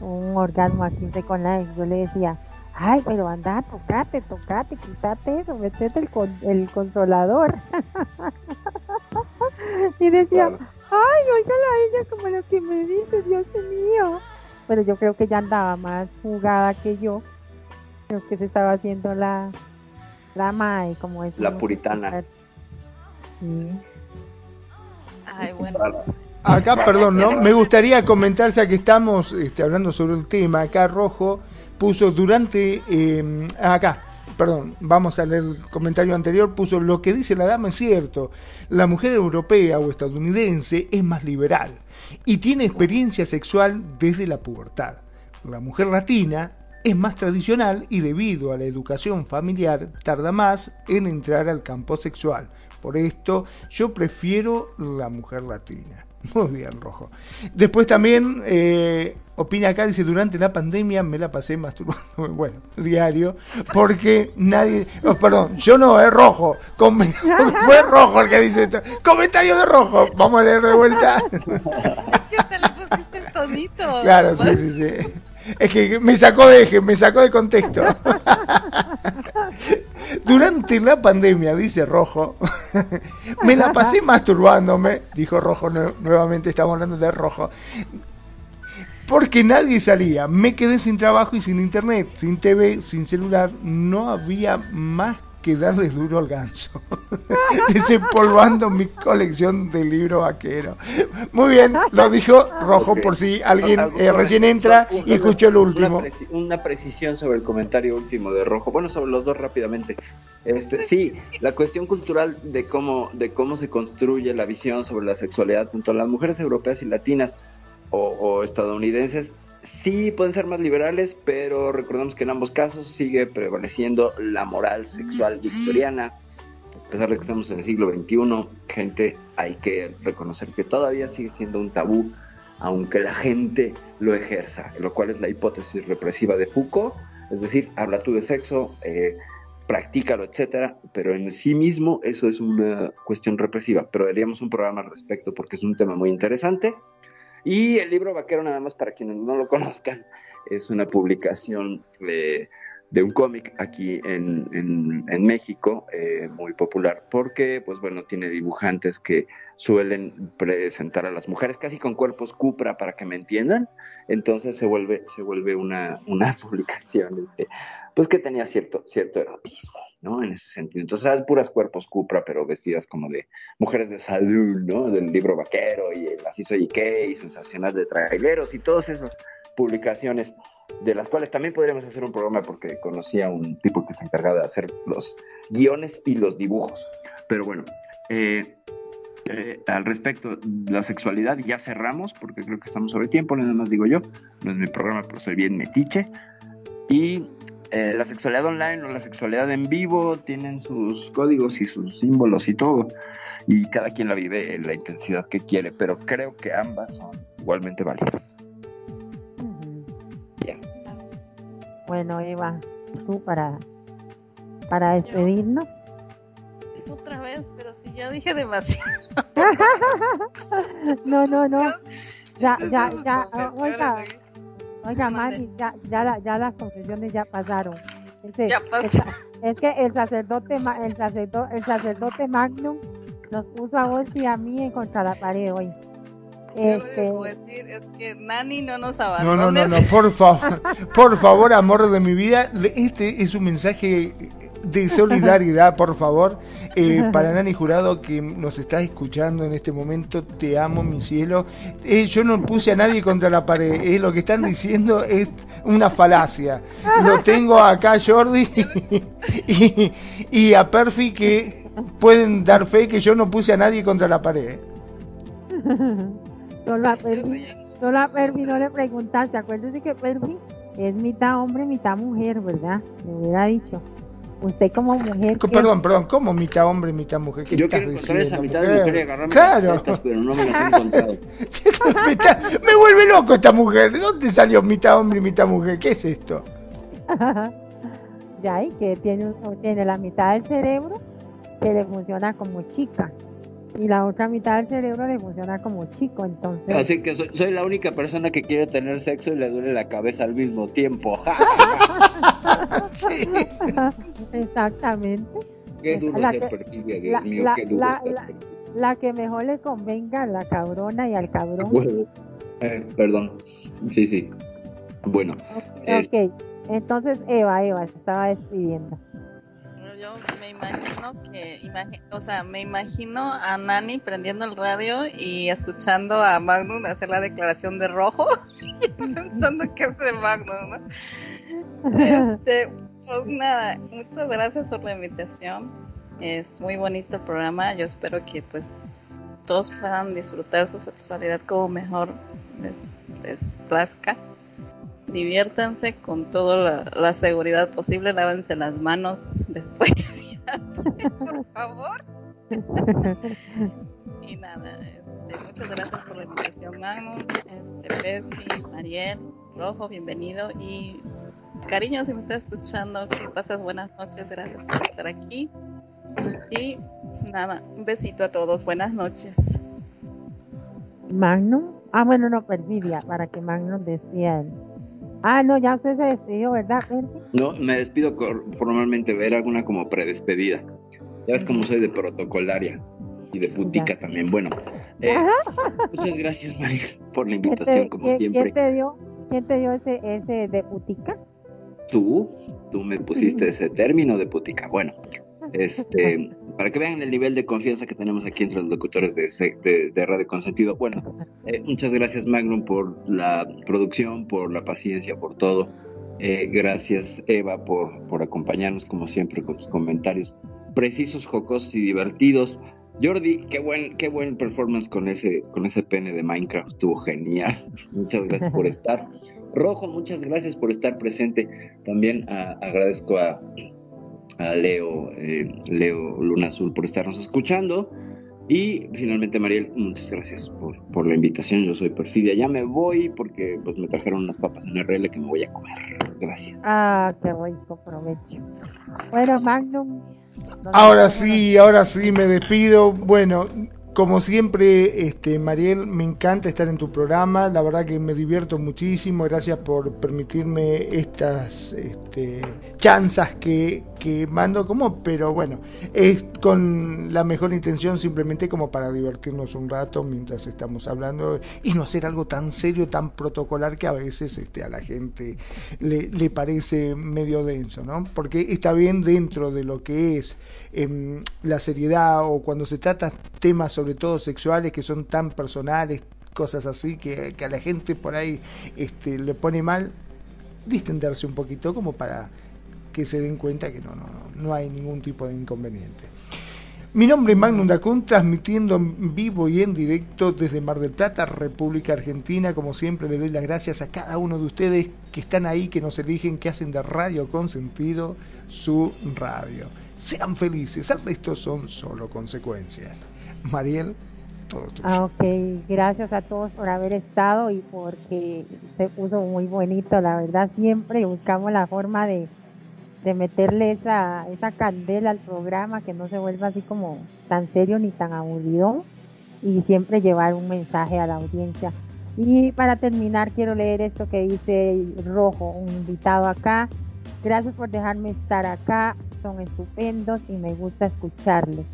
un orgasmo así con la yo le decía ay pero anda tocate tocate quítate eso metete el, el consolador y decía ay oígala a ella como lo que me dice Dios mío pero yo creo que ella andaba más jugada que yo. Creo que se estaba haciendo la la mae, como es. La puritana. Sí. Ay, bueno. Acá, perdón, ¿no? Me gustaría comentar, ya que estamos este, hablando sobre el tema, acá Rojo puso durante, eh, acá, perdón, vamos a leer el comentario anterior, puso lo que dice la dama es cierto, la mujer europea o estadounidense es más liberal y tiene experiencia sexual desde la pubertad. La mujer latina es más tradicional y debido a la educación familiar tarda más en entrar al campo sexual. Por esto yo prefiero la mujer latina. Muy bien, Rojo. Después también eh, opina acá, dice, durante la pandemia me la pasé masturbando, bueno, diario, porque nadie, oh, perdón, yo no, es Rojo, Com- fue Rojo el que dice esto. Comentario de Rojo, vamos a leer de vuelta. Es que te le pusiste el tonito. Claro, sí, sí, sí. Es que me sacó de eje, me sacó de contexto. Durante la pandemia, dice Rojo, me la pasé masturbándome, dijo Rojo, nue- nuevamente estamos hablando de Rojo, porque nadie salía, me quedé sin trabajo y sin internet, sin TV, sin celular, no había más que darle duro al ganso, desempolvando mi colección de libros vaqueros. Muy bien, lo dijo Rojo por si alguien eh, recién entra y escuchó el último. Una, precisión sobre el comentario último de Rojo. Bueno, sobre los dos rápidamente. Este, sí, la cuestión cultural de cómo, de cómo se construye la visión sobre la sexualidad tanto las mujeres europeas y latinas o, o estadounidenses sí pueden ser más liberales, pero recordemos que en ambos casos sigue prevaleciendo la moral sexual victoriana. A pesar de que estamos en el siglo XXI, gente, hay que reconocer que todavía sigue siendo un tabú, aunque la gente lo ejerza, lo cual es la hipótesis represiva de Foucault, es decir, habla tú de sexo, eh, practícalo, etcétera, pero en sí mismo eso es una cuestión represiva, pero haríamos un programa al respecto porque es un tema muy interesante. Y el libro Vaquero, nada más para quienes no lo conozcan, es una publicación de, de un cómic aquí en, en- México, eh, muy popular, porque, pues bueno, tiene dibujantes que suelen presentar a las mujeres casi con cuerpos cupra, para que me entiendan. Entonces se vuelve, se vuelve una, una publicación, este, pues que tenía cierto, cierto erotismo, ¿no? En ese sentido. Entonces eran puras cuerpos cupra, pero vestidas como de mujeres de salud, ¿no? Del libro vaquero y el Así y qué, y Sensacional de traileros y todas esas publicaciones de las cuales también podríamos hacer un programa porque conocí a un tipo que se encargaba de hacer los guiones y los dibujos. Pero bueno, eh, eh, al respecto, la sexualidad ya cerramos porque creo que estamos sobre tiempo, nada más digo yo, no es mi programa, pero soy bien metiche. Y eh, la sexualidad online o la sexualidad en vivo tienen sus códigos y sus símbolos y todo. Y cada quien la vive en la intensidad que quiere, pero creo que ambas son igualmente válidas. Ya. Bueno, Eva, tú para, para despedirnos. Otra vez, pero si ya dije demasiado. no, no, no. Ya, ya, ya, confesiones oiga. Mari, ya, ya, la- ya las confesiones ya pasaron. Ya pasó. es que el sacerdote, ma- el sacerdote, el sacerdote Magnum nos puso a vos y a mí en contra la pared hoy. Yo lo Este, que puedo decir es que Nani no nos No, abandone. no, no, no, por favor, por favor, amor de mi vida, le- este es un mensaje de solidaridad, por favor, eh, para Nani Jurado que nos está escuchando en este momento, te amo, mi cielo. Eh, yo no puse a nadie contra la pared, eh, lo que están diciendo es una falacia. Lo tengo acá, Jordi, y, y a Perfi que pueden dar fe que yo no puse a nadie contra la pared. eh. solo a Perfi, solo a Perfi no le preguntaste, acuérdese que Perfi es mitad hombre, mitad mujer, ¿verdad? Me hubiera dicho. Usted como mujer. Co- ¿qué- Perdón, perdón, ¿cómo mitad hombre, mitad mujer? ¿Qué Yo estás quiero encontrar esa diciendo, mitad de mujer? mujer y agarrarme Claro. las tetas, pero no me las he encontrado. me, vuelve loco esta mujer. ¿De dónde salió mitad hombre y mitad mujer? ¿Qué es esto? ya, y que tiene, un- tiene la mitad del cerebro que le funciona como chica y la otra mitad del cerebro le funciona como chico, entonces Así que soy, soy la única persona que quiere tener sexo y le duele la cabeza al mismo tiempo. Sí. exactamente Qué duro La ser que- perfidia, Dios la- mío, la- qué duro la- la- que mejor le convenga a la cabrona y al cabrón. Huevo. Eh, perdón. Sí, sí. Bueno. Ok, entonces Eva, Eva, se estaba despidiendo. Yo me imagino que, o sea, me imagino a Nani prendiendo el radio y escuchando a Magnum hacer la declaración de rojo y pensando que es de Magnum, ¿no? Este, pues nada, muchas gracias por la invitación. Es muy bonito el programa. Yo espero que pues todos puedan disfrutar su sexualidad como mejor les, les plazca diviértanse con toda la, seguridad posible, lávense las manos después por favor. y nada, este, muchas gracias por la invitación, Manu, este, Pepi, Mariel, Rojo, bienvenido y cariño si me estás escuchando, que pases buenas noches, gracias por estar aquí. Y nada, un besito a todos, buenas noches. Magnum, ah bueno, no, Perfidia, para que Magnum decía Ah, no, ya usted se despidió, ¿verdad? No, me despido formalmente, ver alguna como predespedida. Ya ves cómo soy de protocolaria y de putica también. Bueno, eh, muchas gracias, María, por la invitación, como siempre. ¿quién te, dio, ¿Quién te dio ese, ese de putica? Tú, tú me pusiste ese término de putica. Bueno, este, para que vean el nivel de confianza que tenemos aquí entre los locutores de, de, Radio Consentido. Bueno, eh, muchas gracias Magnum por la producción, por la paciencia, por todo. Eh, gracias Eva por, por acompañarnos como siempre con tus comentarios precisos, jocosos y divertidos. Jordi, qué buen, qué buen performance con ese, con ese pene de Minecraft, estuvo genial. Muchas gracias por estar. Rojo, muchas gracias por estar presente. También ah, agradezco a a Leo, eh, Leo Luna Azul por estarnos escuchando. Y finalmente, Mariel, muchas gracias por, por, la invitación. Yo soy Perfidia. Ya me voy porque pues me trajeron unas papas en RL que me voy a comer. Gracias. Ah, qué rico, provecho. Bueno, Magnum. Ahora sí, ahora sí me despido. Bueno, como siempre, este, Mariel, me encanta estar en tu programa, la verdad que me divierto muchísimo, gracias por permitirme estas este, chanzas que, mando. Como, pero bueno, es con la mejor intención simplemente como para divertirnos un rato mientras estamos hablando y no hacer algo tan serio, tan protocolar que a veces este, a la gente le, le parece medio denso, ¿no? Porque está bien dentro de lo que es em, la seriedad o cuando se trata temas sobre todo sexuales que son tan personales, cosas así que, a la gente por ahí este, le pone mal, distenderse un poquito como para que se den cuenta que no, no, no hay ningún tipo de inconveniente. Mi nombre es Magnum Dacun, transmitiendo en vivo y en directo desde Mar del Plata, República Argentina. Como siempre, le doy las gracias a cada uno de ustedes que están ahí, que nos eligen, que hacen de Radio con sentido su radio. Sean felices, el resto son solo consecuencias. Mariel, todo tuyo. Ah, ok, gracias a todos por haber estado y porque se puso muy bonito, la verdad, siempre buscamos la forma de, de meterle esa, esa candela al programa, que no se vuelva así como tan serio ni tan aburrido y siempre llevar un mensaje a la audiencia. Y para terminar, quiero leer esto que dice Rojo, un invitado acá. Gracias por dejarme estar acá, son estupendos y me gusta escucharles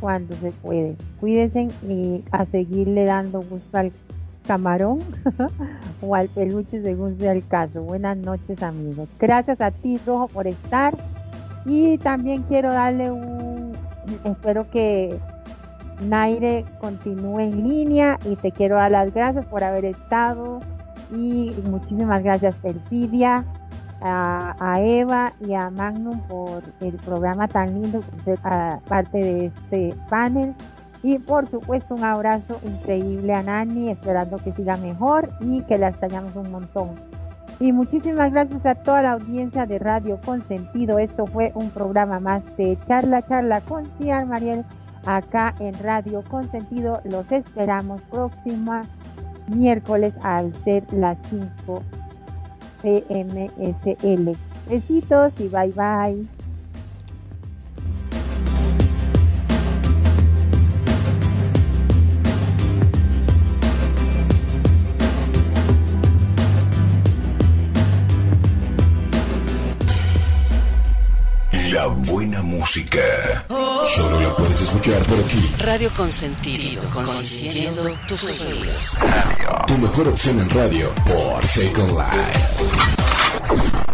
cuando se puede. Cuídense y a seguirle dando gusto al camarón o al peluche según sea el caso. Buenas noches amigos. Gracias a ti Rojo por estar y también quiero darle un, espero que Naire continúe en línea y te quiero dar las gracias por haber estado y muchísimas gracias Perfidia a, Eva y a Magnum por el programa tan lindo, parte de este panel. Y por supuesto un abrazo increíble a Nani, esperando que siga mejor y que la extrañamos un montón. Y muchísimas gracias a toda la audiencia de Radio Consentido. Esto fue un programa más de Charla, Charla con Ciar Mariel acá en Radio Consentido. Los esperamos próxima miércoles al ser las 5 CMSL. Besitos y bye bye. La buena música. Solo la puedes escuchar por aquí. Radio Consentido, consintiendo tus sueños. Tu mejor opción en radio por Second Life.